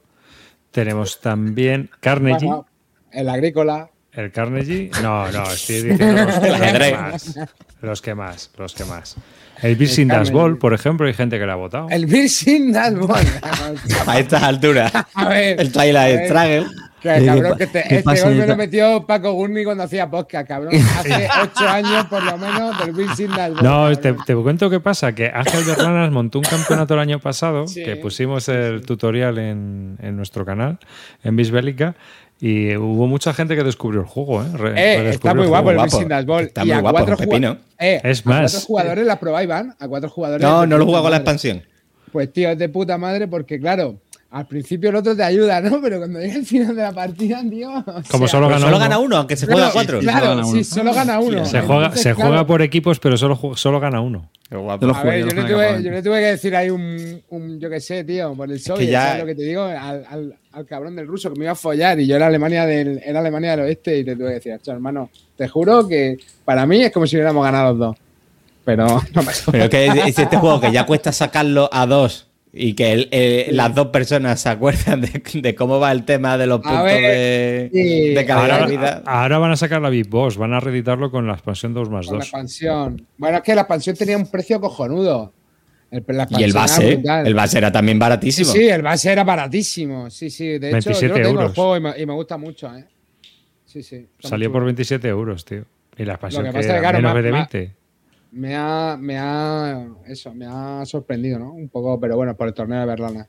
Tenemos también Carnegie. Bueno, el agrícola. ¿El Carnegie? No, no, estoy diciendo los, que más. Los que más, los que más. El Virgin Das Carnegie. Ball, por ejemplo, hay gente que le ha votado. El Virgin Das Ball. a estas alturas, A ver. el Twilight. Struggle. Que, ¿Qué cabrón, que te- este gol me lo metió Paco Gurni cuando hacía podcast, cabrón. Hace ocho años, por lo menos, del Virgin Das Ball. No, te, te cuento qué pasa, que Ángel Berlanas montó un campeonato el año pasado, Sí. que pusimos el tutorial en, en nuestro canal, en Bisbélica, y hubo mucha gente que descubrió el juego, ¿eh? Re- Eh, está muy guapo el juego. guapo. Virgin Das Ball. Está Y muy a guapo, cuatro pepino. eh, Es a más. cuatro jugadores la probáis, van. A cuatro jugadores. No, no lo he jugado con la expansión. Pues tío, es de puta madre porque, claro, al principio el otro te ayuda, ¿no? Pero cuando llega el final de la partida, tío. Como sea, solo Pero gana solo uno. gana uno, aunque se juega a cuatro. Claro, Solo gana sí, uno. solo gana uno. Se juega, Entonces, se claro, juega por equipos, pero solo, solo gana uno. Guapo. A ver, yo le, tuve, campamento. yo le tuve que decir ahí un, un yo qué sé, tío, por el soviet, ya- ¿sabes lo que te digo? Al, al- al cabrón del ruso que me iba a follar y yo era Alemania del, era Alemania del oeste y le tuve que decir, "Acho, hermano, te juro que para mí es como si hubiéramos ganado los dos. Pero no me Pero es que es este juego que ya cuesta sacarlo a dos y que el- eh, las dos personas se acuerdan de, de cómo va el tema de los puntos ver, de, sí. de calidad Ahora, de vida. ahora van a sacar la Big Boss, van a reeditarlo con la expansión 2 más con la 2. expansión. Bueno, es que la expansión tenía un precio cojonudo. El, la Y el base, el base era también baratísimo. sí, el base era baratísimo. Sí, sí. De hecho, yo 27 lo tengo el juego y me, y me gusta mucho, ¿eh? Sí, sí. Salió por chulo. 27 euros, tío. Y la expansión Lo que que, pasa es que, era claro, menos ma- de ma- 20. Me ha, me ha, eso, me ha sorprendido, ¿no? Un poco, pero bueno, por el torneo de Berlana.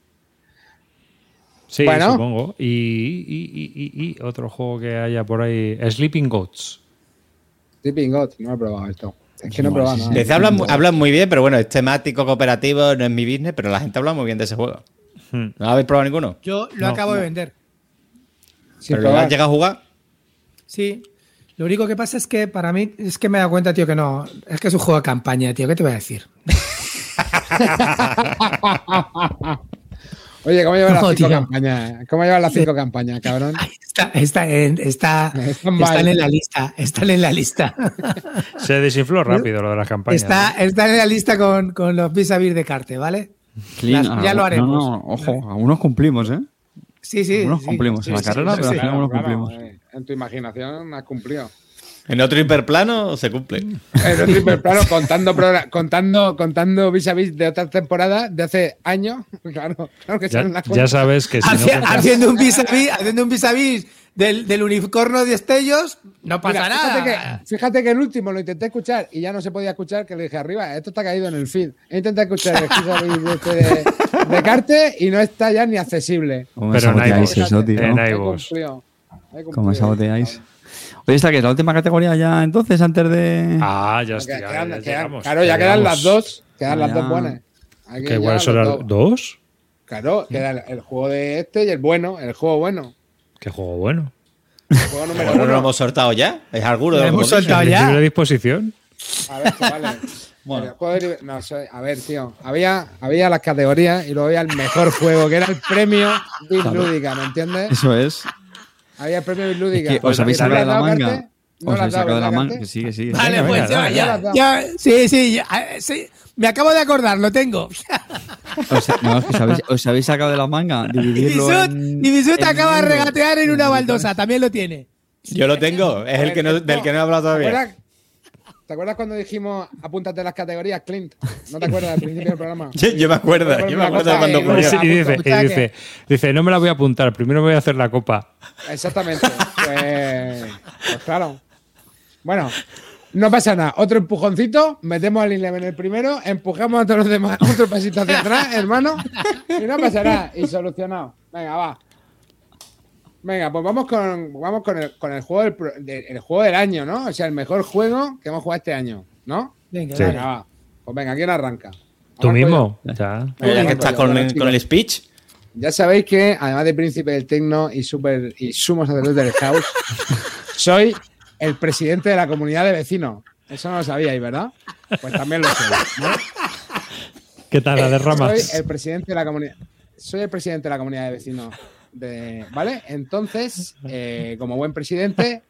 Sí, Bueno. supongo. Y, y- y- y- y otro juego que haya por ahí. Sleeping Goats. Sleeping God, no he probado esto. Es que no he probado nada. Desde hablan, hablan muy bien, pero bueno, es temático, cooperativo, no es mi business, pero la gente habla muy bien de ese juego. Hmm. ¿No lo habéis probado ninguno? Yo lo No, acabo de vender. ¿Pero lo has llegado a jugar? Sí. Lo único que pasa es que para mí es que me he dado cuenta, tío, que no. Es que es un juego de campaña, tío. ¿Qué te voy a decir? Oye, ¿cómo llevan No, las cinco tío. campañas? ¿Cómo llevan las cinco campañas, cabrón? Está, está en, está, Están en la lista. Están en la lista. Se desinfló rápido lo de las campañas. Está, están en la lista con, con los vis a vis de Carte, ¿vale? Clean, Las- ya ah, lo haremos. No, no, ojo, algunos cumplimos, ¿eh? Sí, sí. Algunos sí. cumplimos. En la Sí, carrera, sí, pero sí. al final algunos cumplimos. eh, en tu imaginación has cumplido. En otro hiperplano se cumple. En otro hiperplano, contando, contando, contando vis a vis de otras temporadas de hace años. Claro, claro que Ya, las ya cosas. sabes que si no Haci- compras- haciendo un vis a vis, haciendo un vis a vis del, del unicornio de Estellos, no pasa Mira, nada. Fíjate que, fíjate que el último lo intenté escuchar y ya no se podía escuchar, que le dije arriba, esto está caído en el feed. He intentado escuchar el vis a vis de de, de Carte y no está ya ni accesible. ¿Cómo Pero en saboteáis iVoox. eso, tío? En iVoox. cumplido. ¿Cómo saboteáis? Oye, esta que es la última categoría ya entonces, antes de. Ah, ya está. ya llegamos, claro, ya quedan las dos. Quedan las dos buenas. ¿Qué igual son las dos. Claro, queda el, el juego de este y el bueno, el juego bueno. Qué juego bueno. El juego número Bueno, no uno. lo hemos soltado ya. Es alguno de Lo los hemos hemos soltado En ya. disposición. A ver, chavales. El juego de- no, soy- a ver, tío. Había, había las categorías y luego había el mejor juego, que era el premio Bit Lúdica, ¿me entiendes? Eso es. Había el premio Bit Lúdica. Es que os habéis ¿No le sacado de la manga. Os habéis sacado de la manga. Carte? Que sigue, sigue. Vale, Venga, pues venga, ya, ya, ya, sí, sí, ya, eh, sí, me acabo de acordar, lo tengo. Os, no, es que os, habéis, os habéis sacado de la manga dividirlo. Ibisut en acaba de regatear en una baldosa, también lo tiene. Yo lo tengo. Es el que no, del que no he hablado ¿Te todavía. ¿Te acuerdas cuando dijimos apúntate las categorías, Clint? ¿No te acuerdas al principio del programa? Yo, yo me acuerdo. Yo me acuerdo cuando Y, ocurrió. dice, y dice, escucha y que- dice, dice, no me la voy a apuntar, primero voy a hacer la copa. Exactamente. Pues, pues claro. Bueno, no pasa nada. Otro empujoncito, metemos al Eleven el primero, empujamos a todos los demás otro pasito hacia atrás, hermano, y no pasa nada. Y solucionado. Venga, va. Venga, pues vamos con, vamos con, el, con el, juego del, pro- de- el juego del año, ¿no? O sea, el mejor juego que hemos jugado este año, ¿no? Venga, Sí. Venga, va. Pues venga, ¿quién arranca? Tú Arranco mismo. Ya. Ya que estás con, bueno, con chicos. el speech. Ya sabéis que, además de príncipe del tecno y super y sumo sacerdote del house, soy el presidente de la comunidad de vecinos. Eso no lo sabíais, ¿verdad? Pues también lo. ¿no? ¿Qué tal la de ramas? Soy el presidente de la comunidad. Soy el presidente de la comunidad de vecinos. ¿Vale? Entonces, eh, como buen presidente,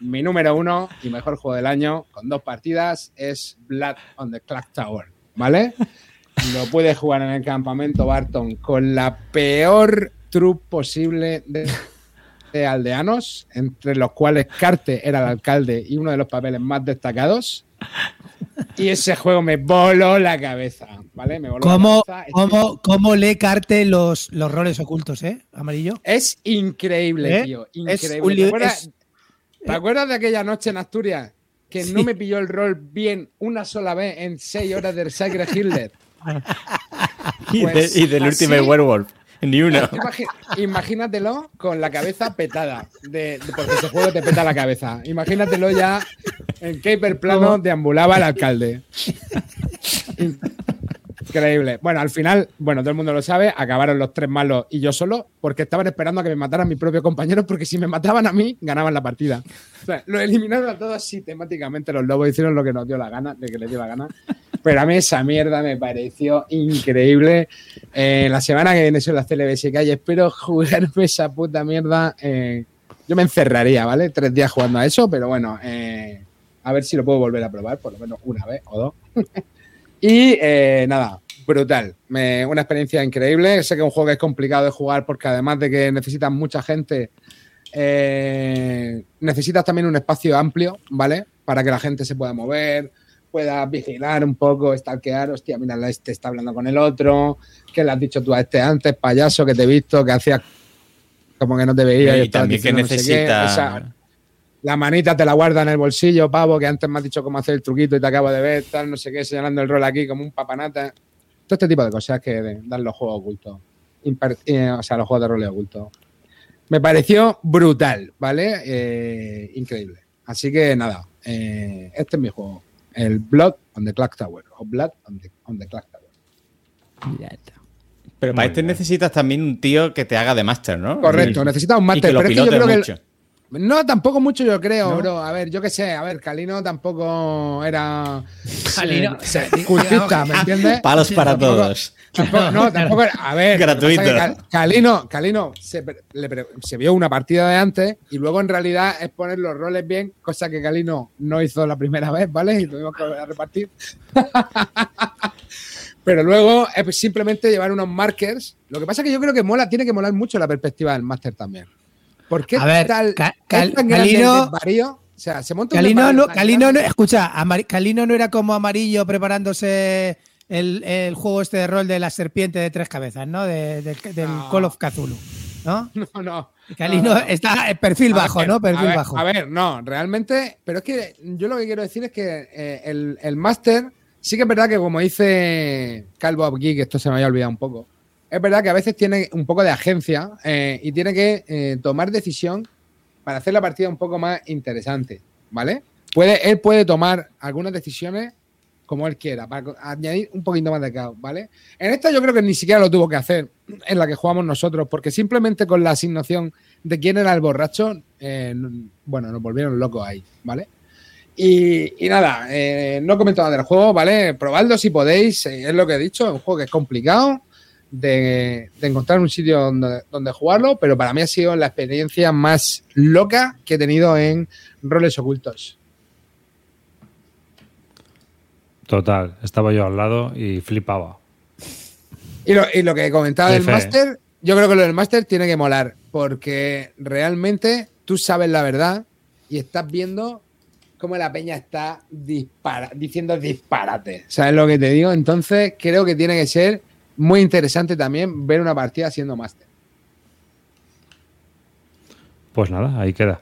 mi número uno y mejor juego del año, con dos partidas, es Blood on the Clock Tower. ¿Vale? Lo puede jugar en el campamento Barton con la peor troupe posible de, de aldeanos, entre los cuales Carte era el alcalde y uno de los papeles más destacados. Y ese juego me voló la cabeza, ¿vale? Me voló ¿Cómo, la cabeza. cómo, cómo lee Carte los, los roles ocultos, eh? Amarillo. Es increíble, ¿Eh? tío. Es Increíble. un ¿Te, acuerdas, es- te acuerdas de aquella noche en Asturias que Sí. no me pilló el rol bien una sola vez en seis horas del Sacred Hitler? Y, Pues de- y del así- Ultimate Werewolf. Ni. Imagi- imagínatelo con la cabeza petada, de, de- porque ese juego te peta la cabeza. Imagínatelo ya en qué hiperplano deambulaba el alcalde. Increíble. Bueno, al final, bueno, todo el mundo lo sabe, acabaron los tres malos y yo solo, porque estaban esperando a que me mataran mis propios compañeros, porque si me mataban a mí, ganaban la partida. O sea, lo eliminaron a todos sistemáticamente, los lobos hicieron lo que nos dio la gana, de que les dio la gana. Pero a mí esa mierda me pareció increíble. Eh, la semana que viene son las CLBS y espero jugarme esa puta mierda. eh, yo me encerraría, ¿vale? Tres días jugando a eso, pero bueno, eh, a ver si lo puedo volver a probar, por lo menos una vez o dos. y eh, nada, brutal. Me- una experiencia increíble. Sé que es un juego que es complicado de jugar porque además de que necesitas mucha gente, eh, necesitas también un espacio amplio, ¿vale? Para que la gente se pueda mover, pueda vigilar un poco, stalkear, hostia, mira, este está hablando con el otro, ¿qué le has dicho tú a este antes, payaso, que te he visto, que hacías como que no te veía Y estabas también que no sé necesita. La manita te la guarda en el bolsillo, pavo, que antes me has dicho cómo hacer el truquito y te acabo de ver, tal, no sé qué, señalando el rol aquí como un papanata. Todo este tipo de cosas que dan los juegos ocultos. Imper- eh, o sea, los juegos de rol ocultos. Me pareció brutal, ¿vale? Eh, increíble. Así que nada, eh, este es mi juego. El Blood on the Clock Tower. O Blood on the, on the Clock Tower. Pero para este necesitas también un tío que te haga de máster, ¿no? Correcto, necesitas un Y máster. que lo pero es que yo creo que el- mucho. No, tampoco mucho yo creo, ¿No? bro. A ver, yo qué sé, a ver, Calino tampoco era Calino, se- cultista, ¿me entiendes? Palos para Tampoco- todos. tampoco- no, tampoco era- A ver, Gratuito. Cal- Calino, Calino se, le vio una partida de antes y luego en realidad es poner los roles bien, cosa que Calino no hizo la primera vez, ¿vale? Y tuvimos que volver a repartir. Pero luego es simplemente llevar unos markers. Lo que pasa es que yo creo que mola, tiene que molar mucho la perspectiva del máster también. ¿Por qué A ver, tal, Cal- tan grande el Calino-? O sea, se monta un Calino desvarío no, Calino no, escucha, Amari- Calino no era como amarillo preparándose el, el juego este de rol de la serpiente de tres cabezas, ¿no? De- de- del No. Call of Cthulhu, ¿no? No, no. Calino No, está perfil A bajo, ver, ¿no? a Perfil ver, bajo. A ver, no, realmente, pero es que yo lo que quiero decir es que eh, el, el máster, sí que es verdad que como dice Calvo aquí, que esto se me había olvidado un poco, es verdad que a veces tiene un poco de agencia eh, y tiene que eh, tomar decisión para hacer la partida un poco más interesante, ¿vale? Puede, él puede tomar algunas decisiones como él quiera, para añadir un poquito más de caos, ¿vale? En esta yo creo que ni siquiera lo tuvo que hacer en la que jugamos nosotros, porque simplemente con la asignación de quién era el borracho, eh, bueno, nos volvieron locos ahí, ¿vale? Y, nada, no comento nada del juego, ¿vale? Probadlo si podéis, es lo que he dicho, es un juego que es complicado de, de encontrar un sitio donde, donde jugarlo, pero para mí ha sido la experiencia más loca que he tenido en roles ocultos. Total, estaba yo al lado y flipaba. Y lo, y lo que comentaba del máster, yo creo que lo del máster tiene que molar, porque realmente tú sabes la verdad y estás viendo cómo la peña está dispara- diciendo disparate. ¿Sabes lo que te digo? Entonces creo que tiene que ser muy interesante también ver una partida siendo máster. Pues nada, ahí queda.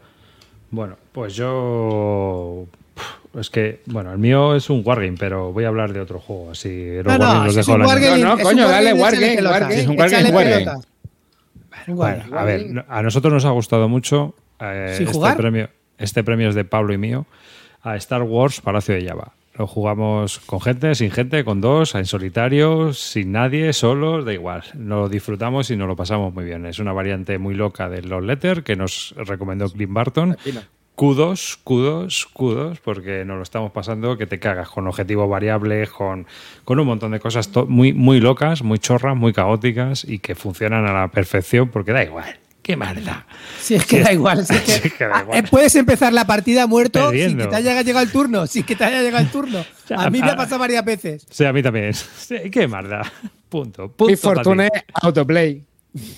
Bueno, pues yo. Es que, bueno, el mío es un Wargame, pero voy a hablar de otro juego. Así, los No, no, Wargames los si es dejo un al año. wargame, No, no, es un coño, dale, wargame. Es un wargame, Bueno, a ver, a nosotros nos ha gustado mucho. eh, ¿Sin este jugar? premio. Este premio es de Pablo y mío. A Star Wars Palacio de Java. Lo jugamos con gente, sin gente, con dos, en solitario, sin nadie, solos, da igual. Nos lo disfrutamos y nos lo pasamos muy bien. Es una variante muy loca de Love Letter que nos recomendó Clint Barton. Kudos, kudos, kudos, porque nos lo estamos pasando que te cagas con objetivos variables, con, con un montón de cosas muy, muy locas, muy chorras, muy caóticas y que funcionan a la perfección porque da igual. ¡Qué maldad! Si es que da igual. si es que- Sí, que da Ah, igual. eh, puedes empezar la partida muerto sin Perdiendo. que te haya llegado el turno. Sin que te haya llegado el turno. A mí me ha pasado varias veces. Sí, a mí también. Sí, ¡Qué maldad! Punto. Punto. Mi ti. autoplay.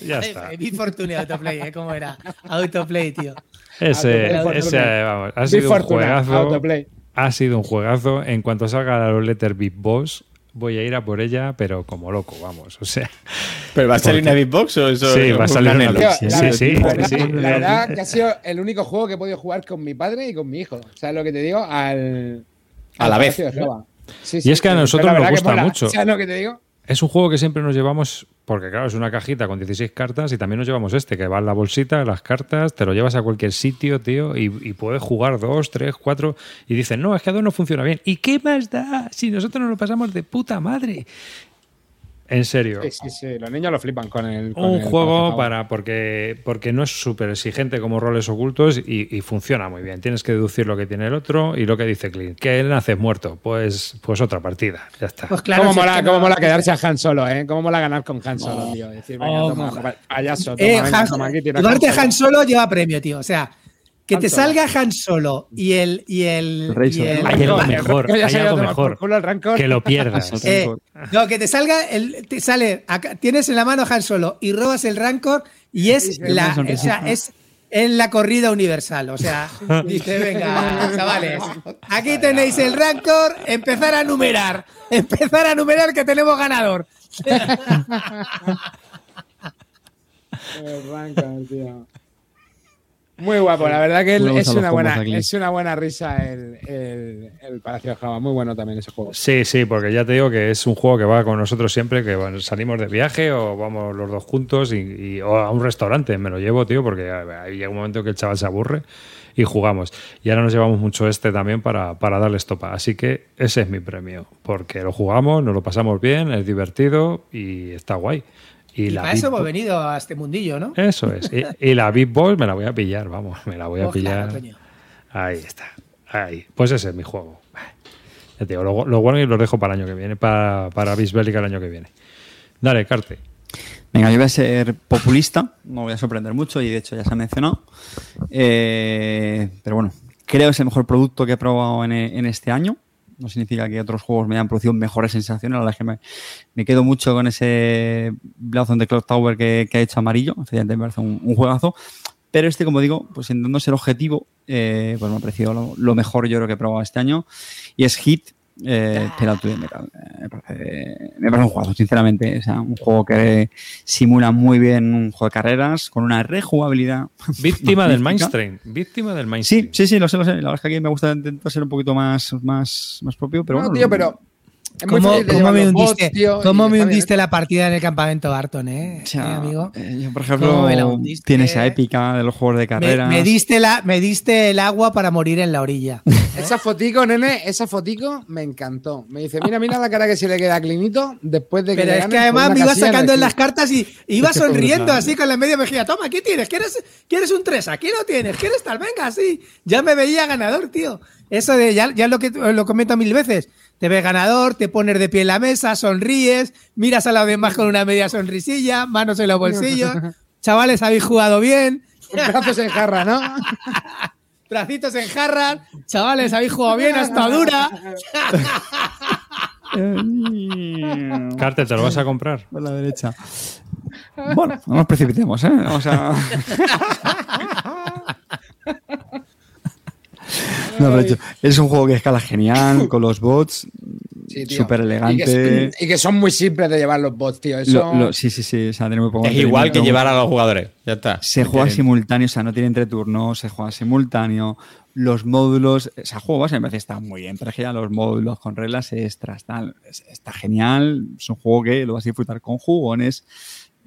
Ya está. Mi fortuna autoplay, ¿eh? ¿Cómo era? Autoplay, tío. Ese, Autoplay, ese, Fortuna. vamos, ha Mi sido un fortuna, juegazo. autoplay. Ha sido un juegazo. En cuanto salga la Letter Big Boss, voy a ir a por ella, pero como loco, vamos. O sea, ¿Pero va a salir Porque- una Big Box o eso? Sí, va a salir una? Tío, Sí, la, sí, sí, la verdad, sí. la verdad que ha sido el único juego que he podido jugar con mi padre y con mi hijo. ¿Sabes lo que te digo? Al, A la vez. Sí, Y es que a nosotros nos gusta mucho. ¿Sabes lo que te digo? Es un juego que siempre nos llevamos, porque claro, es una cajita con 16 cartas y también nos llevamos este, que va en la bolsita, las cartas, te lo llevas a cualquier sitio, tío, y, puedes jugar dos, tres, cuatro, y dicen, no, es que a dos no funciona bien. ¿Y qué más da si nosotros nos lo pasamos de puta madre? En serio. Sí, sí, sí. Los niños lo flipan con el. con Un el juego para porque, porque no es súper exigente como roles ocultos y, y funciona muy bien. Tienes que deducir lo que tiene el otro y lo que dice Clint. Que él nace muerto. Pues, pues otra partida. Ya está. Pues claro, ¿Cómo, si es mola, que cómo no- mola quedarse a Han Solo, ¿eh? ¿Cómo mola ganar con Han Solo, tío? Decir, venga, Oh, toma, payaso, toma, Eh, venga, Han- toma, aquí tira Han Solo lleva premio, tío. O sea, que Han te Solo. salga Han Solo y el. Y el, y el- Hay algo mejor. Hay algo mejor. Que lo pierdas. Eh, no, que te salga, el, te sale, acá- tienes en la mano Han Solo y robas el Rancor y es la, o sea, es en la corrida universal. O sea, dice, venga, chavales, aquí tenéis el Rancor, empezar a numerar, empezar a numerar que tenemos ganador. El Rancor, tío. Muy guapo, la verdad que es una, buena, es una buena risa el, el, el Palacio de Java. Muy bueno también ese juego. Sí, sí, porque ya te digo que es un juego que va con nosotros siempre, que bueno, salimos de viaje o vamos los dos juntos y, y- o a un restaurante. Me lo llevo, tío, porque ahí llega un momento que el chaval se aburre y jugamos. Y ahora nos llevamos mucho este también para, para darle estopa. Así que ese es mi premio, porque lo jugamos, nos lo pasamos bien, es divertido y está guay. Y, Y la para eso hemos venido a este mundillo, ¿no? Eso es. Y, y la Big Boss me la voy a pillar, vamos, me la voy a pillar. Ahí está. Ahí. Pues ese es mi juego. Ya te digo, lo, lo bueno y lo dejo para el año que viene, para, para Bisbélica el año que viene. Dale, Carte. Venga, yo voy a ser populista, no voy a sorprender mucho y de hecho ya se ha mencionado. Eh, pero bueno, creo que es el mejor producto que he probado en, en este año. No significa que otros juegos me hayan producido mejores sensaciones. La verdad es que me, me quedo mucho con ese Blazon de Cloud Tower que, que ha hecho amarillo. Me parece un, un juegazo. Pero este, como digo, pues intentando ser objetivo, eh, pues me ha parecido lo, lo mejor yo creo que he probado este año. Y es Hit, eh, Metal. Eh, me, parece, me parece un juego, sinceramente. O sea, un juego que simula muy bien un juego de carreras, con una rejugabilidad. Víctima del mainstream. Víctima del mainstream. Sí, sí, sí, lo sé, lo sé. La verdad es que aquí me gusta intentar ser un poquito más, más, más propio, pero no, bueno. tío, pero ¿Cómo, me bots, hundiste, tío, cómo y me está bien hundiste la partida en el campamento Barton, eh, O sea, Eh, amigo? eh, yo, por ¿Cómo ejemplo, me la hundiste? tiene esa épica de los juegos de Me, carreras. me diste la, me diste el agua para morir en la orilla. Esa fotico, nene, esa fotico me encantó. Me dice, mira, mira la cara que se le queda a Clinito después de que Pero le es que además me iba sacando en las cartas y iba sonriendo así con la media mejilla. Toma, ¿qué tienes? ¿Quieres, ¿Quieres un 3? Aquí lo tienes. ¿Quieres tal? Venga, sí. Ya me veía ganador, tío. Eso de, ya, ya lo que lo comento mil veces. Te ves ganador, te pones de pie en la mesa, sonríes, miras a la demás con una media sonrisilla, manos en los bolsillos. Chavales, habéis jugado bien. Brazos en jarra, ¿no? Bracitos en jarras. Chavales, habéis jugado bien, hasta dura. Carter, ¿te lo vas a comprar? Por la derecha. Bueno, no nos precipitemos, ¿eh? Vamos a. No, pero hecho, es un juego que escala genial, con los bots, Sí, súper Y elegante. y que son muy simples de llevar los bots, tío. Eso... Lo- lo- sí, sí, sí. O sea, tiene muy poco Es igual que llevar a los jugadores. Ya está. Se juega simultáneo, o sea, no tiene entreturnos, se juega simultáneo. Los módulos, o sea, juego base me parece está muy bien, ya los módulos con reglas extras, tal, es- está genial. Es un juego que lo vas a disfrutar con jugones.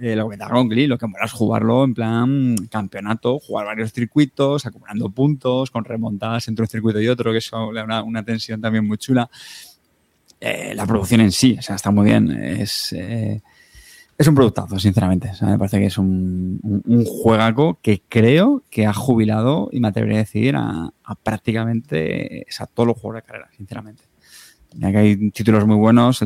Eh, lo que te haga lo que mola es jugarlo en plan campeonato, jugar varios circuitos, acumulando puntos, con remontadas entre un circuito y otro, que eso le da una, una tensión también muy chula. Eh, la producción en sí, o sea, está muy bien. Es, eh, es un productazo, sinceramente. Me parece que es un, un, un juegaco que creo que ha jubilado, y me atrevería a decir, a, a prácticamente sea, todos los juegos de carrera, sinceramente. Ya que hay títulos muy buenos,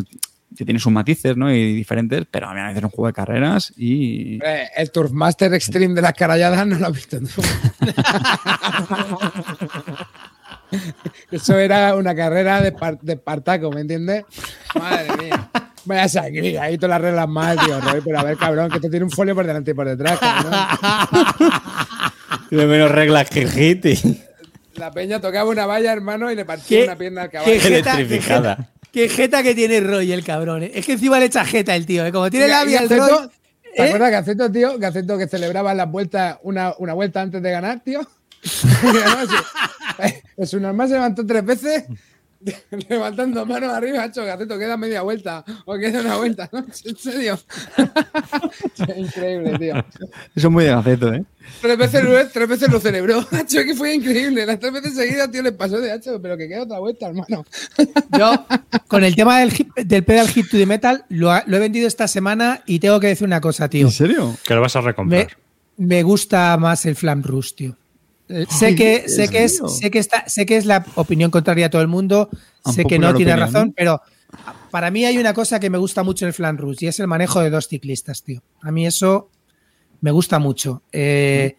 que tienen sus matices ¿no? y diferentes, pero a mí me parece un juego de carreras y... Eh, el Turfmaster Extreme de las caralladas no lo has visto tú. Eso era una carrera de, de Espartaco, ¿me entiendes? Madre mía. Vaya sangría, ahí todas las reglas mal, tío, Roy, pero a ver, cabrón, que esto tiene un folio por delante y por detrás, cabrón. Tiene menos reglas que el hit y La peña tocaba una valla, hermano, y le partía ¿Qué? una pierna al caballo. ¿Qué jeta, qué electrificada. Qué jeta que tiene Roy, el cabrón. eh. Es que encima le echa jeta el tío. eh. Como tiene labia el Roy. ¿Te ¿eh? acuerdas que Gaceto, tío? Gaceto que celebraba las vueltas, una, una vuelta antes de ganar, tío. Es un normal se levantó tres veces, levantando manos arriba, hecho Gaceto, queda media vuelta o queda una vuelta, ¿no? En serio. increíble, tío. Eso es muy de gaceto, ¿eh? Tres veces, lo- tres veces lo celebró, hacho, que fue increíble. Las tres veces seguidas, tío, le pasó de hacho, pero que queda otra vuelta, hermano. Yo, con el tema del, pedal hit to the metal, lo, ha- lo he vendido esta semana y tengo que decir una cosa, tío. ¿En serio? Que lo vas a Me, recomprar. me gusta más el Flam Rush, tío. Eh, sé que, sé, que es, sé, que está, sé que es la opinión contraria a todo el mundo, sé que no tiene razón, pero para mí hay una cosa que me gusta mucho en el Flam Rush y es el manejo de dos ciclistas, tío. A mí eso me gusta mucho. eh,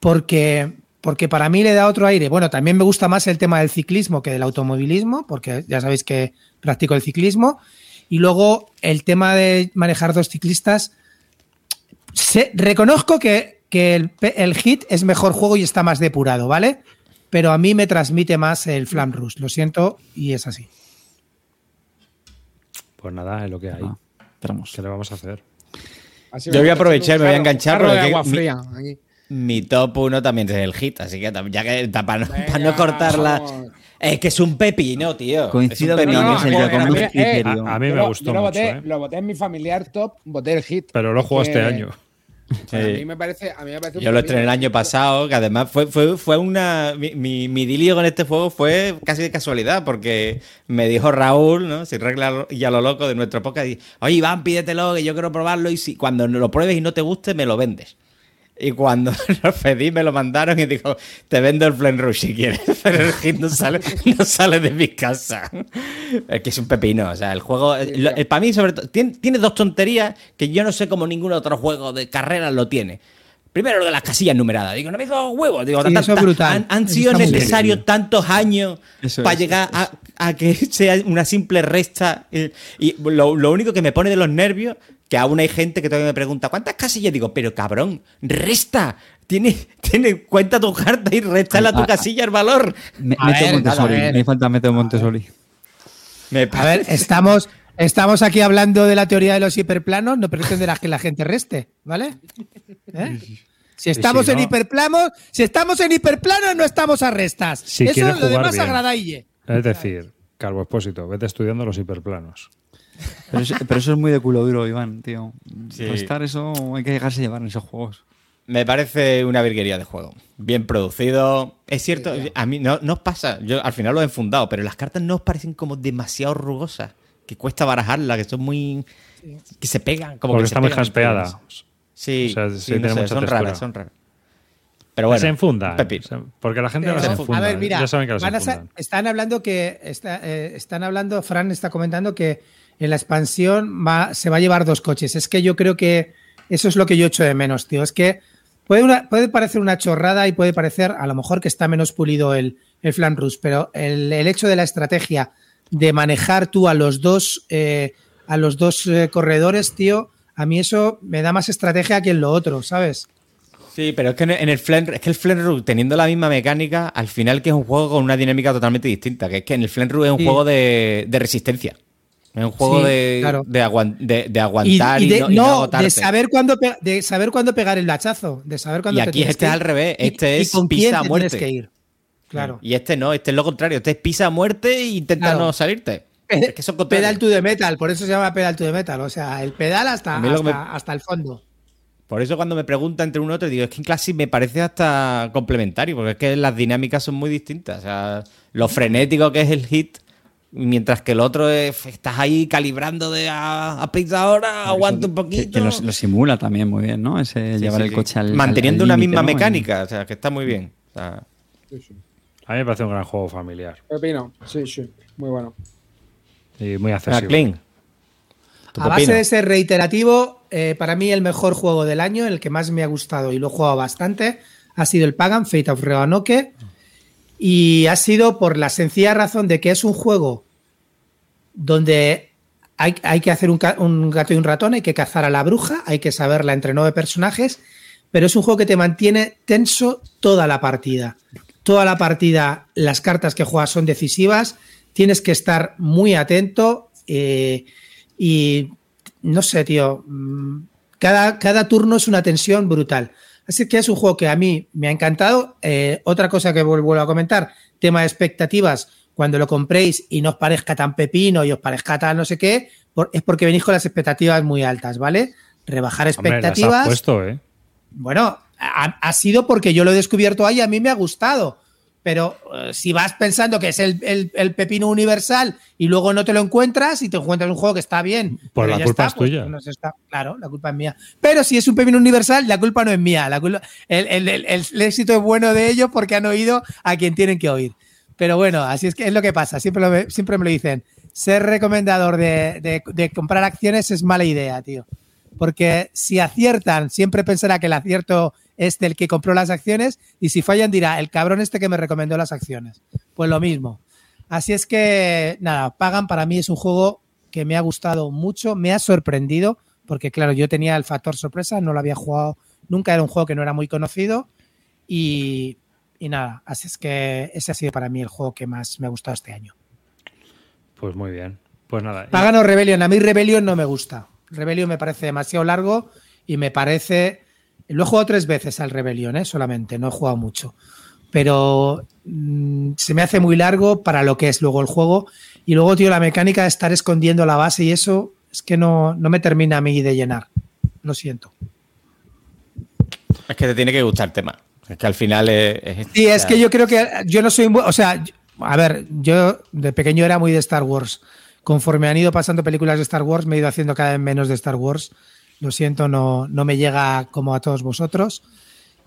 porque, porque para mí le da otro aire. Bueno, también me gusta más el tema del ciclismo que del automovilismo, porque ya sabéis que practico el ciclismo. Y luego el tema de manejar dos ciclistas. sé- reconozco que, que el, Hit es mejor juego y está más depurado, ¿vale? Pero a mí me transmite más el Flam Rush. Lo siento, y es así. Pues nada, es lo que hay. Ah, esperamos. ¿Qué le vamos a hacer? Así Yo voy a aprovechar, me voy a enganchar, porque agua mi- fría aquí. Mi top 1 también es el hit, así que ya que para no, Venga, pa' no cortarla. vamos. Es que es un pepino, tío. Coincido con pepino. Alex, el con a mí- eh, criterio. A, a mí Yo me gustó yo lo mucho, voté, ¿eh? Lo voté en mi familiar top, voté el hit. Pero lo juego Que- este año. A mí me parece, a mí me parece Yo lo estrené el año pasado, que además fue, fue, fue una. Mi, mi, con este juego fue casi de casualidad, porque me dijo Raúl, ¿no? Si regla y a lo loco de nuestro podcast, y, oye, Iván, pídetelo, que yo quiero probarlo, y si cuando lo pruebes y no te guste, me lo vendes. Y cuando lo pedí, me lo mandaron y dijo, te vendo el Flame Rush si quieres, pero el hit no sale, no sale de mi casa. Es que es un pepino, o sea, el juego, para mí sobre todo, tiene, tiene dos tonterías que yo no sé cómo ningún otro juego de carreras lo tiene. Primero lo de las casillas numeradas. Digo, no me digo huevos. Digo, Sí, eso es ta- brutal. Han, han sido bien. necesarios tantos años Eso para es. llegar a, a que sea una simple resta. eh, Y lo, lo único que me pone de los nervios, que aún hay gente que todavía me pregunta, ¿cuántas casillas? Digo, pero cabrón, resta. Tiene, tiene cuenta tu carta y resta a tu casilla el valor. Me- A Método ver, Montessori. a. Me falta método Montessori. Me A ver, estamos, estamos aquí hablando de la teoría de los hiperplanos, no pretenderás que la gente reste, ¿vale? ¿Eh? Si estamos si en no- hiperplanos, si estamos en hiperplanos, no estamos a restas. Si Eso quieres lo demás bien. agradaille. Es decir, Calvo Expósito, vete estudiando los hiperplanos. Pero eso, pero eso es muy de culo duro, Iván, tío. Sí. Restar eso hay que dejarse llevar en esos juegos. Me parece una virguería de juego. Bien producido. Es cierto, a mí no, no os pasa. Yo al final lo he enfundado, pero las cartas no os parecen como demasiado rugosas. Que cuesta barajarlas, que son muy. que se pegan. Como Porque que se está muy jaspeada. Sí, O sea, sí sí, no tiene sé, mucha son textura. raras, son raras. Pero bueno, se enfunda. Se- Porque la gente las se enfunda. a ver, mira, ya saben que las van a sa- enfundan. están hablando que está- eh, están hablando, Fran está comentando que en la expansión va, se va a llevar dos coches. Es que yo creo que eso es lo que yo echo de menos, tío. Es que puede, una- puede parecer una chorrada y puede parecer a lo mejor que está menos pulido el, el Flan Rush, pero el, el hecho de la estrategia de manejar tú a los dos, eh, a los dos eh, corredores, tío, a mí eso me da más estrategia que en lo otro, ¿sabes? Sí, pero es que en el Flen, es que el Flenru, teniendo la misma mecánica, al final que es un juego con una dinámica totalmente distinta. Que es que en el Flenru es un Sí. juego de, de resistencia. Es un juego Sí, de, claro. de, aguan- de- de Y, aguantar y, y de, no, y no, agotarte. de saber cuándo de saber cuándo pegar el hachazo, de saber cuándo Y aquí este es al revés, y- este y es con pisa a te muerte. tienes que ir. Claro. Y este no, este es lo contrario. Este es pisa a muerte e intenta Claro. no salirte. Es que son pedal to the metal, por eso se llama pedal to the metal, o sea, el pedal hasta, hasta, me- hasta el fondo. Por eso cuando me pregunta entre uno y otro, digo, es que en Classic me parece hasta complementario, porque es que las dinámicas son muy distintas. O sea, lo frenético que es el hit, mientras que el otro es, estás ahí calibrando de a, a prisa ahora, aguanta un poquito. que lo, lo simula también muy bien, ¿no? Ese Sí, llevar sí, el sí. coche al. Manteniendo al- al una misma ¿no? mecánica, o sea, que está muy bien. O sea, A mí me parece un gran juego familiar Pepino, sí, sí, muy bueno. y muy Ah, accesible. Clean. ¿Tu A base de ser reiterativo, eh, para mí el mejor juego del año, el que más me ha gustado y lo he jugado bastante, ha sido el Pagan, Fate of Rebanoke. Y ha sido por la sencilla razón de que es un juego donde hay, que hacer un, gato y un ratón, hay que cazar a la bruja, hay que saberla entre nueve personajes, pero es un juego que te mantiene tenso toda la partida. Toda la partida, las cartas que juegas son decisivas, tienes que estar muy atento eh, y no sé, tío, mm, cada turno es una tensión brutal. Así que es un juego que a mí me ha encantado. Eh, otra cosa que vuelvo a comentar, tema de expectativas, cuando lo compréis y no os parezca tan pepino y os parezca tan no sé qué, por- es porque venís con las expectativas muy altas, ¿vale? Rebajar Hombre, las has expectativas. puesto, ¿eh? Bueno, ha, ha sido porque yo lo he descubierto ahí y a mí me ha gustado. Pero eh, si vas pensando que es el, el- el pepino universal y luego no te lo encuentras y te encuentras un juego que está bien. Pues la culpa está, es tuya. no se está- claro, la culpa es mía. Pero si es un pepino universal, la culpa no es mía. La culpa- el, el- el- el éxito es bueno de ellos porque han oído a quien tienen que oír. Pero bueno, así es que es lo que pasa. Siempre, lo- siempre me lo dicen. Ser recomendador de, de- de comprar acciones es mala idea, tío. Porque si aciertan, siempre pensará que el acierto es del que compró las acciones y si fallan dirá, el cabrón este que me recomendó las acciones. Pues lo mismo. Así es que, nada, Pagan para mí es un juego que me ha gustado mucho, me ha sorprendido, porque claro, yo tenía el factor sorpresa, no lo había jugado, nunca era un juego que no era muy conocido y, y nada, así es que ese ha sido para mí el juego que más me ha gustado este año. Pues muy bien. Pues nada. Pagan o Rebellion, a mí Rebellion no me gusta. Rebellion me parece demasiado largo y me parece... Lo he jugado tres veces al Rebellion, ¿eh? solamente, no he jugado mucho. Pero mm, se me hace muy largo para lo que es luego el juego. Y luego, tío, la mecánica de estar escondiendo la base y eso es que no, no me termina a mí de llenar. Lo siento. Es que te tiene que gustar el tema. Es que al final es. es- Sí, es que yo creo que yo no soy o sea, a ver, yo de pequeño era muy de Star Wars. Conforme han ido pasando películas de Star Wars, me he ido haciendo cada vez menos de Star Wars. Lo siento, no, no me llega como a todos vosotros.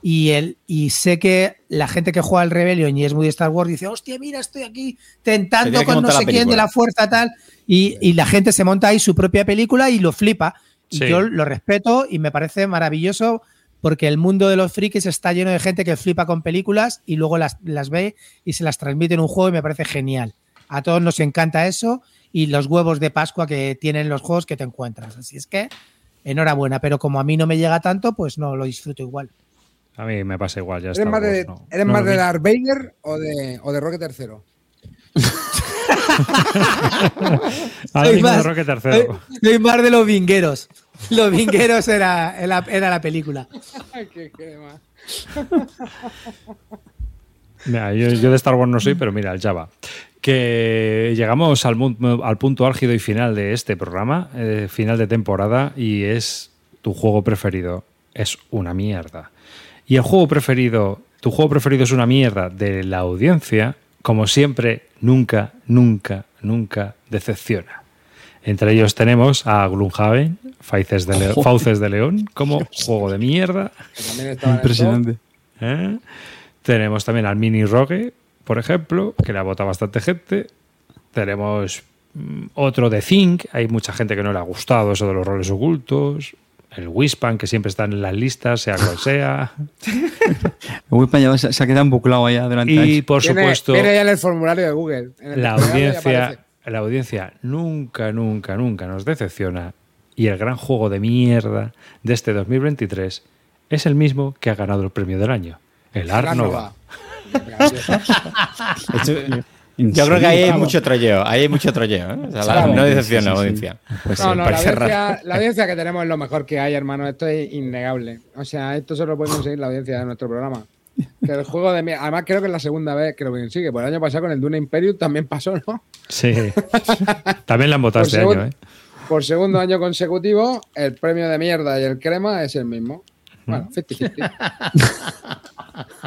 Y, el, y sé que la gente que juega al Rebellion y es muy de Star Wars dice, hostia, mira, estoy aquí Te tentando con no sé quién de la fuerza tal. Y, y la gente se monta ahí su propia película y lo flipa. Y Sí. yo lo respeto y me parece maravilloso porque el mundo de los frikis está lleno de gente que flipa con películas y luego las, las ve y se las transmite en un juego y me parece genial. A todos nos encanta eso y los huevos de Pascua que tienen los juegos que te encuentras. Así es que enhorabuena, pero como a mí no me llega tanto, pues no lo disfruto igual. A mí me pasa igual. Ya ¿Eres más de, no. ¿eres No más de. Darth Vader o de, o de Roque tercero? Soy más- Roque tercero. Soy, soy más de los vingueros. Los vingueros era, era, era la película. ¿Qué, qué más? Mira, yo, yo de Star Wars no soy, pero mira, el Java. Que llegamos al, al punto álgido y final de este programa, eh, final de temporada, y es tu juego preferido. Es una mierda. Y el juego preferido, tu juego preferido es una mierda de la audiencia, como siempre, nunca, nunca, nunca decepciona. Entre ellos tenemos a Gloomhaven, Fauces de, Leo- Fauces de León, como juego de mierda. Impresionante. ¿eh? Tenemos también al Mini Rogue, por ejemplo, que le ha votado bastante gente. Tenemos mm, otro de Think, hay mucha gente que no le ha gustado eso de los roles ocultos. El Wispan, que siempre está en las listas, sea cual sea. Wispan ya se, ha quedado embuclado allá durante Y años. por supuesto, Viene ya en el formulario de Google. En el la audiencia, la audiencia nunca, nunca, nunca nos decepciona. Y el gran juego de mierda de este 2023 es el mismo que ha ganado el premio del año, el Art La Nova. Yo creo que ahí hay mucho trolleo. Ahí hay mucho trolleo. ¿eh? O sea, la- Claro. no decepciona Sí, la audiencia. Pues No, sí. no, la audiencia, la audiencia que tenemos es lo mejor que hay, hermano. Esto es innegable. O sea, esto solo puede conseguir la audiencia de nuestro programa. Que el juego de mierda. Además, creo que es la segunda vez que lo consigue. Por el año pasado con el Dune Imperium también pasó, ¿no? Sí. También la han votado Por este segundo- año, ¿eh? Por segundo año consecutivo, el premio de mierda y el crema es el mismo. Bueno, 50-50.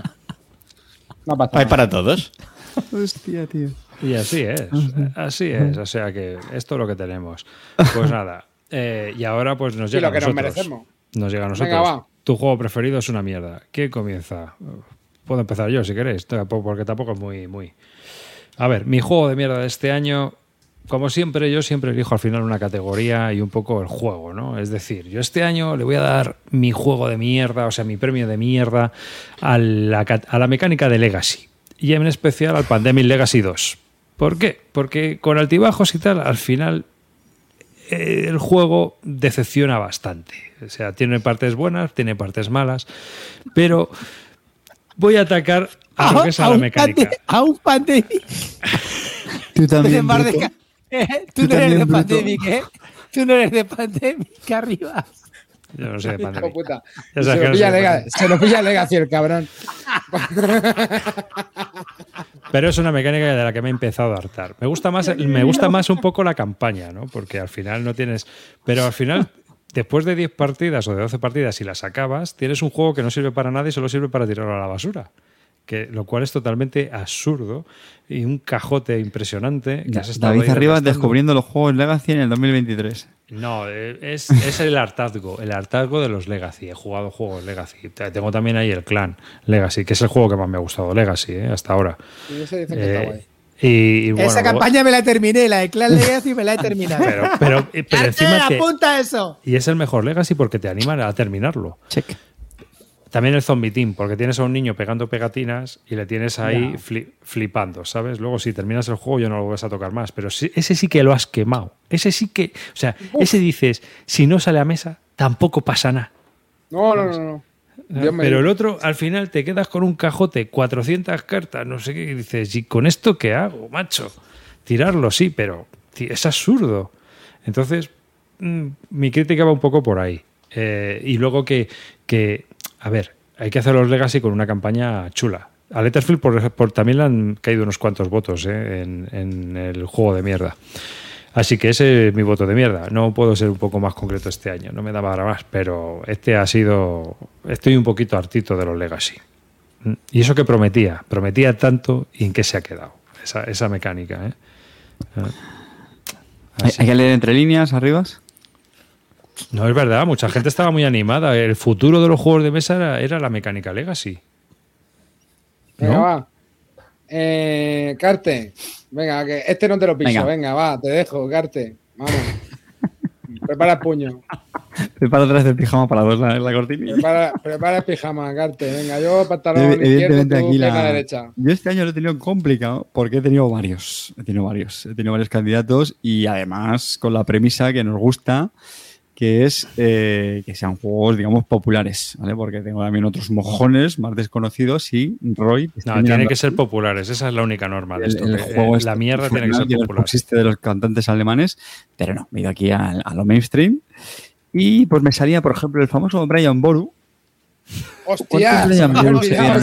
No pasa Hay nada. para todos. Hostia, tío. Y así es, así es. O sea que esto es lo que tenemos. Pues nada. eh, y ahora pues nos Y llega lo que a nos nosotros. merecemos. Nos llega a nosotros. Venga, va. Tu juego preferido es una mierda. ¿Qué comienza? Puedo empezar yo si queréis, porque tampoco es muy, muy. A ver, mi juego de mierda de este año, como siempre, yo siempre elijo al final una categoría y un poco el juego, ¿no? Es decir, yo este año le voy a dar mi juego de mierda, o sea, mi premio de mierda a la, cat- a la mecánica de Legacy. Y en especial al Pandemic Legacy 2. ¿Por qué? Porque con altibajos y tal, al final eh, el juego decepciona bastante. O sea, tiene partes buenas, tiene partes malas, pero voy a atacar a lo que es a la un mecánica. pande- a un pandemic. Tú también, Bruto. Eh, Tú Tú, no eres de pandemic, ¿eh? Tú no eres de pandemic arriba. Yo no sé de Pandemic. puta. Ya Se lo, no pilla soy de Lega- se lo pilla Legacy el cabrón. Pero es una mecánica de la que me he empezado a hartar. Me gusta más, me gusta más un poco la campaña, ¿no? Porque al final no tienes. Pero al final, después de 10 partidas o de 12 partidas, si las acabas, tienes un juego que no sirve para nada y solo sirve para tirarlo a la basura. Que, lo cual es totalmente absurdo y un cajote impresionante. Que has estado David Arribas descubriendo los juegos Legacy en el 2023. No, eh, es, es el hartazgo, el hartazgo de los Legacy. He jugado juegos Legacy. Te- Tengo también ahí el Clan Legacy, que es el juego que más me ha gustado, Legacy, eh, hasta ahora. Y ese dicen que Eh, está guay. y, y bueno, Esa luego- campaña me la terminé, la de Clan Legacy me la he terminado. Pero, pero, pero encima apunta eso. Y es el mejor Legacy porque te anima a terminarlo. Check. También el Zombie Team, porque tienes a un niño pegando pegatinas y le tienes ahí fli- flipando, ¿sabes? Luego, si terminas el juego, ya no lo vuelves a tocar más. Pero sí- ese sí que lo has quemado. Ese sí que. O sea, ese dices, si no sale a mesa, tampoco pasa nada. No, no, no. no. Me Pero el otro, al final, te quedas con un cajote, 400 cartas, no sé qué, y dices, ¿y con esto qué hago, macho? Tirarlo, sí, pero es absurdo. Entonces, mm, mi crítica va un poco por ahí. Eh, y luego que, a ver, hay que hacer los Legacy con una campaña chula. A Letterfield por, también le han caído unos cuantos votos eh, en, el juego de mierda. Así que ese es mi voto de mierda. No puedo ser un poco más concreto este año, no me da para más, pero este ha sido. Estoy un poquito hartito de los Legacy. Mm, Y eso que prometía, prometía tanto y en qué se ha quedado esa, esa mecánica. ¿eh? Hay que leer entre líneas, Arribas. No es verdad, mucha gente estaba muy animada. El futuro de los juegos de mesa era, era la mecánica Legacy. Venga, ¿no? va. Eh, Carte. Venga, que este no te lo piso. Venga. Venga, va, te dejo, Carte. Vamos. Prepara el puño. Prepara otra vez el pijama para dos, la, la cortina. Prepara, prepara el pijama, Carte. Venga, yo pantalón izquierdo, Evidentemente tú aquí la... derecha. Yo este año lo he tenido complicado porque he tenido varios. He tenido varios. He tenido varios candidatos y además con la premisa que nos gusta, que es eh, que sean juegos, digamos, populares, ¿vale? Porque tengo también otros mojones más desconocidos y Roy... No, tiene que ser populares. Esa es la única norma de El, esto. el que, juego eh, este la mierda tiene que ser popular. existe de los cantantes alemanes, pero no, me he ido aquí a, a lo mainstream. Y pues me salía, por ejemplo, el famoso Brian Boru, Hostia, ¿Cuántos se me había olvidado.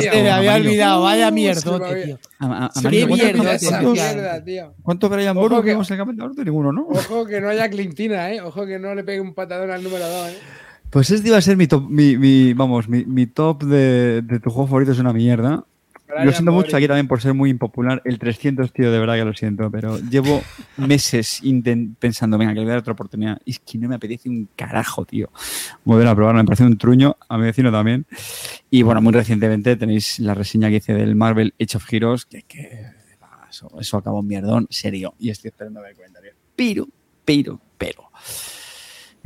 Se me había olvidado, vaya mierdote, tío. Qué amarillo, ¿cuántos- mierda esa cuántos- mierda, tío. ¿Cuántos Brian Boru que- vemos en el campeonato? Ninguno, ¿no? Ojo que no haya Clintina, ¿eh? Ojo que no le pegue un patadón al número 2, ¿eh? Pues este iba a ser mi top, mi, mi- vamos, mi, mi top de, de tu juego favorito es una mierda. Brian Lo siento mucho Boru. aquí también por ser muy impopular. El 300, tío, de verdad que lo siento, pero llevo meses pensando, venga, que le voy a dar otra oportunidad. Y es que no me apetece un carajo, tío. Volver a probarlo, me parece un truño, a mi vecino también. Y bueno, muy recientemente tenéis la reseña que hice del Marvel Age of Heroes, que, que eso, eso acabó un mierdón, serio. Y estoy esperando a ver el comentario. Pero, pero, pero.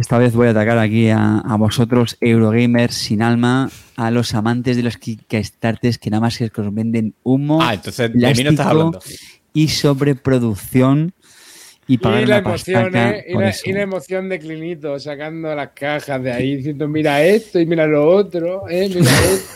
Esta vez voy a atacar aquí a, a vosotros, Eurogamers sin alma, a los amantes de los Kickstarters que nada más que os venden humo, Ah, entonces de mí no estás hablando. y sobreproducción y pagar Y la emoción, ¿eh? Y la, y la emoción de Clinito sacando las cajas de ahí diciendo, mira esto y mira lo otro, ¿eh? Mira esto,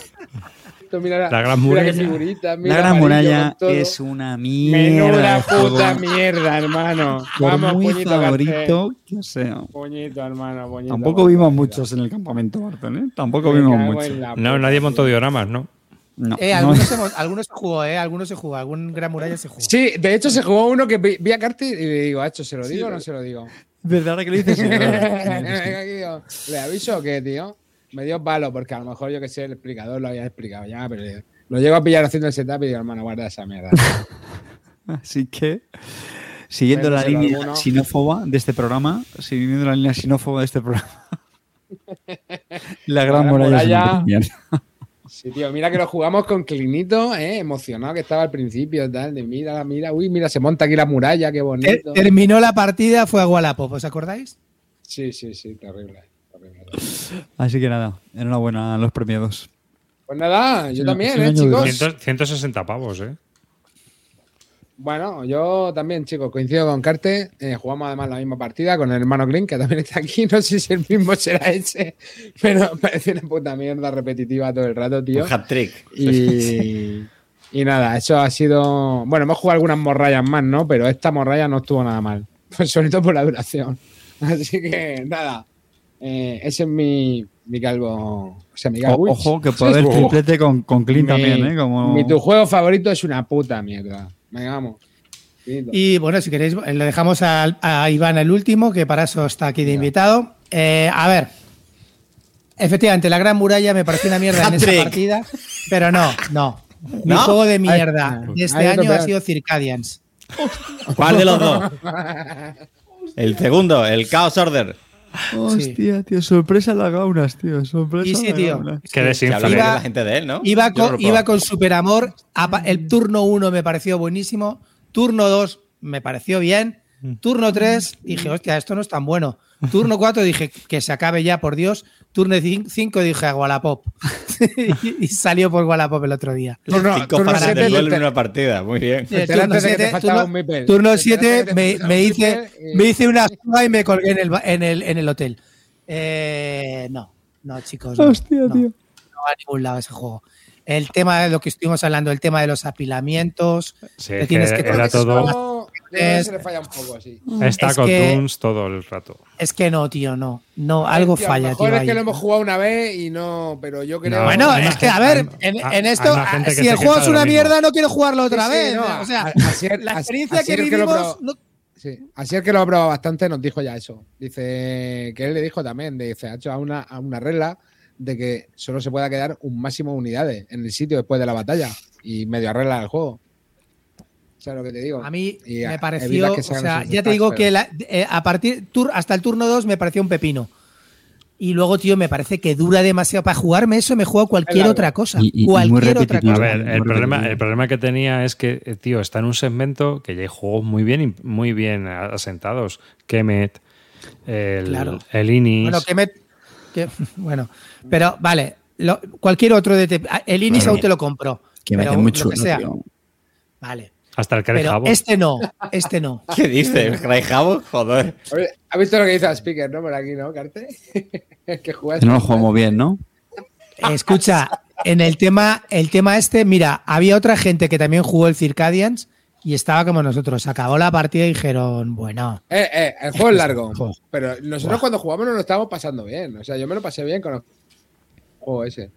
mira la, La gran mira muralla. figurita, mira La Gran Muralla es una mierda. Menuda puta mierda, hermano. por Vamos, muy puñito favorito que sea. Puñito, hermano, puñito. Tampoco vimos muchos en el campamento, Barton, ¿eh? Tampoco Me vimos muchos. No, nadie montó dioramas, ¿no? No, Eh, no. algunos, hemos- algunos se jugó, ¿eh? Algunos se jugó. Algún Gran Muralla se jugó. Sí, de hecho se jugó uno que vi a Carti y le digo, Hacho, ¿se lo digo o no se lo digo? ¿Verdad que lo dices? Sí, ¿Le aviso o qué, tío? Me dio palo porque a lo mejor yo que sé, el explicador lo había explicado ya, pero lo llego a pillar haciendo el setup y digo, hermano, guarda esa mierda. Así que, siguiendo la línea alguno. sinófoba de este programa, siguiendo la línea sinófoba de este programa, la gran Gran muralla. Sí, tío, mira que lo jugamos con Clinito, ¿eh? emocionado que estaba al principio, tal, de mira, mira, uy, mira, se monta aquí la muralla, qué bonito. terminó la partida, fue a Wallapop, ¿os acordáis? Sí, sí, sí, terrible. Así que nada, enhorabuena a los premiados. Pues nada, yo Sí, también, ¿eh, chicos? dos. 100 160 pavos, ¿eh? Bueno, yo también, chicos, coincido con Carte. eh, jugamos además la misma partida con el hermano Clint, que también está aquí. No sé si el mismo será ese, pero parece una puta mierda repetitiva todo el rato, tío. Un hat trick. Y, y nada, eso ha sido. Bueno, hemos jugado algunas morrayas más, ¿no? Pero esta morralla no estuvo nada mal. Pues sobre todo por la duración. Así que nada. Eh, ese es mi, mi calvo. O sea, mi O- ojo, que puede haber triplete con, con Clint Mi- también, ¿eh? Como... Mi tu juego favorito es una puta mierda. Venga, vamos. Y bueno, si queréis, le dejamos a, a Iván el último, que para eso está aquí de invitado. Eh, a ver. Efectivamente, la Gran Muralla me pareció una mierda en esa partida, pero no, no. Mi ¿No? juego de mierda de este año ha sido Circadians. ¿Cuál de los dos? El segundo, el Chaos Order. Hostia, tío, sorpresa a la gaunas, tío. Sorpresa Y sí, a la tío. gaunas. Que Iba- la gente de él, ¿no? Iba no con, lo iba con Superamor. El turno 1 me pareció buenísimo. Turno 2 me pareció bien. Turno 3 dije, hostia, esto no es tan bueno. Turno 4 dije, que se acabe ya, por Dios. Turno 5 dije, a Wallapop. y, y salió por Wallapop el otro día. Turno, Cinco turno fases siete, de duelo te- en una partida. Muy bien. Eh, turno enteraste de que te 7, faltaba turno, un Mipel. turno Te siete enteraste de que me, me hice, y- me hice una y me colgué en el, en el, en el hotel. Eh, no, no, chicos. No, Hostia, no, tío. no va a ningún lado ese juego. El tema de lo que estuvimos hablando, el tema de los apilamientos. Sí, te es tienes que que era Eso, todo. Es- se le falla un poco así. Está Es con que- Toons todo el rato. Es que no, tío, no. No, algo Tío, falla, mejor tío. es que lo hemos jugado una vez y no, pero yo creo. No, Bueno, Hay es que, a ver, en, esto, si el juego es una mierda, no quiero jugarlo otra Sí, sí, vez. no, o sea, a- así es- la experiencia así que es vivimos. Sí. Así el que lo ha probado bastante nos dijo ya eso. Dice que él le dijo también, dice, ha hecho a una, a una regla de que solo se pueda quedar un máximo de unidades en el sitio después de la batalla y medio arregla el juego. ¿Sabes lo que te digo? A mí Y me pareció, o sea, ya te digo pero- que la- eh, a partir tur- hasta el turno 2 me pareció un pepino. Y luego, tío, me parece que dura demasiado. Para jugarme eso me juego cualquier otra cosa. Y- y- y muy cualquier otra repetitivo. A cosa. ver, el problema, el problema que tenía es que, eh, tío, está en un segmento que ya hay juegos muy bien, muy bien asentados. Kemet, el, Claro. el Inis. Bueno, que- bueno, pero vale. lo- cualquier otro de. te- El Inis Bueno, aún te lo compro. Que me pero hace muy chulo, sea. tío. Vale. Hasta el Pero Crejabo. este no. Este no. ¿Qué dices? ¿Cryjabo? Joder. Oye, ¿Has visto lo que dice el speaker, no? Por aquí, ¿no, Carte? que juegas. No lo jugamos bien, ¿no? Escucha, en el tema, el tema este, mira, había otra gente que también jugó el Circadians y estaba como nosotros. Acabó la partida y dijeron, bueno, Eh, eh, el juego es largo. Jo. Pero nosotros cuando jugamos no lo estábamos pasando bien. O sea, yo me lo pasé bien con los juego ese.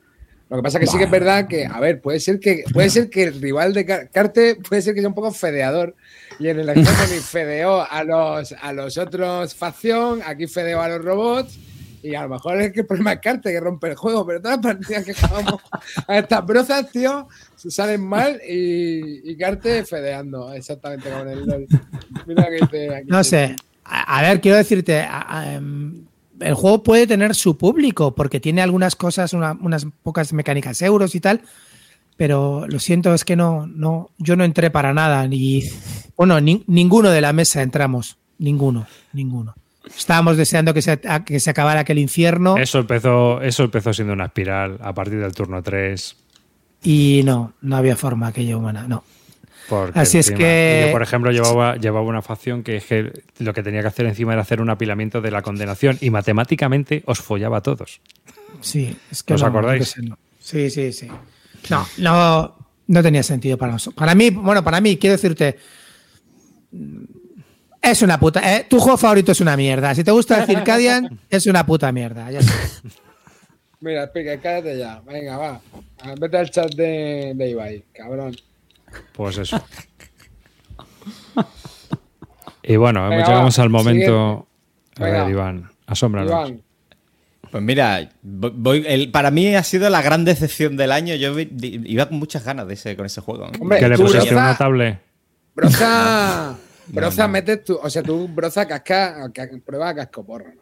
Lo que pasa es que sí que es verdad que, a ver, puede ser que, puede ser que el rival de Car- Carte puede ser que sea un poco fedeador. Y en el Hegemony fedeó a los, a los otros facción, aquí fedeó a los robots. Y a lo mejor es que el problema es Carte que rompe el juego, pero todas las partidas que jugamos a estas brozas, tío, se salen mal y, y Carte fedeando, exactamente como en el LOL. Mira que dice aquí. No sé. A, a ver, quiero decirte, a- a, em, el juego puede tener su público porque tiene algunas cosas, una- unas pocas mecánicas euros y tal, pero lo siento, es que no, no, yo no entré para nada. Ni, bueno, ni- ninguno de la mesa entramos. Ninguno, ninguno. Estábamos deseando que se, a- que se acabara aquel infierno Eso empezó, eso empezó siendo una espiral a partir del turno 3. y no, no había forma aquella humana, no. Porque Así es que- Yo, por ejemplo, llevaba, llevaba una facción que, es que lo que tenía que hacer encima era hacer un apilamiento de la condenación y matemáticamente os follaba a todos. Sí, es que ¿Os no, acordáis? no. Sí, sí, sí. No, no, no tenía sentido para nosotros. Para mí, bueno, para mí, quiero decirte, es una puta. eh, tu juego favorito es una mierda. Si te gusta el Circadian, es una puta mierda. Ya. Mira, explica, cállate ya. Venga, va. Vete al chat de, de Ibai, cabrón. Pues eso. y bueno, Venga, llegamos va, al momento. A Venga. ver, Iván, asómbranos. Iván, Pues mira, vo- voy, el- para mí ha sido la gran decepción del año. Yo vi- di- iba con muchas ganas de ese, con ese juego. ¿eh? Hombre, ¿Qué le tú, pusiste? ¿Una tablet? Broza, Broza, metes tu. O sea, tú, Broza, casca, ca- prueba cascoporro, ¿no?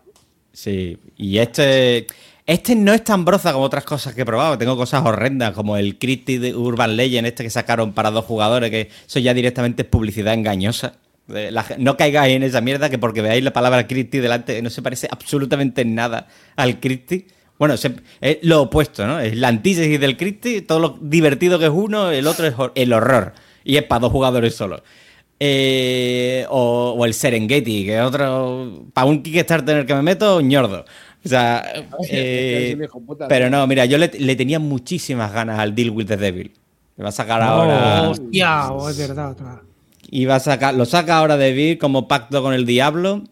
Sí, y este. Este no es tan broza como otras cosas que he probado. Tengo cosas horrendas, como el Cryptid de Urban Legend, este que sacaron para dos jugadores, que eso ya directamente es publicidad engañosa. Ge- no caigáis en esa mierda que porque veáis la palabra Cryptid delante no se parece absolutamente en nada al Cryptid. Bueno, es lo opuesto, ¿no? Es la antítesis del Cryptid, todo lo divertido que es uno, el otro es el horror. Y es para dos jugadores solos. Eh, o, o el Serengeti, que es otro. Para un Kickstarter en el que me meto, ñordo. O sea, eh, pero no, mira, yo le, le tenía muchísimas ganas al Deal with the Devil. Me va a sacar ahora. Hostia, oh, es verdad. otra. Y va a sacar, lo saca ahora de Vir como pacto con el diablo.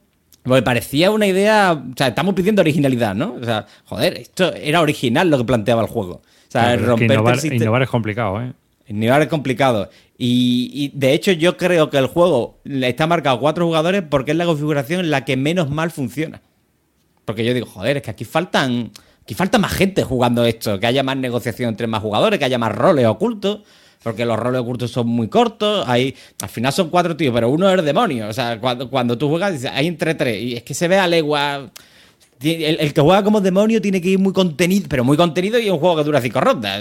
Porque parecía una idea. O sea, estamos pidiendo originalidad, ¿no? O sea, joder, esto era original lo que planteaba el juego. O sea, Claro, es que romperte innovar, el sistema. innovar es complicado, ¿eh? Innovar es complicado. Y, y, de hecho, yo creo que el juego le está marcado a cuatro jugadores porque es la configuración en la que menos mal funciona. Porque yo digo, joder, es que aquí faltan. Aquí falta más gente jugando esto, que haya más negociación entre más jugadores, que haya más roles ocultos, porque los roles ocultos son muy cortos. Hay, al final son cuatro tíos, pero uno es demonio. O sea, cuando, cuando tú juegas, hay entre tres, y es que se ve a legua. El, que juega como demonio tiene que ir muy contenido, pero muy contenido y es un juego que dura cinco rondas.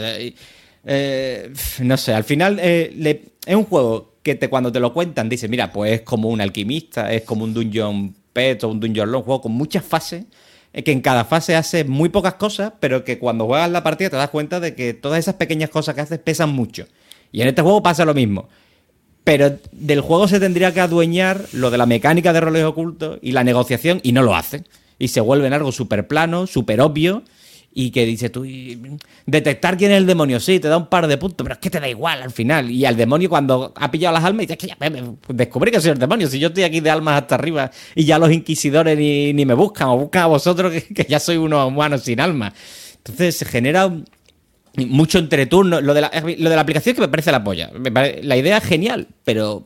Eh, no sé, al final eh, es un juego que te, cuando te lo cuentan dice, mira, pues es como un alquimista, es como un dungeon un dungeon long, un juego con muchas fases, eh, que en cada fase hace muy pocas cosas, pero que cuando juegas la partida te das cuenta de que todas esas pequeñas cosas que haces pesan mucho. Y en este juego pasa lo mismo. Pero del juego se tendría que adueñar lo de la mecánica de roles ocultos y la negociación, y no lo hace. Y se vuelve en algo súper plano, súper obvio, y que dice tú, detectar quién es el demonio, sí, te da un par de puntos, pero es que te da igual al final. Y al demonio cuando ha pillado las almas, dice, es que ya me- me- descubrí que soy el demonio, si yo estoy aquí de almas hasta arriba y ya los inquisidores ni, me buscan, o buscan a vosotros que, ya soy unos humanos sin alma. Entonces se genera mucho entreturno. Lo de la, lo de la aplicación es que me parece la polla. La idea es genial, pero,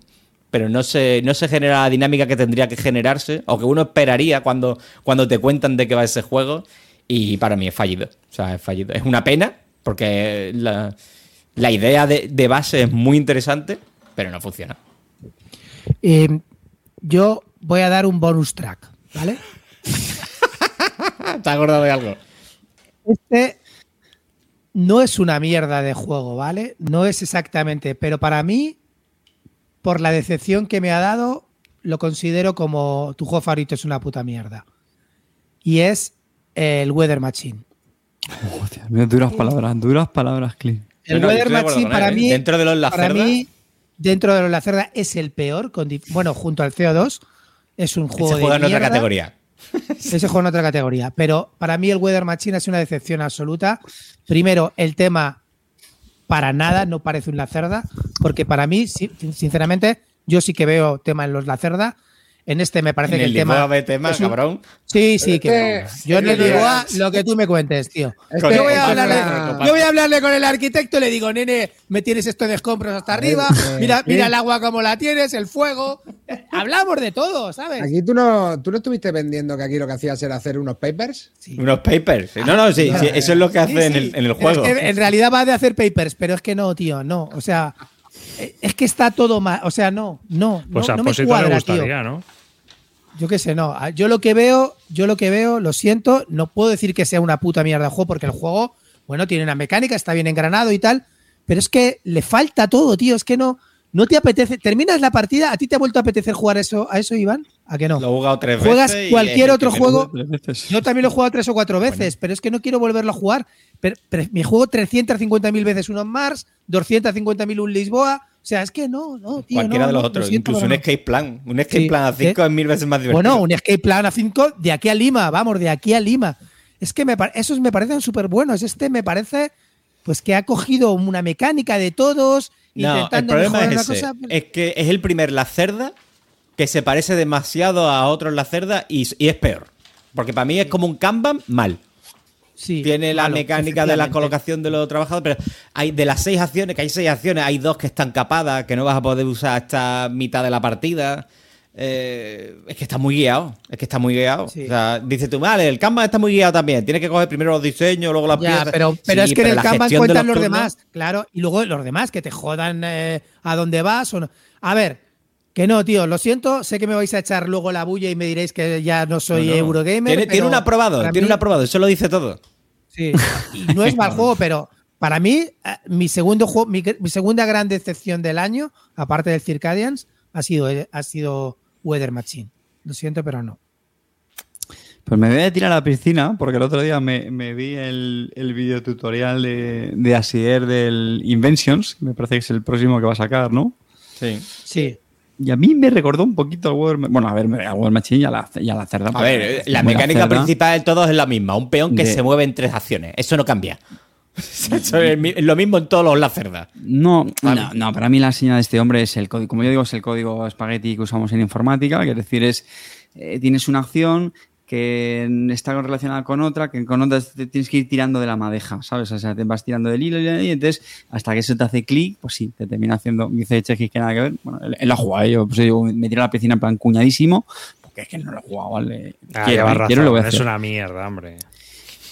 pero no, se, no se genera la dinámica que tendría que generarse o que uno esperaría cuando, cuando te cuentan de qué va ese juego. Y para mí es fallido. O sea, es fallido. Es una pena porque la, la idea de, de base es muy interesante, pero no funciona. Eh, yo voy a dar un bonus track, ¿vale? ¿Te has acordado de algo? Este no es una mierda de juego, ¿vale? No es exactamente, pero para mí, por la decepción que me ha dado, lo considero como tu juego favorito es una puta mierda. Y es el Weather Machine. Hostia, duras palabras, duras palabras, Clint. El No, Weather de Machine él, para ¿eh? mí, Dentro de los La para Cerda- mí, dentro de los La Cerda es el peor. con bueno, junto al CO2 es un juego Ese de juega en otra categoría. Ese juego en otra categoría. Pero para mí el Weather Machine ha sido una decepción absoluta. Primero, el tema para nada no parece un Lacerda, porque para mí, si- sinceramente, yo sí que veo tema en los Lacerda. En este me parece En que el tema. Lisboa tema, es un- cabrón. Sí, sí, Este- que yo en el este- Lisboa lo que tú me cuentes, tío. Este- yo, voy a este- hablarle, yo voy a hablarle con el arquitecto y le digo, nene, me tienes esto de escombros hasta arriba, mira, mira el agua como la tienes, el fuego. Hablamos de todo, ¿sabes? Aquí tú no, tú no estuviste vendiendo que aquí lo que hacías era hacer unos papers. Unos papers. No, no, sí, sí, eso es lo que hace Sí, en, sí. el, en el juego. Es que en realidad va de hacer papers, pero es que no, tío, no. O sea, es que está todo mal. O sea, no, no. Pues no, a no me cuadra, le tío. ¿no? Yo qué sé, no. Yo lo que veo, yo lo que veo, lo siento, no puedo decir que sea una puta mierda de juego, porque el juego, bueno, tiene una mecánica, está bien engranado y tal, pero es que le falta todo, tío. Es que no, no te apetece. Terminas la partida, ¿a ti te ha vuelto a apetecer jugar eso, a eso, Iván? ¿A que no? Lo he jugado tres Juegas veces. y cualquier otro juego. Yo también lo he jugado tres o cuatro veces, pero es que no quiero volverlo a jugar. Pero, pero me juego 350.000 veces uno en Mars, 250.000 un Lisboa. O sea, es que no, no, tío. Cualquiera no, de los no, otros. lo siento, Incluso un escape plan. Un escape Sí, plan a 5 ¿qué? es mil veces más divertido. Bueno, un escape plan a 5 de aquí a Lima, vamos, de aquí a Lima. Es que me, esos me parecen súper buenos. Este me parece, pues que ha cogido una mecánica de todos, No, el problema es ese. cosa. Es que es el primer La Cerda que se parece demasiado a otros La Cerda y, y es peor. Porque para mí es como un Kanban mal. Sí, Tiene la malo, mecánica de la colocación de los trabajadores, pero hay de las seis acciones, que hay seis acciones, hay dos que están capadas, que no vas a poder usar hasta mitad de la partida. Eh, es que está muy guiado, es que está muy guiado. Sí. O sea, dice tú, vale, el Kanban está muy guiado también. Tienes que coger primero los diseños, luego las Ya, piezas. pero, pero Sí, es que en el de cuentan los, demás, claro, y luego los demás que te jodan eh, a dónde vas o no. A ver, que no, tío, lo siento, sé que me vais a echar luego la bulla y me diréis que ya no soy No, no. Eurogamer. Tiene, pero tiene un aprobado, tiene mí- un aprobado, eso lo dice todo. Sí, y no es mal juego, pero para mí, eh, mi segundo juego, mi, mi segunda gran decepción del año, aparte del Circadians, ha sido, ha sido Weather Machine. Lo siento, pero no. Pues me voy a tirar a la piscina porque el otro día me, me vi el, el videotutorial de, de Asier del Inventions, que me parece que es el próximo que va a sacar, ¿no? Sí. Sí. Y a mí me recordó un poquito al Weather Ma- Bueno, a ver, al Weather Machine y a la, y a la cerda. A ver, la mecánica cerda. principal de todos es la misma. Un peón que De- se mueve en tres acciones. Eso no cambia. Eso es mi- lo mismo en todos los la cerda. No, no, no, para mí la señal de este hombre es el código, como yo digo, es el código espagueti que usamos en informática, que es decir, es eh, tienes una acción que está relacionada con otra, que con otra te tienes que ir tirando de la madeja, ¿sabes? O sea, te vas tirando del hilo y entonces hasta que eso te hace clic, pues sí, te termina haciendo, dice Chekis que nada que ver. Bueno, él, ha jugado, yo pues, me tiro a la piscina en plan cuñadísimo, porque es que no lo he jugado, ¿vale? Ah, quiero, llevas quiero y lo voy a razón, es una mierda, hombre.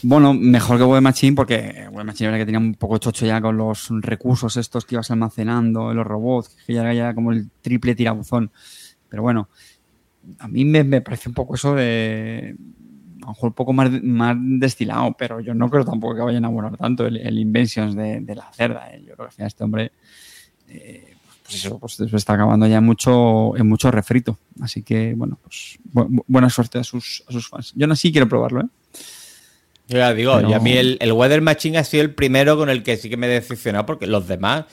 Bueno, mejor que Web Machine porque Web Machine era que tenía un poco chocho ya con los recursos estos que ibas almacenando, los robots, que ya era como el triple tirabuzón. Pero bueno, a mí me, me parece un poco eso de... A lo mejor un poco más, más destilado, pero yo no creo tampoco que vayan a volar tanto el, Inventions de, la cerda. ¿eh? Yo creo que al final este hombre... eh, pues eso, pues se está acabando ya mucho, en mucho refrito. Así que, bueno, pues bu- bu- buena suerte a sus, a sus fans. Yo no sí quiero probarlo, ¿eh? Yo ya digo, y a mí el, el Weather Machine ha sido el primero con el que sí que me he decepcionado porque los demás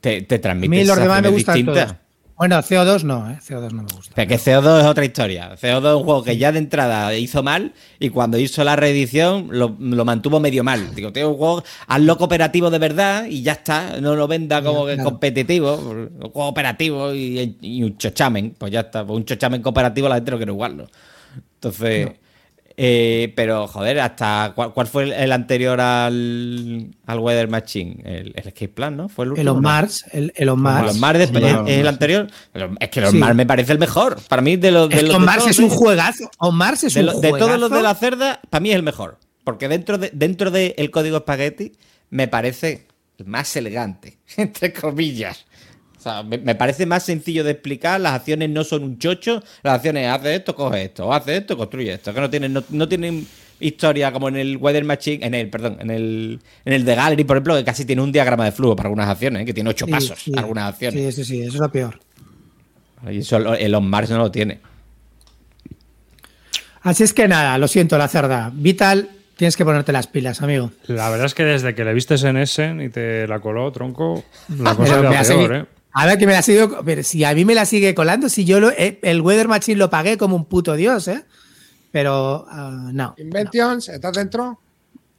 te, te A transmiten mí los demás me sensaciones gustan distintas. todos. Bueno, CO2 no, ¿eh? CO2 no me gusta. Pero que CO2 es otra historia. CO2 es un juego que ya de entrada hizo mal y cuando hizo la reedición lo, lo mantuvo medio mal. Digo, tío, un juego, hazlo cooperativo de verdad y ya está. No lo venda como que claro. competitivo, un juego operativo y, y un chochamen. Pues ya está. Pues un chochamen cooperativo la gente no quiere jugarlo. Entonces, eh, pero joder, hasta ¿cuál, cuál fue el, el anterior al, al Weather Machine? El, el Escape Plan, ¿no? Fue el El último. On ¿no? Mars, el, el On Mars. Los Mars de- Hombre, es, el anterior. Es que los Sí. Mars me parece el mejor. Para mí, de los de Es que los On de Mars todos es un juegazo. On Mars es de, un lo- de juegazo. todos los de la cerda, para mí es el mejor. Porque dentro de dentro del código espagueti me parece el más elegante, entre comillas. Sea, me, me parece más sencillo de explicar. Las acciones no son un chocho. Las acciones, hace esto, coge esto. O hace esto, construye esto. Que no tienen, no, no tienen historia como en el Weather Machine, en el, perdón, en el, en el de Gallery, por ejemplo, que casi tiene un diagrama de flujo para algunas acciones, ¿eh? que tiene ocho Sí, pasos, sí. algunas acciones. Sí, sí, sí, eso es lo peor. Y eso el- el On Mars no lo tiene. Así es que nada, lo siento, la cerda. Vital, tienes que ponerte las pilas, amigo. La verdad es que desde que le vistes en Essen y te la coló, tronco, la cosa ha peor, ¿eh? A ver, que me la sigue. pero si a mí me la sigue colando, si yo lo- eh, el Weather Machine lo pagué como un puto dios, ¿eh? Pero ah, no. Inventions, ¿estás dentro?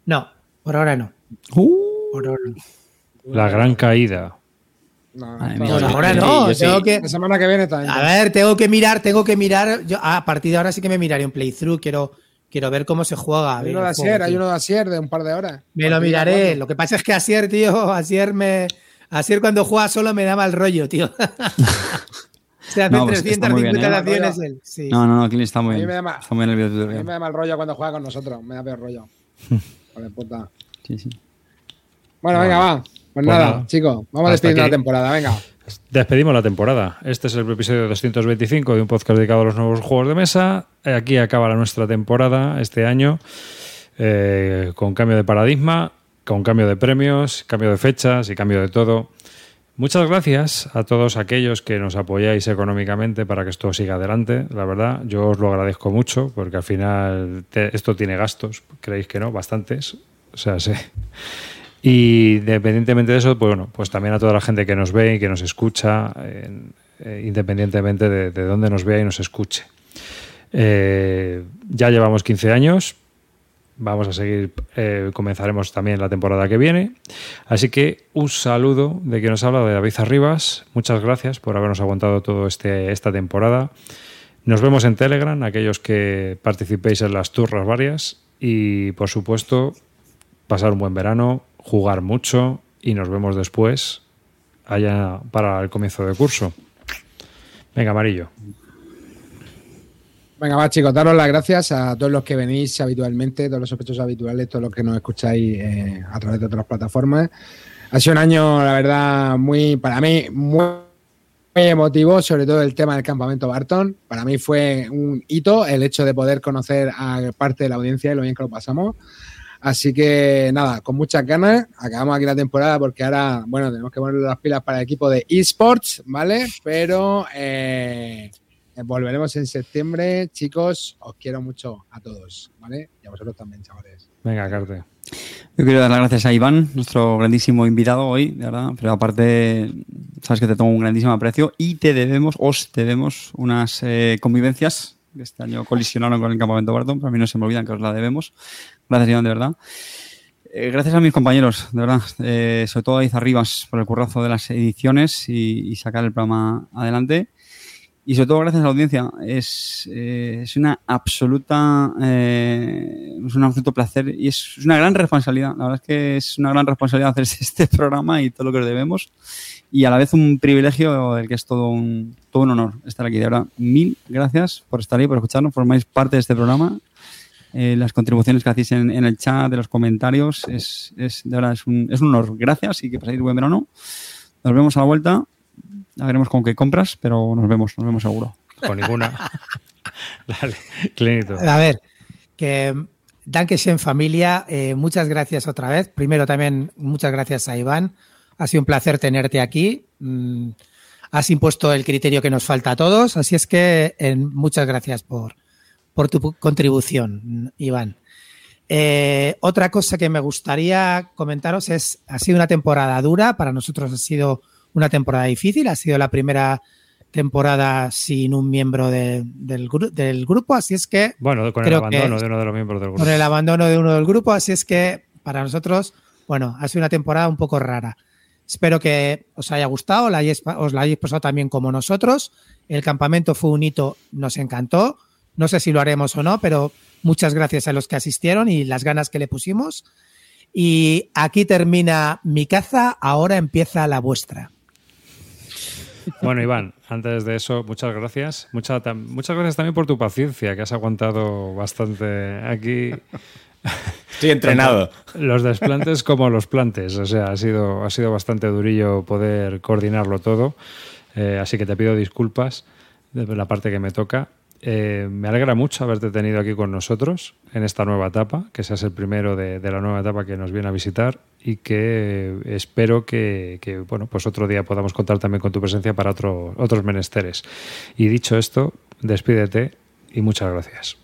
No, por ahora no. Uh, Por ahora no. La gran caída. No, mía, Pues yo- ahora no, sí. tengo que... La semana que viene también. A ver, tengo que mirar, tengo que mirar. Yo, a partir de ahora sí que me miraré un playthrough. Quiero, quiero ver cómo se juega. Hay uno de Asier, hay uno de Asier de un par de horas. Me lo miraré. Lo que pasa es que Asier, tío, Asier me. Asier cuando juega solo me da mal rollo, tío. Se hace No, pues está muy bien, 350 ¿eh? acciones él. Sí. No, no, no, Clint está muy A mí bien. me da más- Está muy bien el A mí me da mal rollo cuando juega con nosotros. Me da peor rollo. Joder, puta. Sí, sí. Bueno, venga, va. Pues, Pues nada, chicos. Vamos despidiendo aquí. la temporada. Venga. Despedimos la temporada. Este es el episodio 225 de un podcast dedicado a los nuevos juegos de mesa. Eh, Aquí acaba la nuestra temporada este año eh, con cambio de paradigma, con cambio de premios, cambio de fechas y cambio de todo. Muchas gracias a todos aquellos que nos apoyáis económicamente para que esto siga adelante. La verdad, yo os lo agradezco mucho porque al final esto tiene gastos, creéis que no, bastantes. O sea, sí. Y independientemente de eso, pues bueno, pues también a toda la gente que nos ve y que nos escucha, eh, independientemente de, de dónde nos vea y nos escuche. Eh, ya llevamos 15 años, vamos a seguir, eh, comenzaremos también la temporada que viene. Así que un saludo de quien nos habla, de David Arribas. Muchas gracias por habernos aguantado toda este, esta temporada. Nos vemos en Telegram, aquellos que participéis en las turras varias. Y por supuesto, pasar un buen verano, jugar mucho y nos vemos después allá para el comienzo de curso. Venga, amarillo. Venga, va, chicos, daros las gracias a todos los que venís habitualmente, todos los sospechosos habituales, todos los que nos escucháis eh, a través de otras plataformas. Ha sido un año, la verdad, muy, para mí, muy, emotivo, sobre todo el tema del campamento Barton. Para mí fue un hito el hecho de poder conocer a parte de la audiencia y lo bien que lo pasamos. Así que nada, con muchas ganas, acabamos aquí la temporada porque ahora, bueno, tenemos que ponerle las pilas para el equipo de esports, ¿vale? Pero eh, volveremos en septiembre, chicos, os quiero mucho a todos, ¿vale? Y a vosotros también, chavales. Venga, Carte. Yo quiero dar las gracias a Iván, nuestro grandísimo invitado hoy, de verdad. Pero aparte, sabes que te tengo un grandísimo aprecio y te debemos, os debemos unas eh, convivencias que este año colisionaron con el campamento Barton. Para mí no se me olvidan que os la debemos. Gracias, Iván, de verdad. Eh, gracias a mis compañeros, de verdad. Eh, sobre todo a David Arribas por el currazo de las ediciones y, y sacar el programa adelante. Y sobre todo gracias a la audiencia. Es, eh, es una absoluta, eh, es un absoluto placer y es una gran responsabilidad. La verdad es que es una gran responsabilidad hacer este programa y todo lo que os debemos. Y a la vez un privilegio del que es todo un, todo un honor estar aquí. De verdad, mil gracias por estar ahí, por escucharnos, formáis parte de este programa. Eh, las contribuciones que hacéis en, en el chat, de los comentarios, es, es de verdad, es un, es un honor. Gracias y que paséis buen verano. Nos vemos a la vuelta. Ya veremos con qué compras, pero nos vemos, nos vemos seguro. Con ninguna. Dale, Clinito. A ver, que Dankeschön familia, eh, muchas gracias otra vez. Primero también muchas gracias a Iván. Ha sido un placer tenerte aquí. Mm, has impuesto el criterio que nos falta a todos, así es que eh, muchas gracias por, por tu contribución, Iván. Eh, otra cosa que me gustaría comentaros es, ha sido una temporada dura, para nosotros ha sido una temporada difícil, ha sido la primera temporada sin un miembro de- del, gru- del grupo, así es que Bueno, con el abandono de uno de los miembros del grupo. con el abandono de uno del grupo, así es que para nosotros, bueno, ha sido una temporada un poco rara. Espero que os haya gustado, la hayáis- os la hayáis pasado también como nosotros. El campamento fue un hito, nos encantó. No sé si lo haremos o no, pero muchas gracias a los que asistieron y las ganas que le pusimos. Y aquí termina mi caza, ahora empieza la vuestra. Bueno, Iván, antes de eso, muchas gracias. Mucha tam- muchas gracias también por tu paciencia, que has aguantado bastante aquí. Estoy entrenado. Los desplantes como los plantes. O sea, ha sido, ha sido bastante durillo poder coordinarlo todo. Eh, así que te pido disculpas de la parte que me toca. Eh, me alegra mucho haberte tenido aquí con nosotros en esta nueva etapa, que seas el primero de, la nueva etapa que nos viene a visitar y que espero que, bueno, pues otro día podamos contar también con tu presencia para otro- otros menesteres. Y dicho esto, despídete y muchas gracias.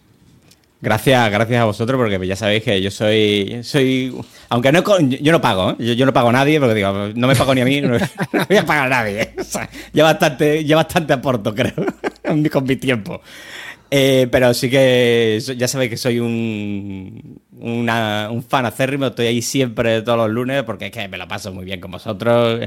Gracias, gracias a vosotros, porque ya sabéis que yo soy. soy aunque no. Yo no pago, ¿eh? yo, no pago a nadie, porque digo, no me pago ni a mí, no, voy a pagar a nadie. ¿eh? Ya bastante, ya bastante aporto, creo, con mi- tiempo. Eh, pero sí que ya sabéis que soy un, una- un fan acérrimo, estoy ahí siempre todos los lunes, porque es que me lo paso muy bien con vosotros.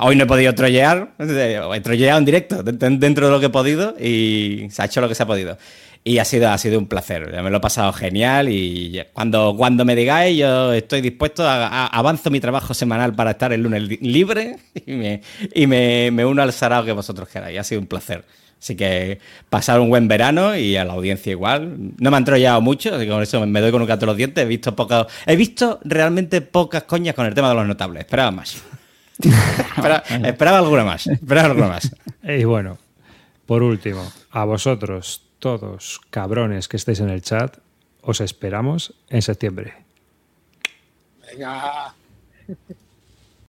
Hoy no he podido trollear, he trolleado en directo, dentro de lo que he podido y se ha hecho lo que se ha podido. Y ha sido, ha sido un placer, me lo he pasado genial y cuando, cuando me digáis yo estoy dispuesto, a, avanzo mi trabajo semanal para estar el lunes libre y me, y me, me uno al sarao que vosotros queráis. Ha sido un placer. Así que pasar un buen verano y a la audiencia igual. No me han trollado mucho, así que con eso me doy con un gato los dientes. He visto pocas, he visto realmente pocas coñas con el tema de los notables. Esperaba más. esperaba, alguna más. Esperaba alguna más. Y bueno, por último, a vosotros, todos cabrones que estáis en el chat, os esperamos en septiembre. Venga.